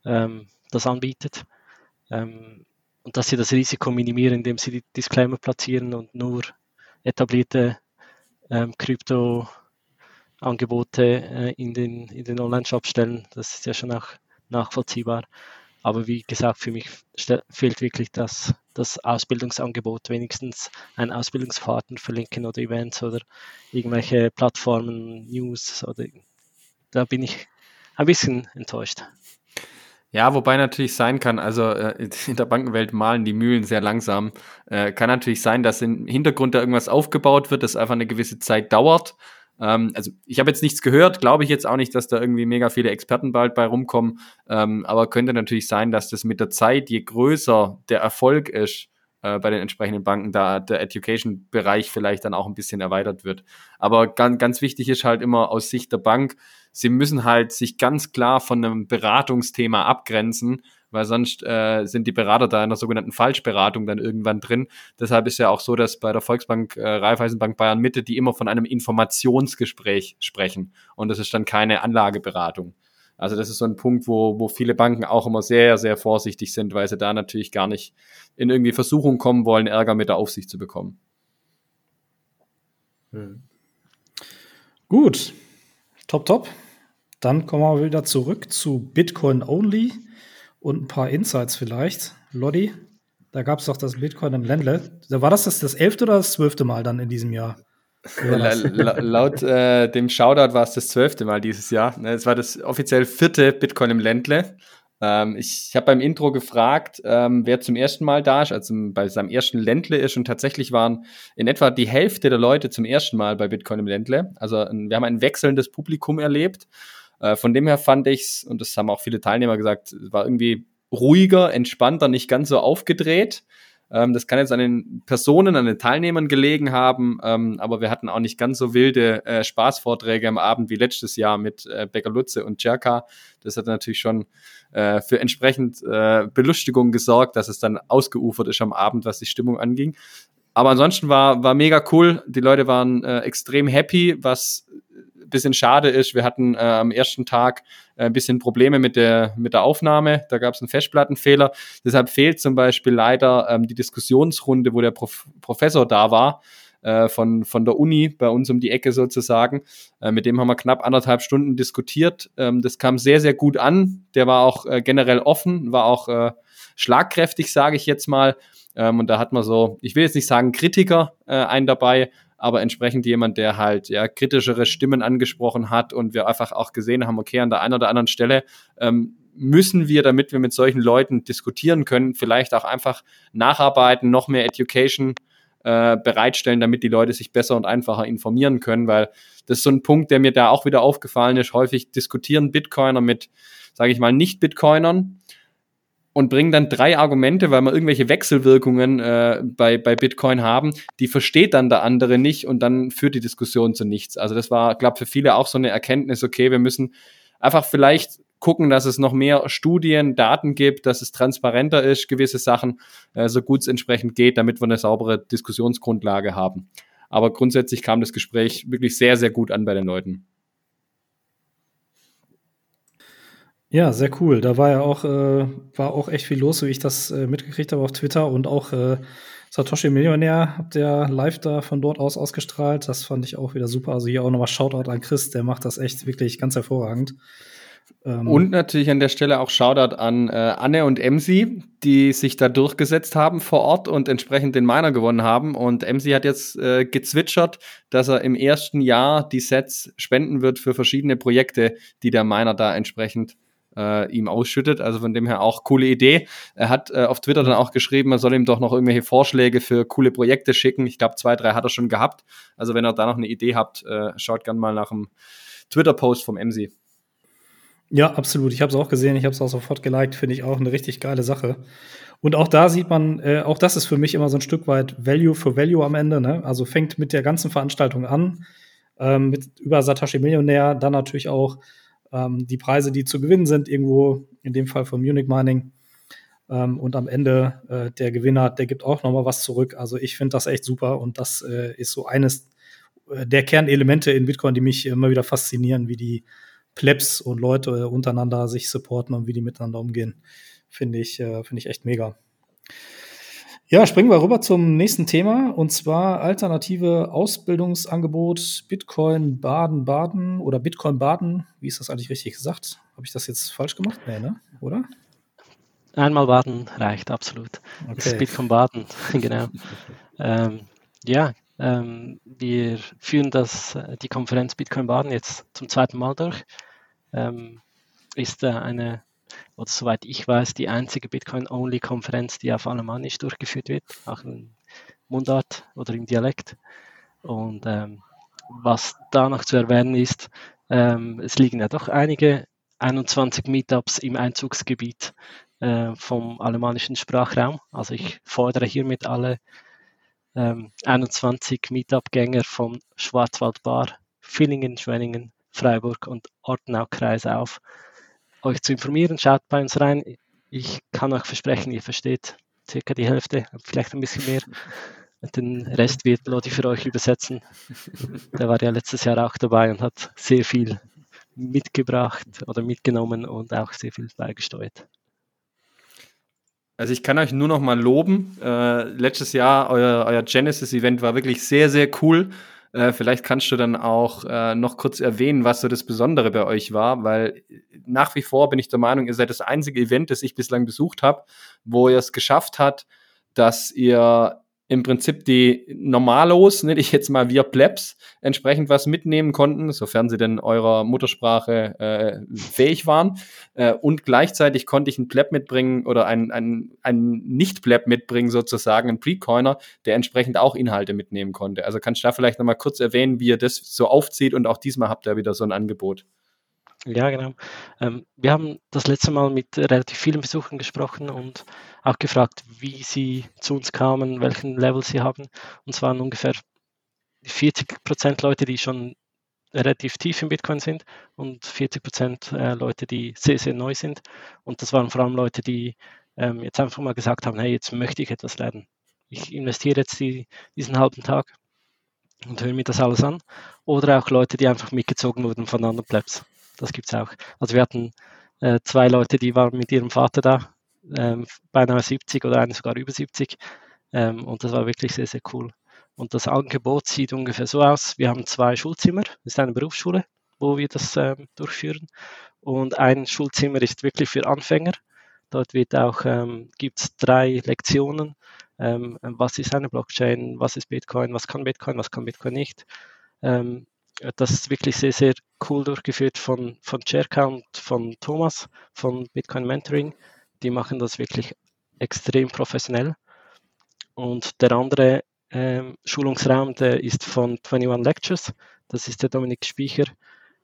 ähm, das anbietet. Ähm, und dass sie das Risiko minimieren, indem sie die Disclaimer platzieren und nur etablierte ähm, Krypto-Angebote äh, in den, in den Online-Shop stellen. Das ist ja schon auch nachvollziehbar. Aber wie gesagt, für mich fehlt wirklich das, das Ausbildungsangebot, wenigstens einen Ausbildungsfahrten verlinken oder Events oder irgendwelche Plattformen, News oder da bin ich ein bisschen enttäuscht. Ja, wobei natürlich sein kann, also äh, in der Bankenwelt malen die Mühlen sehr langsam. Äh, kann natürlich sein, dass im Hintergrund da irgendwas aufgebaut wird, das einfach eine gewisse Zeit dauert. Ähm, also ich habe jetzt nichts gehört, glaube ich jetzt auch nicht, dass da irgendwie mega viele Experten bald bei rumkommen. Ähm, aber könnte natürlich sein, dass das mit der Zeit, je größer der Erfolg ist, äh, bei den entsprechenden Banken, da der Education-Bereich vielleicht dann auch ein bisschen erweitert wird. Aber ganz, ganz wichtig ist halt immer aus Sicht der Bank, sie müssen halt sich ganz klar von einem Beratungsthema abgrenzen, weil sonst äh, sind die Berater da in der sogenannten Falschberatung dann irgendwann drin. Deshalb ist ja auch so, dass bei der Volksbank, äh, Raiffeisenbank Bayern Mitte, die immer von einem Informationsgespräch sprechen. Und das ist dann keine Anlageberatung. Also das ist so ein Punkt, wo, wo viele Banken auch immer sehr, sehr vorsichtig sind, weil sie da natürlich gar nicht in irgendwie Versuchung kommen wollen, Ärger mit der Aufsicht zu bekommen. Hm. Gut, top, top. Dann kommen wir wieder zurück zu Bitcoin Only und ein paar Insights vielleicht. Lodi, da gab es doch das Bitcoin im Ländle. War das das, das elfte oder das zwölfte Mal dann in diesem Jahr? La laut äh, dem Shoutout war es das zwölfte Mal dieses Jahr. Ne, es war das offiziell vierte Bitcoin im Ländle. Ähm, ich ich habe beim Intro gefragt, ähm, wer zum ersten Mal da ist, also bei seinem ersten Ländle ist. Und tatsächlich waren in etwa die Hälfte der Leute zum ersten Mal bei Bitcoin im Ländle. Also wir haben ein wechselndes Publikum erlebt. Äh, von dem her fand ich es, und das haben auch viele Teilnehmer gesagt, war irgendwie ruhiger, entspannter, nicht ganz so aufgedreht. Ähm, das kann jetzt an den Personen, an den Teilnehmern gelegen haben, ähm, aber wir hatten auch nicht ganz so wilde äh, Spaßvorträge am Abend wie letztes Jahr mit äh, Becker Lutze und Jerka. Das hat natürlich schon äh, für entsprechend äh, Belustigung gesorgt, dass es dann ausgeufert ist am Abend, was die Stimmung anging. Aber ansonsten war, war mega cool. Die Leute waren äh, extrem happy, was bisschen schade ist, wir hatten äh, am ersten Tag äh, ein bisschen Probleme mit der, mit der Aufnahme. Da gab es einen Festplattenfehler. Deshalb fehlt zum Beispiel leider ähm, die Diskussionsrunde, wo der Prof Professor da war äh, von, von der Uni bei uns um die Ecke sozusagen. Äh, mit dem haben wir knapp anderthalb Stunden diskutiert. Ähm, das kam sehr, sehr gut an. Der war auch äh, generell offen, war auch schlagkräftig, sage ich jetzt mal. Ähm, und da hat man so, ich will jetzt nicht sagen Kritiker einen dabei, aber entsprechend jemand, der halt ja kritischere Stimmen angesprochen hat und wir einfach auch gesehen haben, okay, an der einen oder anderen Stelle ähm, müssen wir, damit wir mit solchen Leuten diskutieren können, vielleicht auch einfach nacharbeiten, noch mehr Education äh, bereitstellen, damit die Leute sich besser und einfacher informieren können, weil das ist so ein Punkt, der mir da auch wieder aufgefallen ist. Häufig diskutieren Bitcoiner mit, sage ich mal, Nicht-Bitcoinern und bringen dann drei Argumente, weil wir irgendwelche Wechselwirkungen äh, bei, bei Bitcoin haben, die versteht dann der andere nicht und dann führt die Diskussion zu nichts. Also das war, glaube für viele auch so eine Erkenntnis, okay, wir müssen einfach vielleicht gucken, dass es noch mehr Studien, Daten gibt, dass es transparenter ist, gewisse Sachen, äh, so gut es entsprechend geht, damit wir eine saubere Diskussionsgrundlage haben. Aber grundsätzlich kam das Gespräch wirklich sehr, sehr gut an bei den Leuten. Ja, sehr cool. Da war ja auch, äh, war auch echt viel los, wie ich das äh, mitgekriegt habe auf Twitter und auch äh, Satoshi Millionär habt ihr live da von dort aus ausgestrahlt. Das fand ich auch wieder super. Also hier auch nochmal Shoutout an Chris, der macht das echt wirklich ganz hervorragend. Ähm und natürlich an der Stelle auch Shoutout an äh, Anne und Emsi, die sich da durchgesetzt haben vor Ort und entsprechend den Miner gewonnen haben. Und Emsi hat jetzt äh, gezwitschert, dass er im ersten Jahr die Sets spenden wird für verschiedene Projekte, die der Miner da entsprechend äh, ihm ausschüttet. Also von dem her auch coole Idee. Er hat äh, auf Twitter dann auch geschrieben, man soll ihm doch noch irgendwelche Vorschläge für coole Projekte schicken. Ich glaube, zwei, drei hat er schon gehabt. Also wenn ihr da noch eine Idee habt, äh, schaut gerne mal nach dem Twitter-Post vom MC. Ja, absolut. Ich habe es auch gesehen, ich habe es auch sofort geliked, finde ich auch eine richtig geile Sache. Und auch da sieht man, äh, auch das ist für mich immer so ein Stück weit Value for Value am Ende. Ne? Also fängt mit der ganzen Veranstaltung an, ähm, mit über Satoshi Millionär, dann natürlich auch ähm, die Preise, die zu gewinnen sind, irgendwo in dem Fall von Munich Mining. Ähm, und am Ende äh, der Gewinner, der gibt auch noch mal was zurück. Also ich finde das echt super und das äh, ist so eines äh, der Kernelemente in Bitcoin, die mich immer wieder faszinieren, wie die Plebs und Leute untereinander sich supporten und wie die miteinander umgehen. Finde ich, äh, finde ich echt mega. Ja, springen wir rüber zum nächsten Thema und zwar alternative Ausbildungsangebot Bitcoin Baden-Baden oder Bitcoin Baden. Wie ist das eigentlich richtig gesagt? Habe ich das jetzt falsch gemacht? Nee, ne? Oder? Einmal Baden reicht, absolut. Okay. Das ist Bitcoin Baden, genau. ähm, ja, ähm, wir führen das, die Konferenz Bitcoin Baden jetzt zum zweiten Mal durch. Ähm, ist äh, eine oder soweit ich weiß, die einzige Bitcoin-Only-Konferenz, die auf Alemannisch durchgeführt wird, auch in Mundart oder im Dialekt. Und ähm, was da noch zu erwähnen ist, ähm, es liegen ja doch einige 21 Meetups im Einzugsgebiet äh, vom alemannischen Sprachraum. Also ich fordere hiermit alle ähm, 21 Meetup-Gänger von Schwarzwaldbar, Villingen, Schwenningen, Freiburg und Ortenau-Kreis auf, euch zu informieren. Schaut bei uns rein. Ich kann euch versprechen, ihr versteht circa die Hälfte, vielleicht ein bisschen mehr. Den Rest wird Lodi für euch übersetzen. Der war ja letztes Jahr auch dabei und hat sehr viel mitgebracht oder mitgenommen und auch sehr viel beigesteuert. Also ich kann euch nur noch mal loben. Äh, letztes Jahr, euer, euer Genesis-Event war wirklich sehr, sehr cool. Äh, vielleicht kannst du dann auch äh, noch kurz erwähnen, was so das Besondere bei euch war, weil nach wie vor bin ich der Meinung, ihr seid das einzige Event, das ich bislang besucht habe, wo ihr es geschafft habt, dass ihr im Prinzip die Normalos, nenne ich jetzt mal wir Plebs, entsprechend was mitnehmen konnten, sofern sie denn eurer Muttersprache äh, fähig waren. Äh, und gleichzeitig konnte ich einen Pleb mitbringen oder einen, einen, einen Nicht-Pleb mitbringen, sozusagen, einen Precoiner, der entsprechend auch Inhalte mitnehmen konnte. Also kannst du da vielleicht nochmal kurz erwähnen, wie ihr das so aufzieht und auch diesmal habt ihr wieder so ein Angebot. Ja, genau. Ähm, wir haben das letzte Mal mit relativ vielen Besuchern gesprochen und auch gefragt, wie sie zu uns kamen, welchen Level sie haben. Und zwar ungefähr 40 Prozent Leute, die schon relativ tief im Bitcoin sind und 40 Prozent äh, Leute, die sehr, sehr neu sind. Und das waren vor allem Leute, die ähm, jetzt einfach mal gesagt haben, hey, jetzt möchte ich etwas lernen. Ich investiere jetzt die, diesen halben Tag und höre mir das alles an. Oder auch Leute, die einfach mitgezogen wurden von anderen Plebs das gibt es auch. Also wir hatten äh, zwei Leute, die waren mit ihrem Vater da, ähm, beinahe 70 oder eine sogar über 70. Ähm, und das war wirklich sehr, sehr cool. Und das Angebot sieht ungefähr so aus. Wir haben zwei Schulzimmer, das ist eine Berufsschule, wo wir das ähm, durchführen. Und ein Schulzimmer ist wirklich für Anfänger. Dort wird auch, ähm, gibt es drei Lektionen. Ähm, was ist eine Blockchain? Was ist Bitcoin? Was kann Bitcoin? Was kann Bitcoin nicht? Ähm, das ist wirklich sehr, sehr cool durchgeführt von, von Cerca und von Thomas von Bitcoin Mentoring. Die machen das wirklich extrem professionell. Und der andere ähm, Schulungsraum, der ist von 21 Lectures. Das ist der Dominik Speicher,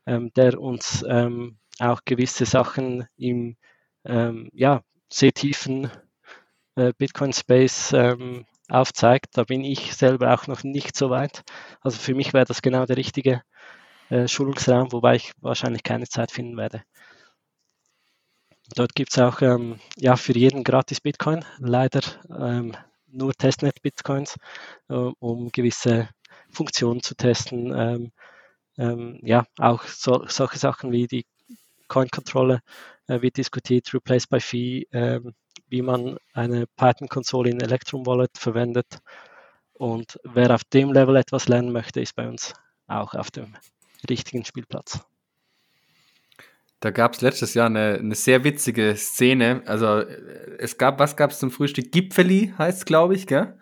ähm, der uns ähm, auch gewisse Sachen im ähm, ja, sehr tiefen äh, Bitcoin-Space ähm, aufzeigt. Da bin ich selber auch noch nicht so weit. Also für mich wäre das genau der richtige äh, Schulungsraum, wobei ich wahrscheinlich keine Zeit finden werde. Dort gibt es auch ähm, ja, für jeden gratis Bitcoin, leider ähm, nur Testnet-Bitcoins, äh, um gewisse Funktionen zu testen. Ähm, ähm ja, auch so, solche Sachen wie die Coin-Kontrolle äh, wird diskutiert, Replace by Fee, ähm, wie man eine Python-Konsole in Electrum Wallet verwendet. Und wer auf dem Level etwas lernen möchte, ist bei uns auch auf dem richtigen Spielplatz. Da gab es letztes Jahr eine, eine, sehr witzige Szene. Also es gab, was gab es zum Frühstück? Gipfeli heißt es, glaube ich, gell?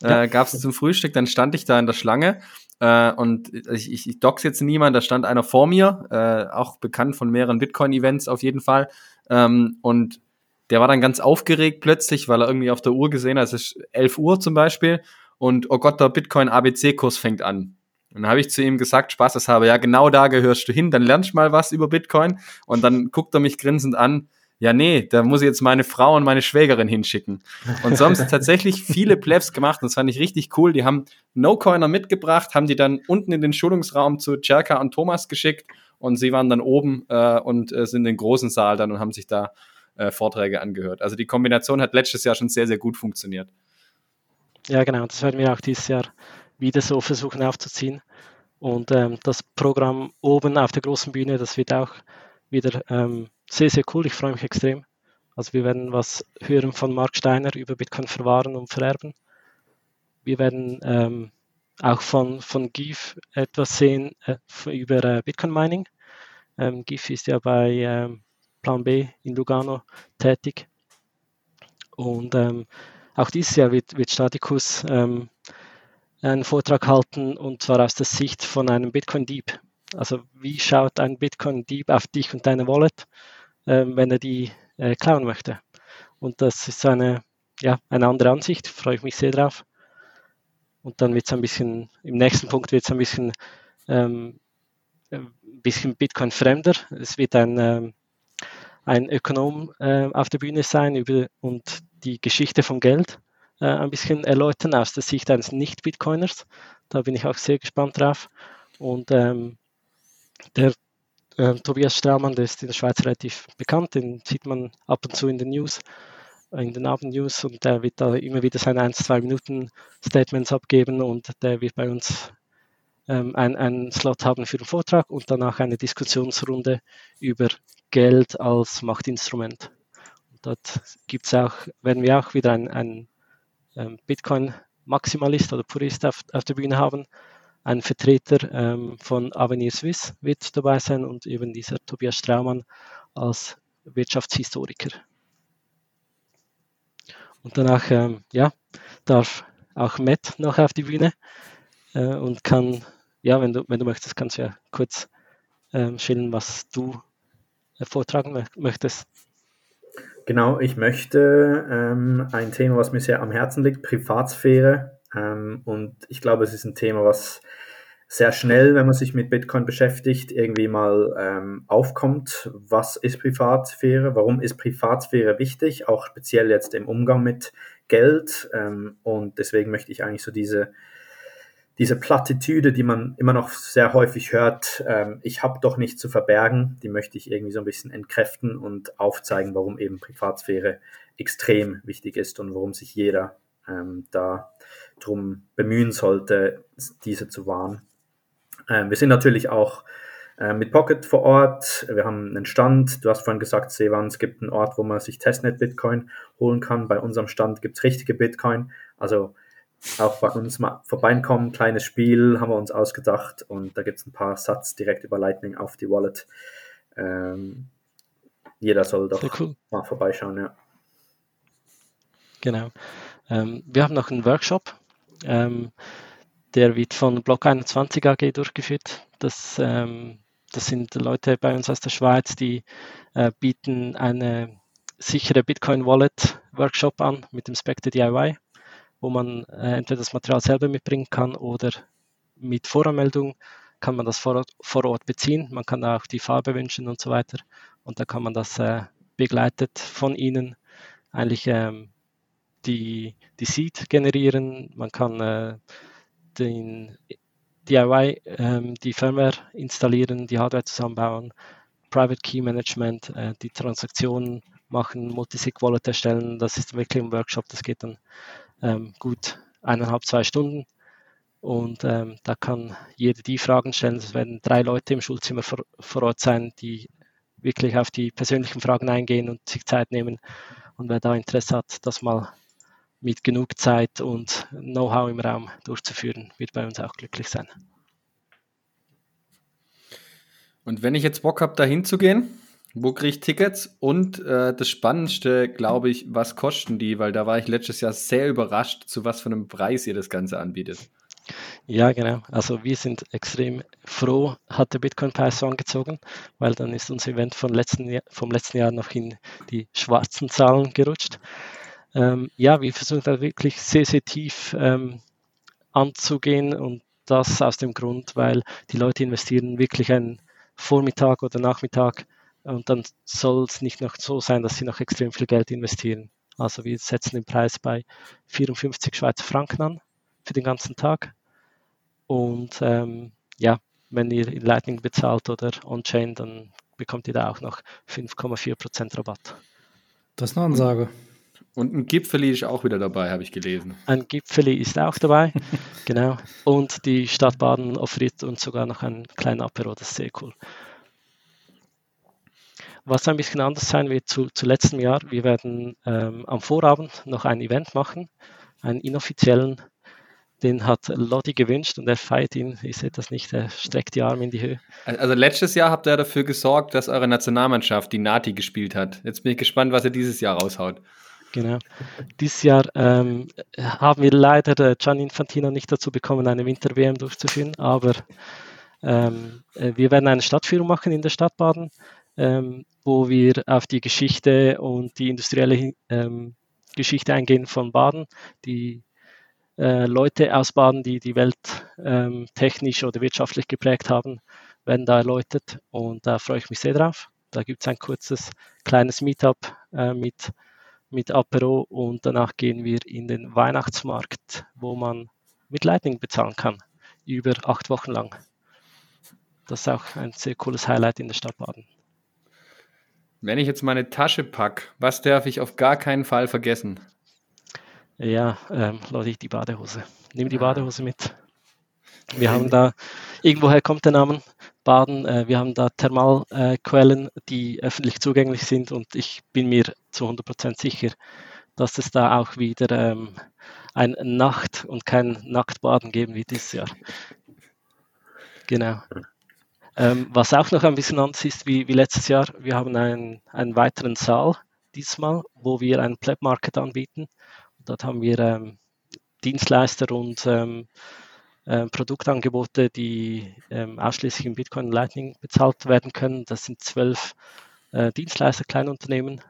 Ja. Äh, gab es zum Frühstück, dann stand ich da in der Schlange äh, und ich, ich, ich dox jetzt niemand, da stand einer vor mir, äh, auch bekannt von mehreren Bitcoin-Events auf jeden Fall. Ähm, und der war dann ganz aufgeregt plötzlich, weil er irgendwie auf der Uhr gesehen hat, es ist 11 Uhr zum Beispiel und oh Gott, der Bitcoin-ABC-Kurs fängt an. Und dann habe ich zu ihm gesagt, Spaß, das habe, ja, genau da gehörst du hin, dann lernst du mal was über Bitcoin. Und dann guckt er mich grinsend an, ja, nee, da muss ich jetzt meine Frau und meine Schwägerin hinschicken. Und so haben es tatsächlich viele Plebs gemacht. Das fand ich richtig cool. Die haben No-Coiner mitgebracht, haben die dann unten in den Schulungsraum zu Jerka und Thomas geschickt und sie waren dann oben äh, und äh, sind in den großen Saal dann und haben sich da äh, Vorträge angehört. Also die Kombination hat letztes Jahr schon sehr, sehr gut funktioniert. Ja, genau. Das werden wir auch dieses Jahr wieder so versuchen aufzuziehen. Und ähm, das Programm oben auf der großen Bühne, das wird auch wieder ähm, sehr, sehr cool. Ich freue mich extrem Also wir werden was hören von Mark Steiner über Bitcoin verwahren und vererben. Wir werden ähm, auch von, von GIF etwas sehen äh, über äh, Bitcoin Mining. Ähm, GIF ist ja bei ähm, Plan B in Lugano tätig. Und ähm, auch dieses Jahr wird, wird Staticus ähm, einen Vortrag halten und zwar aus der Sicht von einem Bitcoin-Dieb. Also wie schaut ein Bitcoin-Dieb auf dich und deine Wallet, äh, wenn er die äh, klauen möchte? Und das ist eine, ja, eine andere Ansicht, freue ich mich sehr drauf. Und dann wird es ein bisschen, im nächsten Punkt wird es ein bisschen, ähm, ein bisschen Bitcoin fremder. Es wird ein, ähm, ein Ökonom äh, auf der Bühne sein über, und die Geschichte von Geld äh, ein bisschen erläutern aus der Sicht eines Nicht-Bitcoiners. Da bin ich auch sehr gespannt drauf. Und ähm, der äh, Tobias Straumann, der ist in der Schweiz relativ bekannt, den sieht man ab und zu in den News, in den Abendnews und der wird da immer wieder seine 1-2 Minuten Statements abgeben und der wird bei uns ähm, einen Slot haben für den Vortrag und danach eine Diskussionsrunde über Geld als Machtinstrument. Und dort gibt's auch, werden wir auch wieder einen ähm, Bitcoin-Maximalist oder Purist auf, auf der Bühne haben. Ein Vertreter ähm, von Avenir Swiss wird dabei sein und eben dieser Tobias Straumann als Wirtschaftshistoriker. Und danach ähm, ja, darf auch Matt noch auf die Bühne äh, und kann, ja, wenn du, wenn du möchtest, kannst du ja kurz ähm, schildern, was du vortragen möchtest. Genau, ich möchte ähm, ein Thema, was mir sehr am Herzen liegt, Privatsphäre. Ähm, und ich glaube, es ist ein Thema, was sehr schnell, wenn man sich mit Bitcoin beschäftigt, irgendwie mal ähm, aufkommt. Was ist Privatsphäre? Warum ist Privatsphäre wichtig? Auch speziell jetzt im Umgang mit Geld. Ähm, und deswegen möchte ich eigentlich so diese diese Plattitüde, die man immer noch sehr häufig hört, ähm, ich habe doch nichts zu verbergen, die möchte ich irgendwie so ein bisschen entkräften und aufzeigen, warum eben Privatsphäre extrem wichtig ist und warum sich jeder ähm, da drum bemühen sollte, diese zu wahren. Ähm, wir sind natürlich auch äh, mit Pocket vor Ort. Wir haben einen Stand. Du hast vorhin gesagt, Sevan, es gibt einen Ort, wo man sich Testnet Bitcoin holen kann. Bei unserem Stand gibt es richtige Bitcoin. Also auch bei uns mal vorbeikommen, kleines Spiel haben wir uns ausgedacht und da gibt es ein paar Satz direkt über Lightning auf die Wallet. Ähm, jeder soll doch cool. mal vorbeischauen, ja. Genau. Ähm, wir haben noch einen Workshop, ähm, der wird von Block 21 AG durchgeführt. Das, ähm, das sind Leute bei uns aus der Schweiz, die äh, bieten eine sichere Bitcoin Wallet Workshop an mit dem Spectre DIY wo man äh, entweder das Material selber mitbringen kann oder mit Voranmeldung kann man das vor Ort, vor Ort beziehen. Man kann auch die Farbe wünschen und so weiter. Und da kann man das äh, begleitet von Ihnen eigentlich ähm, die, die Seed generieren. Man kann äh, den DIY, ähm, die Firmware installieren, die Hardware zusammenbauen, Private Key Management, äh, die Transaktionen machen, Multisig Wallet erstellen. Das ist wirklich ein Workshop, das geht dann ähm, gut eineinhalb, zwei Stunden. Und ähm, da kann jeder die Fragen stellen. Es werden drei Leute im Schulzimmer vor, vor, Ort sein, die wirklich auf die persönlichen Fragen eingehen und sich Zeit nehmen. Und wer da Interesse hat, das mal mit genug Zeit und Know-how im Raum durchzuführen, wird bei uns auch glücklich sein. Und wenn ich jetzt Bock habe, da hinzugehen, wo kriege ich Tickets? Und äh, das Spannendste, glaube ich, was kosten die? Weil da war ich letztes Jahr sehr überrascht, zu was für einem Preis ihr das Ganze anbietet. Ja, genau. Also wir sind extrem froh, hat der Bitcoin-Preis so angezogen, weil dann ist unser Event vom letzten, vom letzten Jahr noch in die schwarzen Zahlen gerutscht. Ähm, ja, wir versuchen da wirklich sehr, sehr tief ähm, anzugehen und das aus dem Grund, weil die Leute investieren wirklich einen Vormittag oder Nachmittag und dann soll es nicht noch so sein, dass sie noch extrem viel Geld investieren. Also wir setzen den Preis bei 54 Schweizer Franken an für den ganzen Tag. Und ähm, ja, wenn ihr in Lightning bezahlt oder On-Chain, dann bekommt ihr da auch noch 5,4% Rabatt. Das ist eine Ansage. Und ein Gipfeli ist auch wieder dabei, habe ich gelesen. Ein Gipfeli ist auch dabei, genau. Und die Stadt Baden offeriert uns sogar noch einen kleinen Apero, das ist sehr cool. Was ein bisschen anders sein wird zu, zu letztem Jahr, wir werden ähm, am Vorabend noch ein Event machen, einen inoffiziellen. Den hat Lodi gewünscht und er feiert ihn. Ich sehe das nicht, er streckt die Arme in die Höhe. Also letztes Jahr habt ihr dafür gesorgt, dass eure Nationalmannschaft die Nati gespielt hat. Jetzt bin ich gespannt, was ihr dieses Jahr raushaut. Genau. Dieses Jahr ähm, haben wir leider äh, Gian Infantino nicht dazu bekommen, eine Winter-WM durchzuführen, aber ähm, äh, wir werden eine Stadtführung machen in der Stadt Baden, ähm, wo wir auf die Geschichte und die industrielle ähm, Geschichte eingehen von Baden, die äh, Leute aus Baden, die die Welt ähm, technisch oder wirtschaftlich geprägt haben, werden da erläutert und da freue ich mich sehr drauf. Da gibt es ein kurzes kleines Meetup äh, mit mit Apero und danach gehen wir in den Weihnachtsmarkt, wo man mit Lightning bezahlen kann, über acht Wochen lang. Das ist auch ein sehr cooles Highlight in der Stadt Baden. Wenn ich jetzt meine Tasche packe, was darf ich auf gar keinen Fall vergessen? Ja, ähm, Leute, die Badehose. Nimm die ah. Badehose mit. Wir haben da, irgendwoher kommt der Name, Baden. Äh, wir haben da Thermalquellen, die öffentlich zugänglich sind und ich bin mir zu 100% sicher, dass es da auch wieder ähm, ein Nacht- und kein Nacktbaden geben wird dieses Jahr. Genau. Ähm, was auch noch ein bisschen anders ist wie, wie letztes Jahr, wir haben einen, einen weiteren Saal diesmal, wo wir einen Pleb Market anbieten. dort haben wir ähm, Dienstleister und ähm, äh, Produktangebote, die ähm, ausschließlich in Bitcoin und Lightning bezahlt werden können. Das sind zwölf äh, Dienstleister, Kleinunternehmen,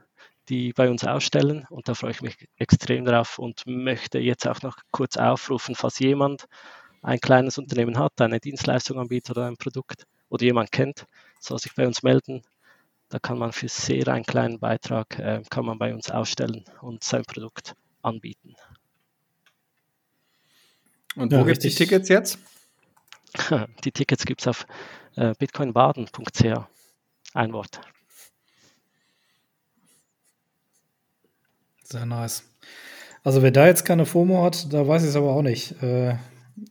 die bei uns ausstellen und da freue ich mich extrem drauf und möchte jetzt auch noch kurz aufrufen, falls jemand ein kleines Unternehmen hat, eine Dienstleistung anbietet oder ein Produkt oder jemand kennt, soll sich bei uns melden. Da kann man für sehr einen kleinen Beitrag äh, kann man bei uns ausstellen und sein Produkt anbieten. Und wo ja, gibt es die Tickets jetzt? Die Tickets gibt es auf äh, bitcoinbaden.ch. Ein Wort. Sehr nice. Also wer da jetzt keine FOMO hat, da weiß ich es aber auch nicht. Äh,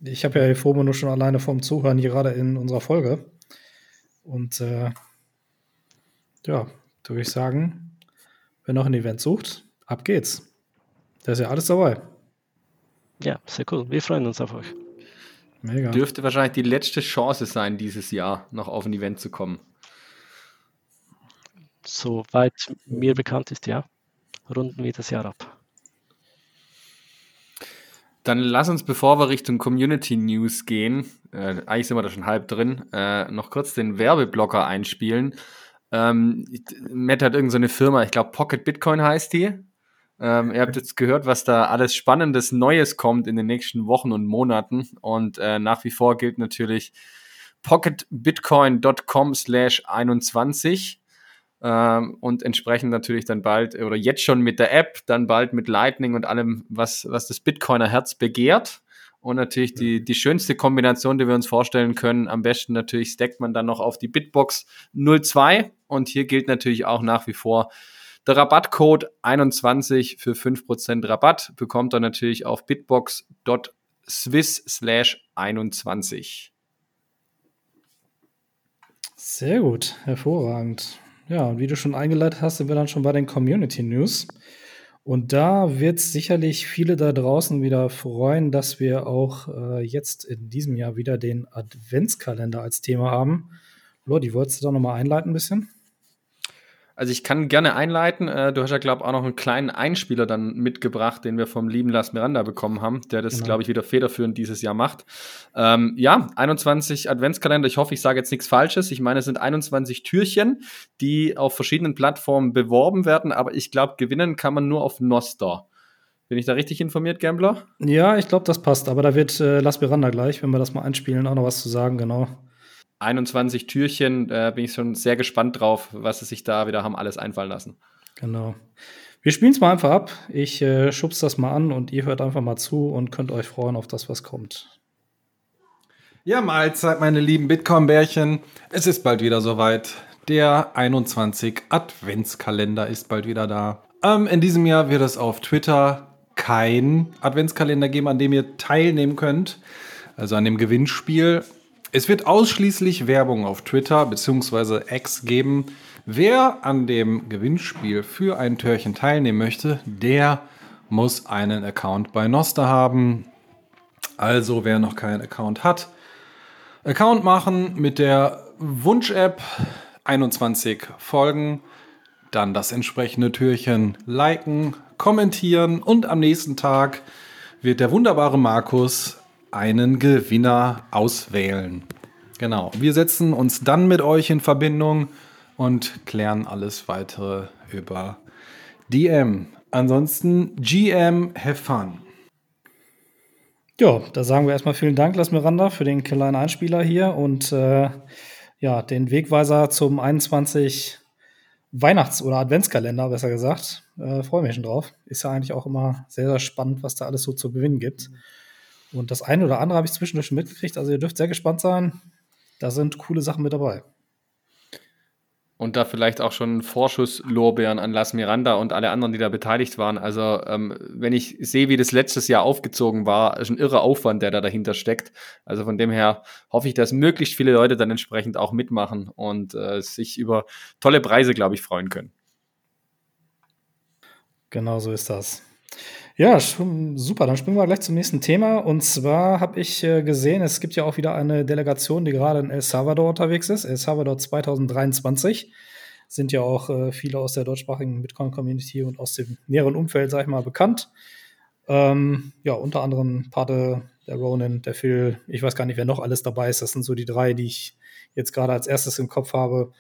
ich habe ja die FOMO nur schon alleine vom Zuhören hier gerade in unserer Folge. Und äh, ja, würde ich sagen, wer noch ein Event sucht, ab geht's. Da ist ja alles dabei. Ja, sehr cool. Wir freuen uns auf euch. Mega. Dürfte wahrscheinlich die letzte Chance sein, dieses Jahr noch auf ein Event zu kommen. Soweit mir bekannt ist, ja. Runden wir das Jahr ab. Dann lass uns, bevor wir Richtung Community News gehen, äh, eigentlich sind wir da schon halb drin, äh, noch kurz den Werbeblocker einspielen. Ähm, Matt hat irgendeine so Firma, ich glaube Pocket Bitcoin heißt die. Ähm, ihr habt jetzt gehört, was da alles Spannendes Neues kommt in den nächsten Wochen und Monaten. Und äh, nach wie vor gilt natürlich pocketbitcoin.com slash 21. Ähm, und entsprechend natürlich dann bald oder jetzt schon mit der App, dann bald mit Lightning und allem, was, was das Bitcoiner Herz begehrt. Und natürlich die, die schönste Kombination, die wir uns vorstellen können. Am besten natürlich stackt man dann noch auf die Bitbox 02. Und hier gilt natürlich auch nach wie vor der Rabattcode 21 für 5% Rabatt bekommt er natürlich auf bitbox.swiss slash 21. Sehr gut, hervorragend. Ja, und wie du schon eingeleitet hast, sind wir dann schon bei den Community News. Und da wird sicherlich viele da draußen wieder freuen, dass wir auch äh, jetzt in diesem Jahr wieder den Adventskalender als Thema haben. Lodi, wolltest du da nochmal einleiten ein bisschen? Also ich kann gerne einleiten. Äh, du hast ja, glaube ich, auch noch einen kleinen Einspieler dann mitgebracht, den wir vom lieben Las Miranda bekommen haben, der das, genau. glaube ich, wieder federführend dieses Jahr macht. Ähm, ja, 21 Adventskalender. Ich hoffe, ich sage jetzt nichts Falsches. Ich meine, es sind 21 Türchen, die auf verschiedenen Plattformen beworben werden, aber ich glaube, gewinnen kann man nur auf Nostor. Bin ich da richtig informiert, Gambler? Ja, ich glaube, das passt. Aber da wird äh, Las Miranda gleich, wenn wir das mal einspielen, auch noch was zu sagen, genau. 21 Türchen, da bin ich schon sehr gespannt drauf, was sie sich da wieder haben alles einfallen lassen. Genau. Wir spielen es mal einfach ab. Ich äh, schub's das mal an und ihr hört einfach mal zu und könnt euch freuen auf das, was kommt. Ja, Mahlzeit, meine lieben Bitcoin-Bärchen. Es ist bald wieder soweit. Der 21 Adventskalender ist bald wieder da. Ähm, in diesem Jahr wird es auf Twitter kein Adventskalender geben, an dem ihr teilnehmen könnt. Also an dem Gewinnspiel. Es wird ausschließlich Werbung auf Twitter bzw. X geben. Wer an dem Gewinnspiel für ein Törchen teilnehmen möchte, der muss einen Account bei Noster haben. Also wer noch keinen Account hat, Account machen mit der Wunsch-App 21 folgen, dann das entsprechende Türchen liken, kommentieren und am nächsten Tag wird der wunderbare Markus einen Gewinner auswählen. Genau, wir setzen uns dann mit euch in Verbindung und klären alles weitere über DM. Ansonsten GM, have fun. Ja, da sagen wir erstmal vielen Dank, Las Miranda, für den kleinen Einspieler hier und äh, ja, den Wegweiser zum 21 Weihnachts- oder Adventskalender, besser gesagt. Äh, Freue mich schon drauf. Ist ja eigentlich auch immer sehr, sehr spannend, was da alles so zu gewinnen gibt. Und das eine oder andere habe ich zwischendurch schon mitgekriegt. Also ihr dürft sehr gespannt sein. Da sind coole Sachen mit dabei. Und da vielleicht auch schon Vorschusslorbeeren an Las Miranda und alle anderen, die da beteiligt waren. Also, ähm, wenn ich sehe, wie das letztes Jahr aufgezogen war, ist ein irrer Aufwand, der da dahinter steckt. Also von dem her hoffe ich, dass möglichst viele Leute dann entsprechend auch mitmachen und äh, sich über tolle Preise, glaube ich, freuen können. Genau so ist das. Ja, super. Dann springen wir gleich zum nächsten Thema. Und zwar habe ich äh, gesehen, es gibt ja auch wieder eine Delegation, die gerade in El Salvador unterwegs ist. El Salvador 2023 sind ja auch äh, viele aus der deutschsprachigen Bitcoin-Community und aus dem näheren Umfeld, sag ich mal, bekannt. Ähm, ja, unter anderem Pate, der Ronan, der Phil, ich weiß gar nicht, wer noch alles dabei ist. Das sind so die drei, die ich jetzt gerade als erstes im Kopf habe.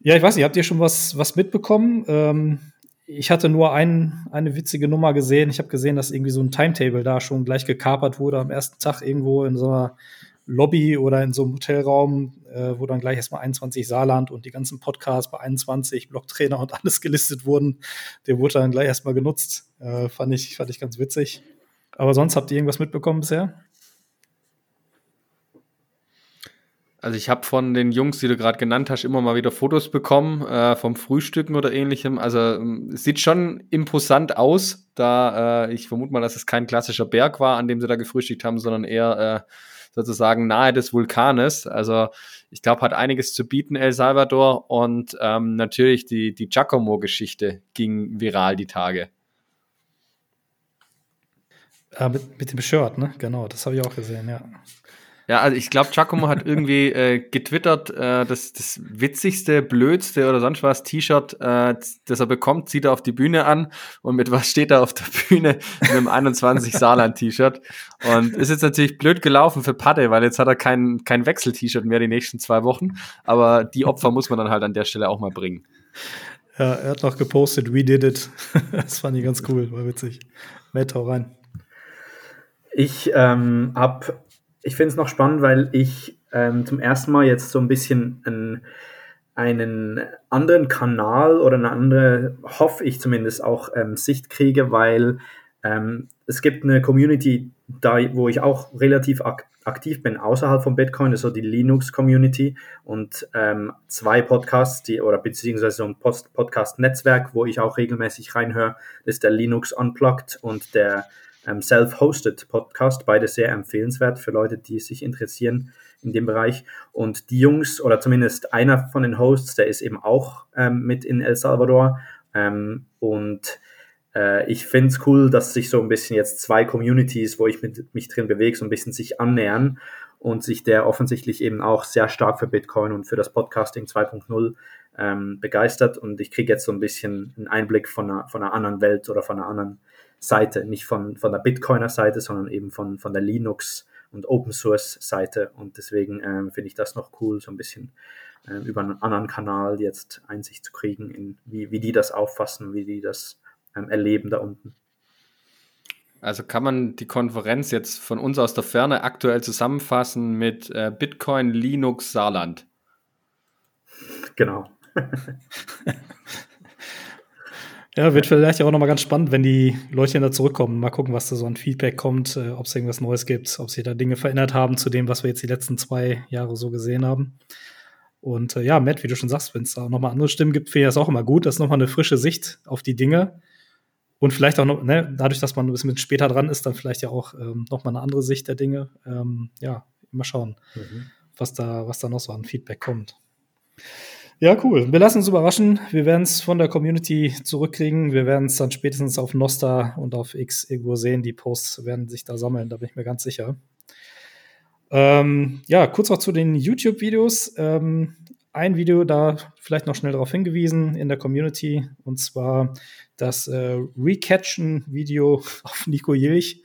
Ja, ich weiß nicht, habt ihr schon was, was mitbekommen? Ähm, ich hatte nur ein, eine witzige Nummer gesehen. Ich habe gesehen, dass irgendwie so ein Timetable da schon gleich gekapert wurde am ersten Tag irgendwo in so einer Lobby oder in so einem Hotelraum, äh, wo dann gleich erstmal 21 Saarland und die ganzen Podcasts bei 21 Blocktrainer und alles gelistet wurden. Der wurde dann gleich erstmal genutzt. Äh, fand, ich, fand ich ganz witzig. Aber sonst habt ihr irgendwas mitbekommen bisher? Also ich habe von den Jungs, die du gerade genannt hast, immer mal wieder Fotos bekommen äh, vom Frühstücken oder ähnlichem. Also ähm, es sieht schon imposant aus, da äh, ich vermute mal, dass es kein klassischer Berg war, an dem sie da gefrühstückt haben, sondern eher äh, sozusagen nahe des Vulkanes. Also ich glaube, hat einiges zu bieten, El Salvador. Und ähm, natürlich die, die Giacomo-Geschichte ging viral die Tage. Ah, mit, mit dem Shirt, ne? Genau, das habe ich auch gesehen, ja. Ja, also ich glaube, Giacomo hat irgendwie äh, getwittert, äh, das, das witzigste, blödste oder sonst was T-Shirt, äh, das er bekommt, zieht er auf die Bühne an und mit was steht er auf der Bühne? Mit einem 21 Saarland-T-Shirt. Und ist jetzt natürlich blöd gelaufen für Padde, weil jetzt hat er kein, kein Wechsel-T-Shirt mehr die nächsten zwei Wochen. Aber die Opfer muss man dann halt an der Stelle auch mal bringen. Ja, er hat noch gepostet, we did it. das fand ich ganz cool, war witzig. Matt, hau rein. Ich ähm, habe ich finde es noch spannend, weil ich ähm, zum ersten Mal jetzt so ein bisschen einen, einen anderen Kanal oder eine andere, hoffe ich zumindest auch, ähm, Sicht kriege, weil ähm, es gibt eine Community, da, wo ich auch relativ ak aktiv bin, außerhalb von Bitcoin, das ist so die Linux-Community. Und ähm, zwei Podcasts, die, oder beziehungsweise so ein Podcast-Netzwerk, wo ich auch regelmäßig reinhöre, ist der Linux Unplugged und der Self-Hosted Podcast, beide sehr empfehlenswert für Leute, die sich interessieren in dem Bereich. Und die Jungs, oder zumindest einer von den Hosts, der ist eben auch ähm, mit in El Salvador. Ähm, und äh, ich finde es cool, dass sich so ein bisschen jetzt zwei Communities, wo ich mit, mich drin bewege, so ein bisschen sich annähern und sich der offensichtlich eben auch sehr stark für Bitcoin und für das Podcasting 2.0 ähm, begeistert. Und ich kriege jetzt so ein bisschen einen Einblick von einer, von einer anderen Welt oder von einer anderen Seite, nicht von, von der Bitcoiner Seite, sondern eben von, von der Linux und Open Source Seite. Und deswegen ähm, finde ich das noch cool, so ein bisschen äh, über einen anderen Kanal jetzt Einsicht zu kriegen, in wie, wie die das auffassen, wie die das ähm, erleben da unten. Also kann man die Konferenz jetzt von uns aus der Ferne aktuell zusammenfassen mit äh, Bitcoin, Linux, Saarland. Genau. Ja, wird vielleicht auch nochmal ganz spannend, wenn die Leute da zurückkommen. Mal gucken, was da so an Feedback kommt, äh, ob es irgendwas Neues gibt, ob sie da Dinge verändert haben zu dem, was wir jetzt die letzten zwei Jahre so gesehen haben. Und äh, ja, Matt, wie du schon sagst, wenn es da nochmal andere Stimmen gibt, finde ich das auch immer gut. Das ist nochmal eine frische Sicht auf die Dinge. Und vielleicht auch noch, ne, dadurch, dass man ein bisschen später dran ist, dann vielleicht ja auch ähm, nochmal eine andere Sicht der Dinge. Ähm, ja, Mal schauen, mhm. was, da, was da noch so an Feedback kommt. Ja, cool. Wir lassen uns überraschen. Wir werden es von der Community zurückkriegen. Wir werden es dann spätestens auf Nosta und auf X irgendwo sehen. Die Posts werden sich da sammeln, da bin ich mir ganz sicher. Ähm, ja, kurz noch zu den YouTube-Videos. Ähm, ein Video da vielleicht noch schnell darauf hingewiesen in der Community und zwar das äh, Recatchen-Video auf Nico Jilch.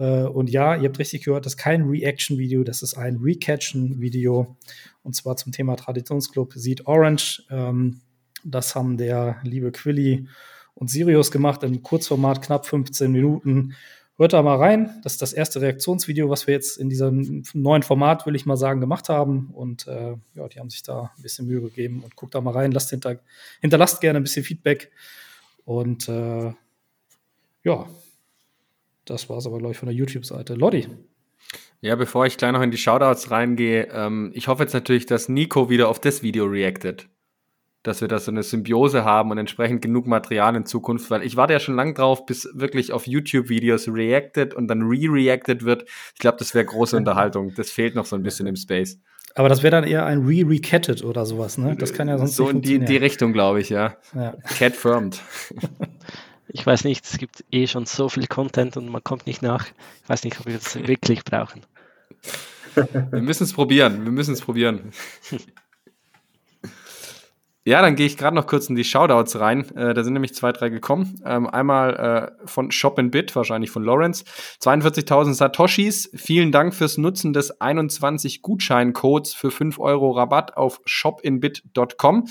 Äh, und ja, ihr habt richtig gehört, das ist kein Reaction-Video, das ist ein Recatchen-Video. Und zwar zum Thema Traditionsclub Seed Orange. Ähm, das haben der liebe Quilly und Sirius gemacht im Kurzformat, knapp 15 Minuten. Hört da mal rein. Das ist das erste Reaktionsvideo, was wir jetzt in diesem neuen Format, will ich mal sagen, gemacht haben. Und äh, ja, die haben sich da ein bisschen Mühe gegeben und guckt da mal rein. Lasst hinter, hinterlasst gerne ein bisschen Feedback. Und äh, ja, das war es aber, glaube ich, von der YouTube-Seite. Lodi. Ja, bevor ich gleich noch in die Shoutouts reingehe, ähm, ich hoffe jetzt natürlich, dass Nico wieder auf das Video reactet. Dass wir da so eine Symbiose haben und entsprechend genug Material in Zukunft, weil ich warte ja schon lang drauf, bis wirklich auf YouTube-Videos reacted und dann re-reacted wird. Ich glaube, das wäre große Unterhaltung. Das fehlt noch so ein bisschen im Space. Aber das wäre dann eher ein Re-Recatted oder sowas, ne? Das kann ja sonst So in die, die Richtung, glaube ich, ja. ja. Catfirmed. Ich weiß nicht, es gibt eh schon so viel Content und man kommt nicht nach. Ich weiß nicht, ob wir das wirklich brauchen. Wir müssen es probieren. Wir müssen es probieren. Ja, dann gehe ich gerade noch kurz in die Shoutouts rein. Äh, da sind nämlich zwei, drei gekommen. Ähm, einmal äh, von Shop Bit, wahrscheinlich von Lawrence. 42.000 Satoshis. Vielen Dank fürs Nutzen des 21 Gutscheincodes für 5 Euro Rabatt auf shopinbit.com.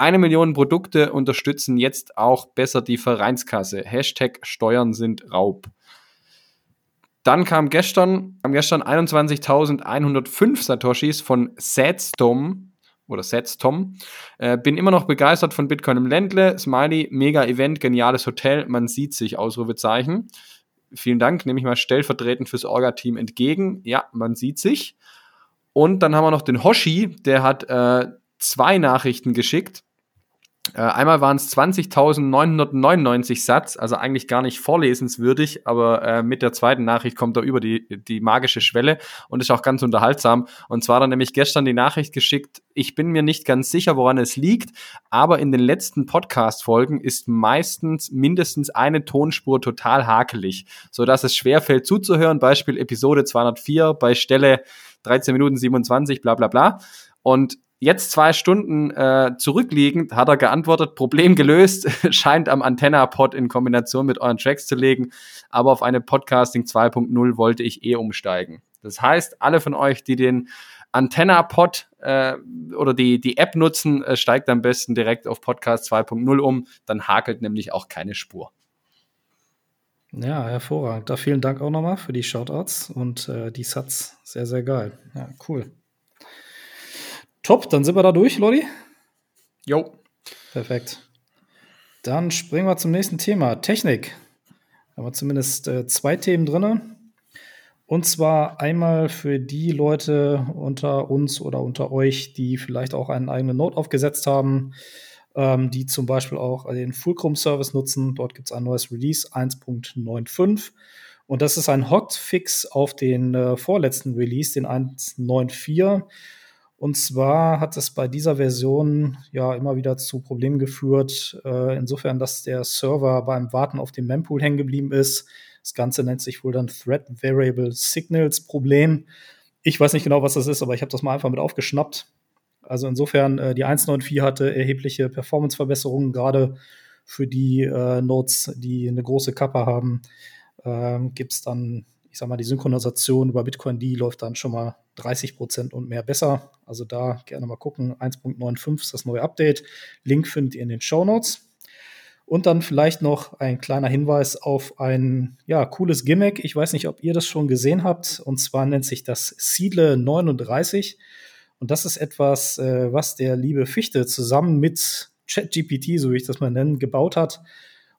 Eine Million Produkte unterstützen jetzt auch besser die Vereinskasse. Hashtag Steuern sind Raub. Dann kam gestern, kam gestern 21.105 Satoshis von Sadstorm oder Sadstom. Äh, bin immer noch begeistert von Bitcoin im Ländle. Smiley, mega Event, geniales Hotel. Man sieht sich, Ausrufezeichen. Vielen Dank, nehme ich mal stellvertretend fürs Orga-Team entgegen. Ja, man sieht sich. Und dann haben wir noch den Hoshi, der hat äh, zwei Nachrichten geschickt. Äh, einmal waren es 20.999 Satz, also eigentlich gar nicht vorlesenswürdig, aber äh, mit der zweiten Nachricht kommt er über die, die magische Schwelle und ist auch ganz unterhaltsam. Und zwar er nämlich gestern die Nachricht geschickt, ich bin mir nicht ganz sicher, woran es liegt, aber in den letzten Podcast-Folgen ist meistens mindestens eine Tonspur total hakelig, sodass es schwerfällt zuzuhören. Beispiel Episode 204 bei Stelle 13 Minuten 27, bla bla bla. Und Jetzt zwei Stunden äh, zurückliegend hat er geantwortet, Problem gelöst, scheint am Antenna-Pod in Kombination mit euren Tracks zu legen, aber auf eine Podcasting 2.0 wollte ich eh umsteigen. Das heißt, alle von euch, die den Antenna-Pod äh, oder die, die App nutzen, äh, steigt am besten direkt auf Podcast 2.0 um, dann hakelt nämlich auch keine Spur. Ja, hervorragend. Da vielen Dank auch nochmal für die Shoutouts und äh, die Sats. Sehr, sehr geil. Ja, cool. Top, dann sind wir da durch, Lodi. Jo. Perfekt. Dann springen wir zum nächsten Thema. Technik. Da haben wir zumindest äh, zwei Themen drin. Und zwar einmal für die Leute unter uns oder unter euch, die vielleicht auch einen eigenen Node aufgesetzt haben, ähm, die zum Beispiel auch den Fulcrum-Service nutzen. Dort gibt es ein neues Release 1.95. Und das ist ein Hotfix auf den äh, vorletzten Release, den 1.94. Und zwar hat es bei dieser Version ja immer wieder zu Problemen geführt, äh, insofern, dass der Server beim Warten auf den Mempool hängen geblieben ist. Das Ganze nennt sich wohl dann Thread Variable Signals Problem. Ich weiß nicht genau, was das ist, aber ich habe das mal einfach mit aufgeschnappt. Also insofern, äh, die 1.9.4 hatte erhebliche Performanceverbesserungen, gerade für die äh, Nodes, die eine große Kappe haben, ähm, gibt es dann ich sag mal, die Synchronisation über Bitcoin, die läuft dann schon mal 30 Prozent und mehr besser. Also da gerne mal gucken. 1.95 ist das neue Update. Link findet ihr in den Show Notes. Und dann vielleicht noch ein kleiner Hinweis auf ein ja, cooles Gimmick. Ich weiß nicht, ob ihr das schon gesehen habt. Und zwar nennt sich das Siedle 39. Und das ist etwas, äh, was der liebe Fichte zusammen mit ChatGPT, so wie ich das mal nennen, gebaut hat.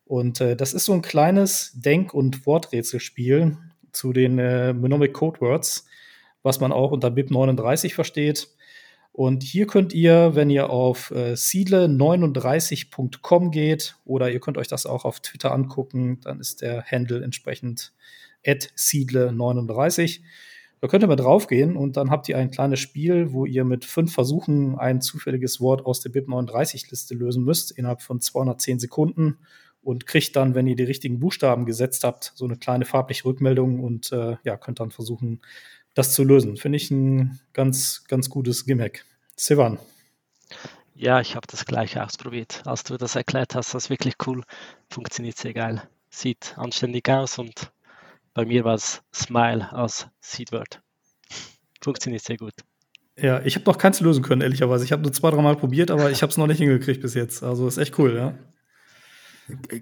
Und äh, das ist so ein kleines Denk- und Worträtselspiel, zu den äh, Mnemonic Codewords, was man auch unter BIP39 versteht. Und hier könnt ihr, wenn ihr auf äh, siedle39.com geht oder ihr könnt euch das auch auf Twitter angucken, dann ist der Handle entsprechend siedle39. Da könnt ihr mal draufgehen und dann habt ihr ein kleines Spiel, wo ihr mit fünf Versuchen ein zufälliges Wort aus der BIP39-Liste lösen müsst, innerhalb von 210 Sekunden und kriegt dann, wenn ihr die richtigen Buchstaben gesetzt habt, so eine kleine farbliche Rückmeldung und äh, ja, könnt dann versuchen, das zu lösen. Finde ich ein ganz, ganz gutes Gimmick. Sivan. Ja, ich habe das gleich ausprobiert. Als du das erklärt hast, das ist wirklich cool. Funktioniert sehr geil. Sieht anständig aus und bei mir war es Smile als Seedword. Funktioniert sehr gut. Ja, ich habe noch keins lösen können, ehrlicherweise. Ich habe nur zwei, dreimal probiert, aber ich habe es noch nicht hingekriegt bis jetzt. Also ist echt cool, ja.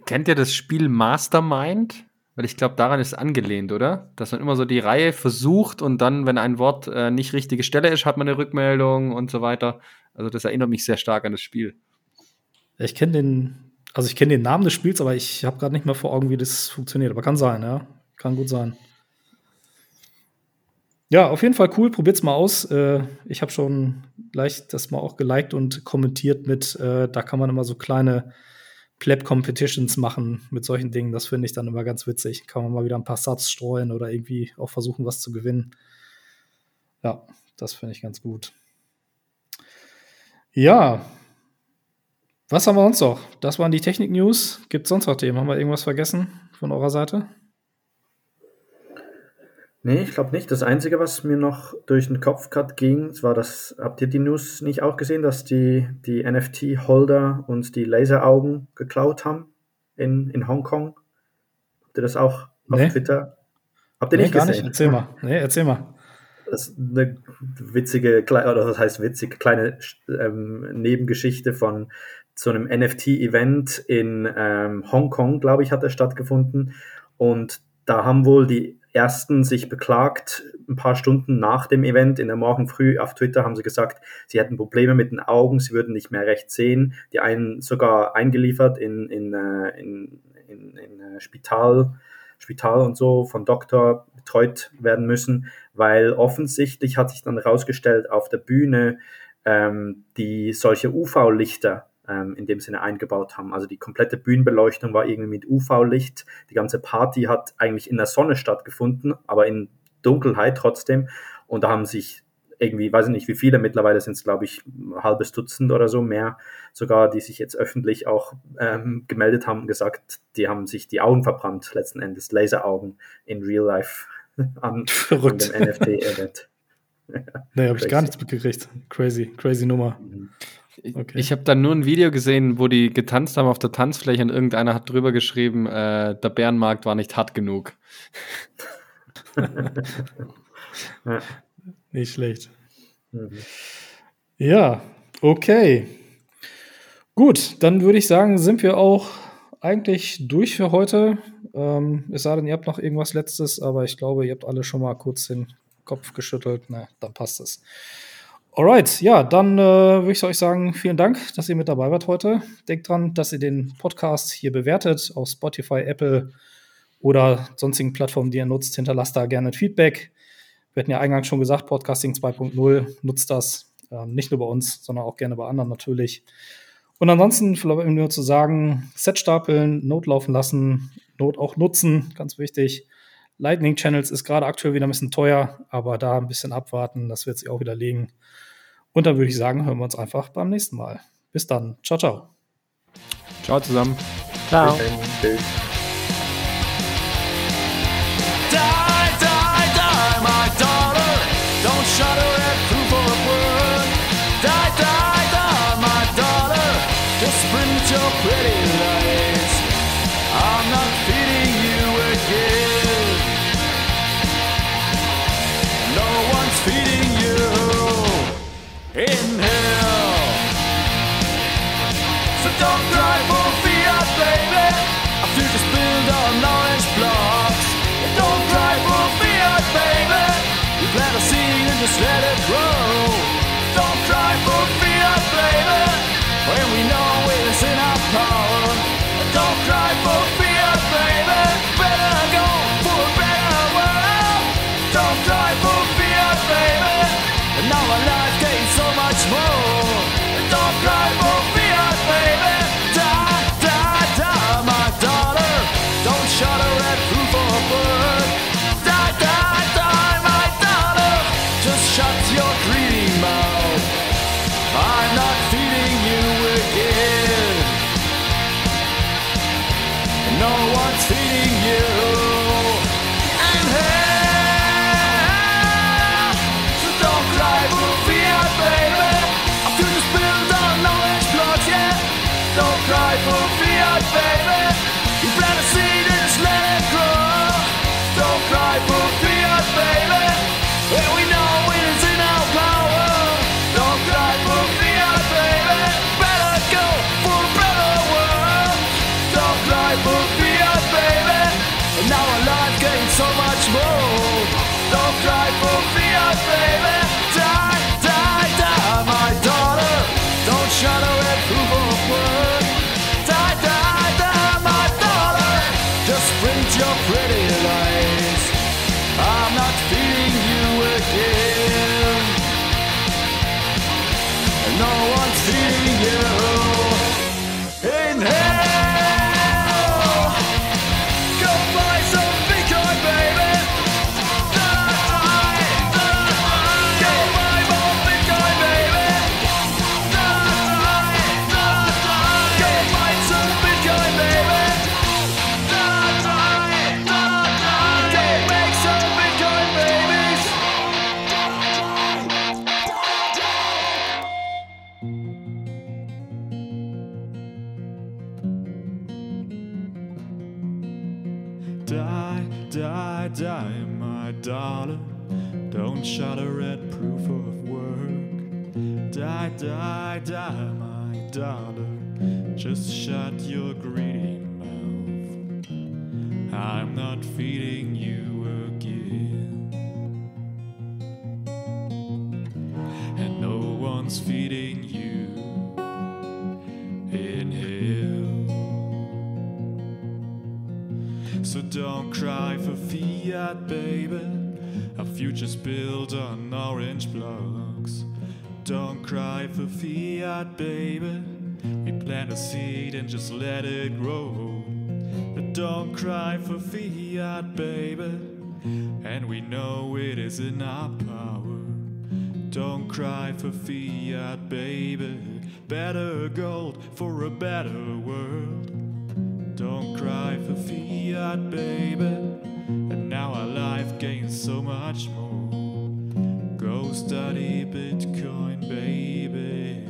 Kennt ihr das Spiel Mastermind? Weil ich glaube, daran ist angelehnt, oder? Dass man immer so die Reihe versucht und dann, wenn ein Wort äh, nicht richtige Stelle ist, hat man eine Rückmeldung und so weiter. Also das erinnert mich sehr stark an das Spiel. Ich kenne den, also ich kenne den Namen des Spiels, aber ich habe gerade nicht mehr vor Augen, wie das funktioniert. Aber kann sein, ja. Kann gut sein. Ja, auf jeden Fall cool. Probiert's mal aus. Äh, ich habe schon gleich das mal auch geliked und kommentiert mit, äh, da kann man immer so kleine Pleb-Competitions machen mit solchen Dingen. Das finde ich dann immer ganz witzig. Kann man mal wieder ein paar Satz streuen oder irgendwie auch versuchen, was zu gewinnen. Ja, das finde ich ganz gut. Ja. Was haben wir sonst noch? Das waren die Technik-News. Gibt es sonst noch Themen? Haben wir irgendwas vergessen von eurer Seite? Nee, ich glaube nicht. Das Einzige, was mir noch durch den Kopf gerade ging, war das, habt ihr die News nicht auch gesehen, dass die, die NFT-Holder uns die Laseraugen geklaut haben in, in Hongkong? Habt ihr das auch auf Nee. Twitter? Habt ihr Nee, nicht gar gesehen? nicht. Erzähl mal. Nee, erzähl mal. Das ist eine witzige, oder was heißt witzig, kleine ähm, Nebengeschichte von so einem NFT-Event in ähm, Hongkong, glaube ich, hat er stattgefunden. Und da haben wohl die ersten sich beklagt, ein paar Stunden nach dem Event, in der Morgen früh auf Twitter haben sie gesagt, sie hätten Probleme mit den Augen, sie würden nicht mehr recht sehen. Die einen sogar eingeliefert in, in, äh, in, in, in äh, Spital, Spital und so von Doktor betreut werden müssen, weil offensichtlich hat sich dann herausgestellt auf der Bühne, ähm, die solche UV-Lichter ähm, in dem Sinne eingebaut haben. Also die komplette Bühnenbeleuchtung war irgendwie mit UV-Licht. Die ganze Party hat eigentlich in der Sonne stattgefunden, aber in Dunkelheit trotzdem. Und da haben sich irgendwie, weiß ich nicht, wie viele, mittlerweile sind es, glaube ich, ein halbes Dutzend oder so mehr, sogar, die sich jetzt öffentlich auch ähm, gemeldet haben und gesagt, die haben sich die Augen verbrannt, letzten Endes, Laseraugen in Real Life an, an dem NFT-Event. Nee, habe ich gar nichts mitgekriegt. Crazy, crazy Nummer. Okay. Ich habe da nur ein Video gesehen, wo die getanzt haben auf der Tanzfläche und irgendeiner hat drüber geschrieben, äh, der Bärenmarkt war nicht hart genug. Nicht schlecht. Mhm. Ja, okay. Gut, dann würde ich sagen, sind wir auch eigentlich durch für heute. Ähm, es sei denn, ihr habt noch irgendwas Letztes, aber ich glaube, ihr habt alle schon mal kurz den Kopf geschüttelt. Na, dann passt es. Alright, ja, dann äh, würde ich euch sagen, vielen Dank, dass ihr mit dabei wart heute. Denkt dran, dass ihr den Podcast hier bewertet auf Spotify, Apple oder sonstigen Plattformen, die ihr nutzt. Hinterlasst da gerne Feedback. Wir hatten ja eingangs schon gesagt, Podcasting 2.0 nutzt das ähm, nicht nur bei uns, sondern auch gerne bei anderen natürlich. Und ansonsten vielleicht nur zu sagen, Set stapeln, Note laufen lassen, Note auch nutzen, ganz wichtig. Lightning Channels ist gerade aktuell wieder ein bisschen teuer, aber da ein bisschen abwarten, das wird sich auch wieder legen. Und dann würde ich sagen, hören wir uns einfach beim nächsten Mal. Bis dann. Ciao, ciao. Ciao zusammen. Ciao. Bis dahin. Tschüss. Die, die, die, my daughter. Don't shudder at proof of a word. Die, die, die, my daughter. Just sprint your pretty lights. In hell. So don't cry for fear, baby. Feel just build on orange blocks. Don't cry for fear, baby. You plant a seed and just let it grow. Don't cry for fear, baby. When we know it's in our power. Don't cry for blocks. Don't cry for fiat, baby. We plant a seed and just let it grow. But don't cry for fiat, baby. And we know it is in our power. Don't cry for fiat, baby. Better gold for a better world. Don't cry for fiat, baby. And now our life gains so much more. Go study Bitcoin, baby.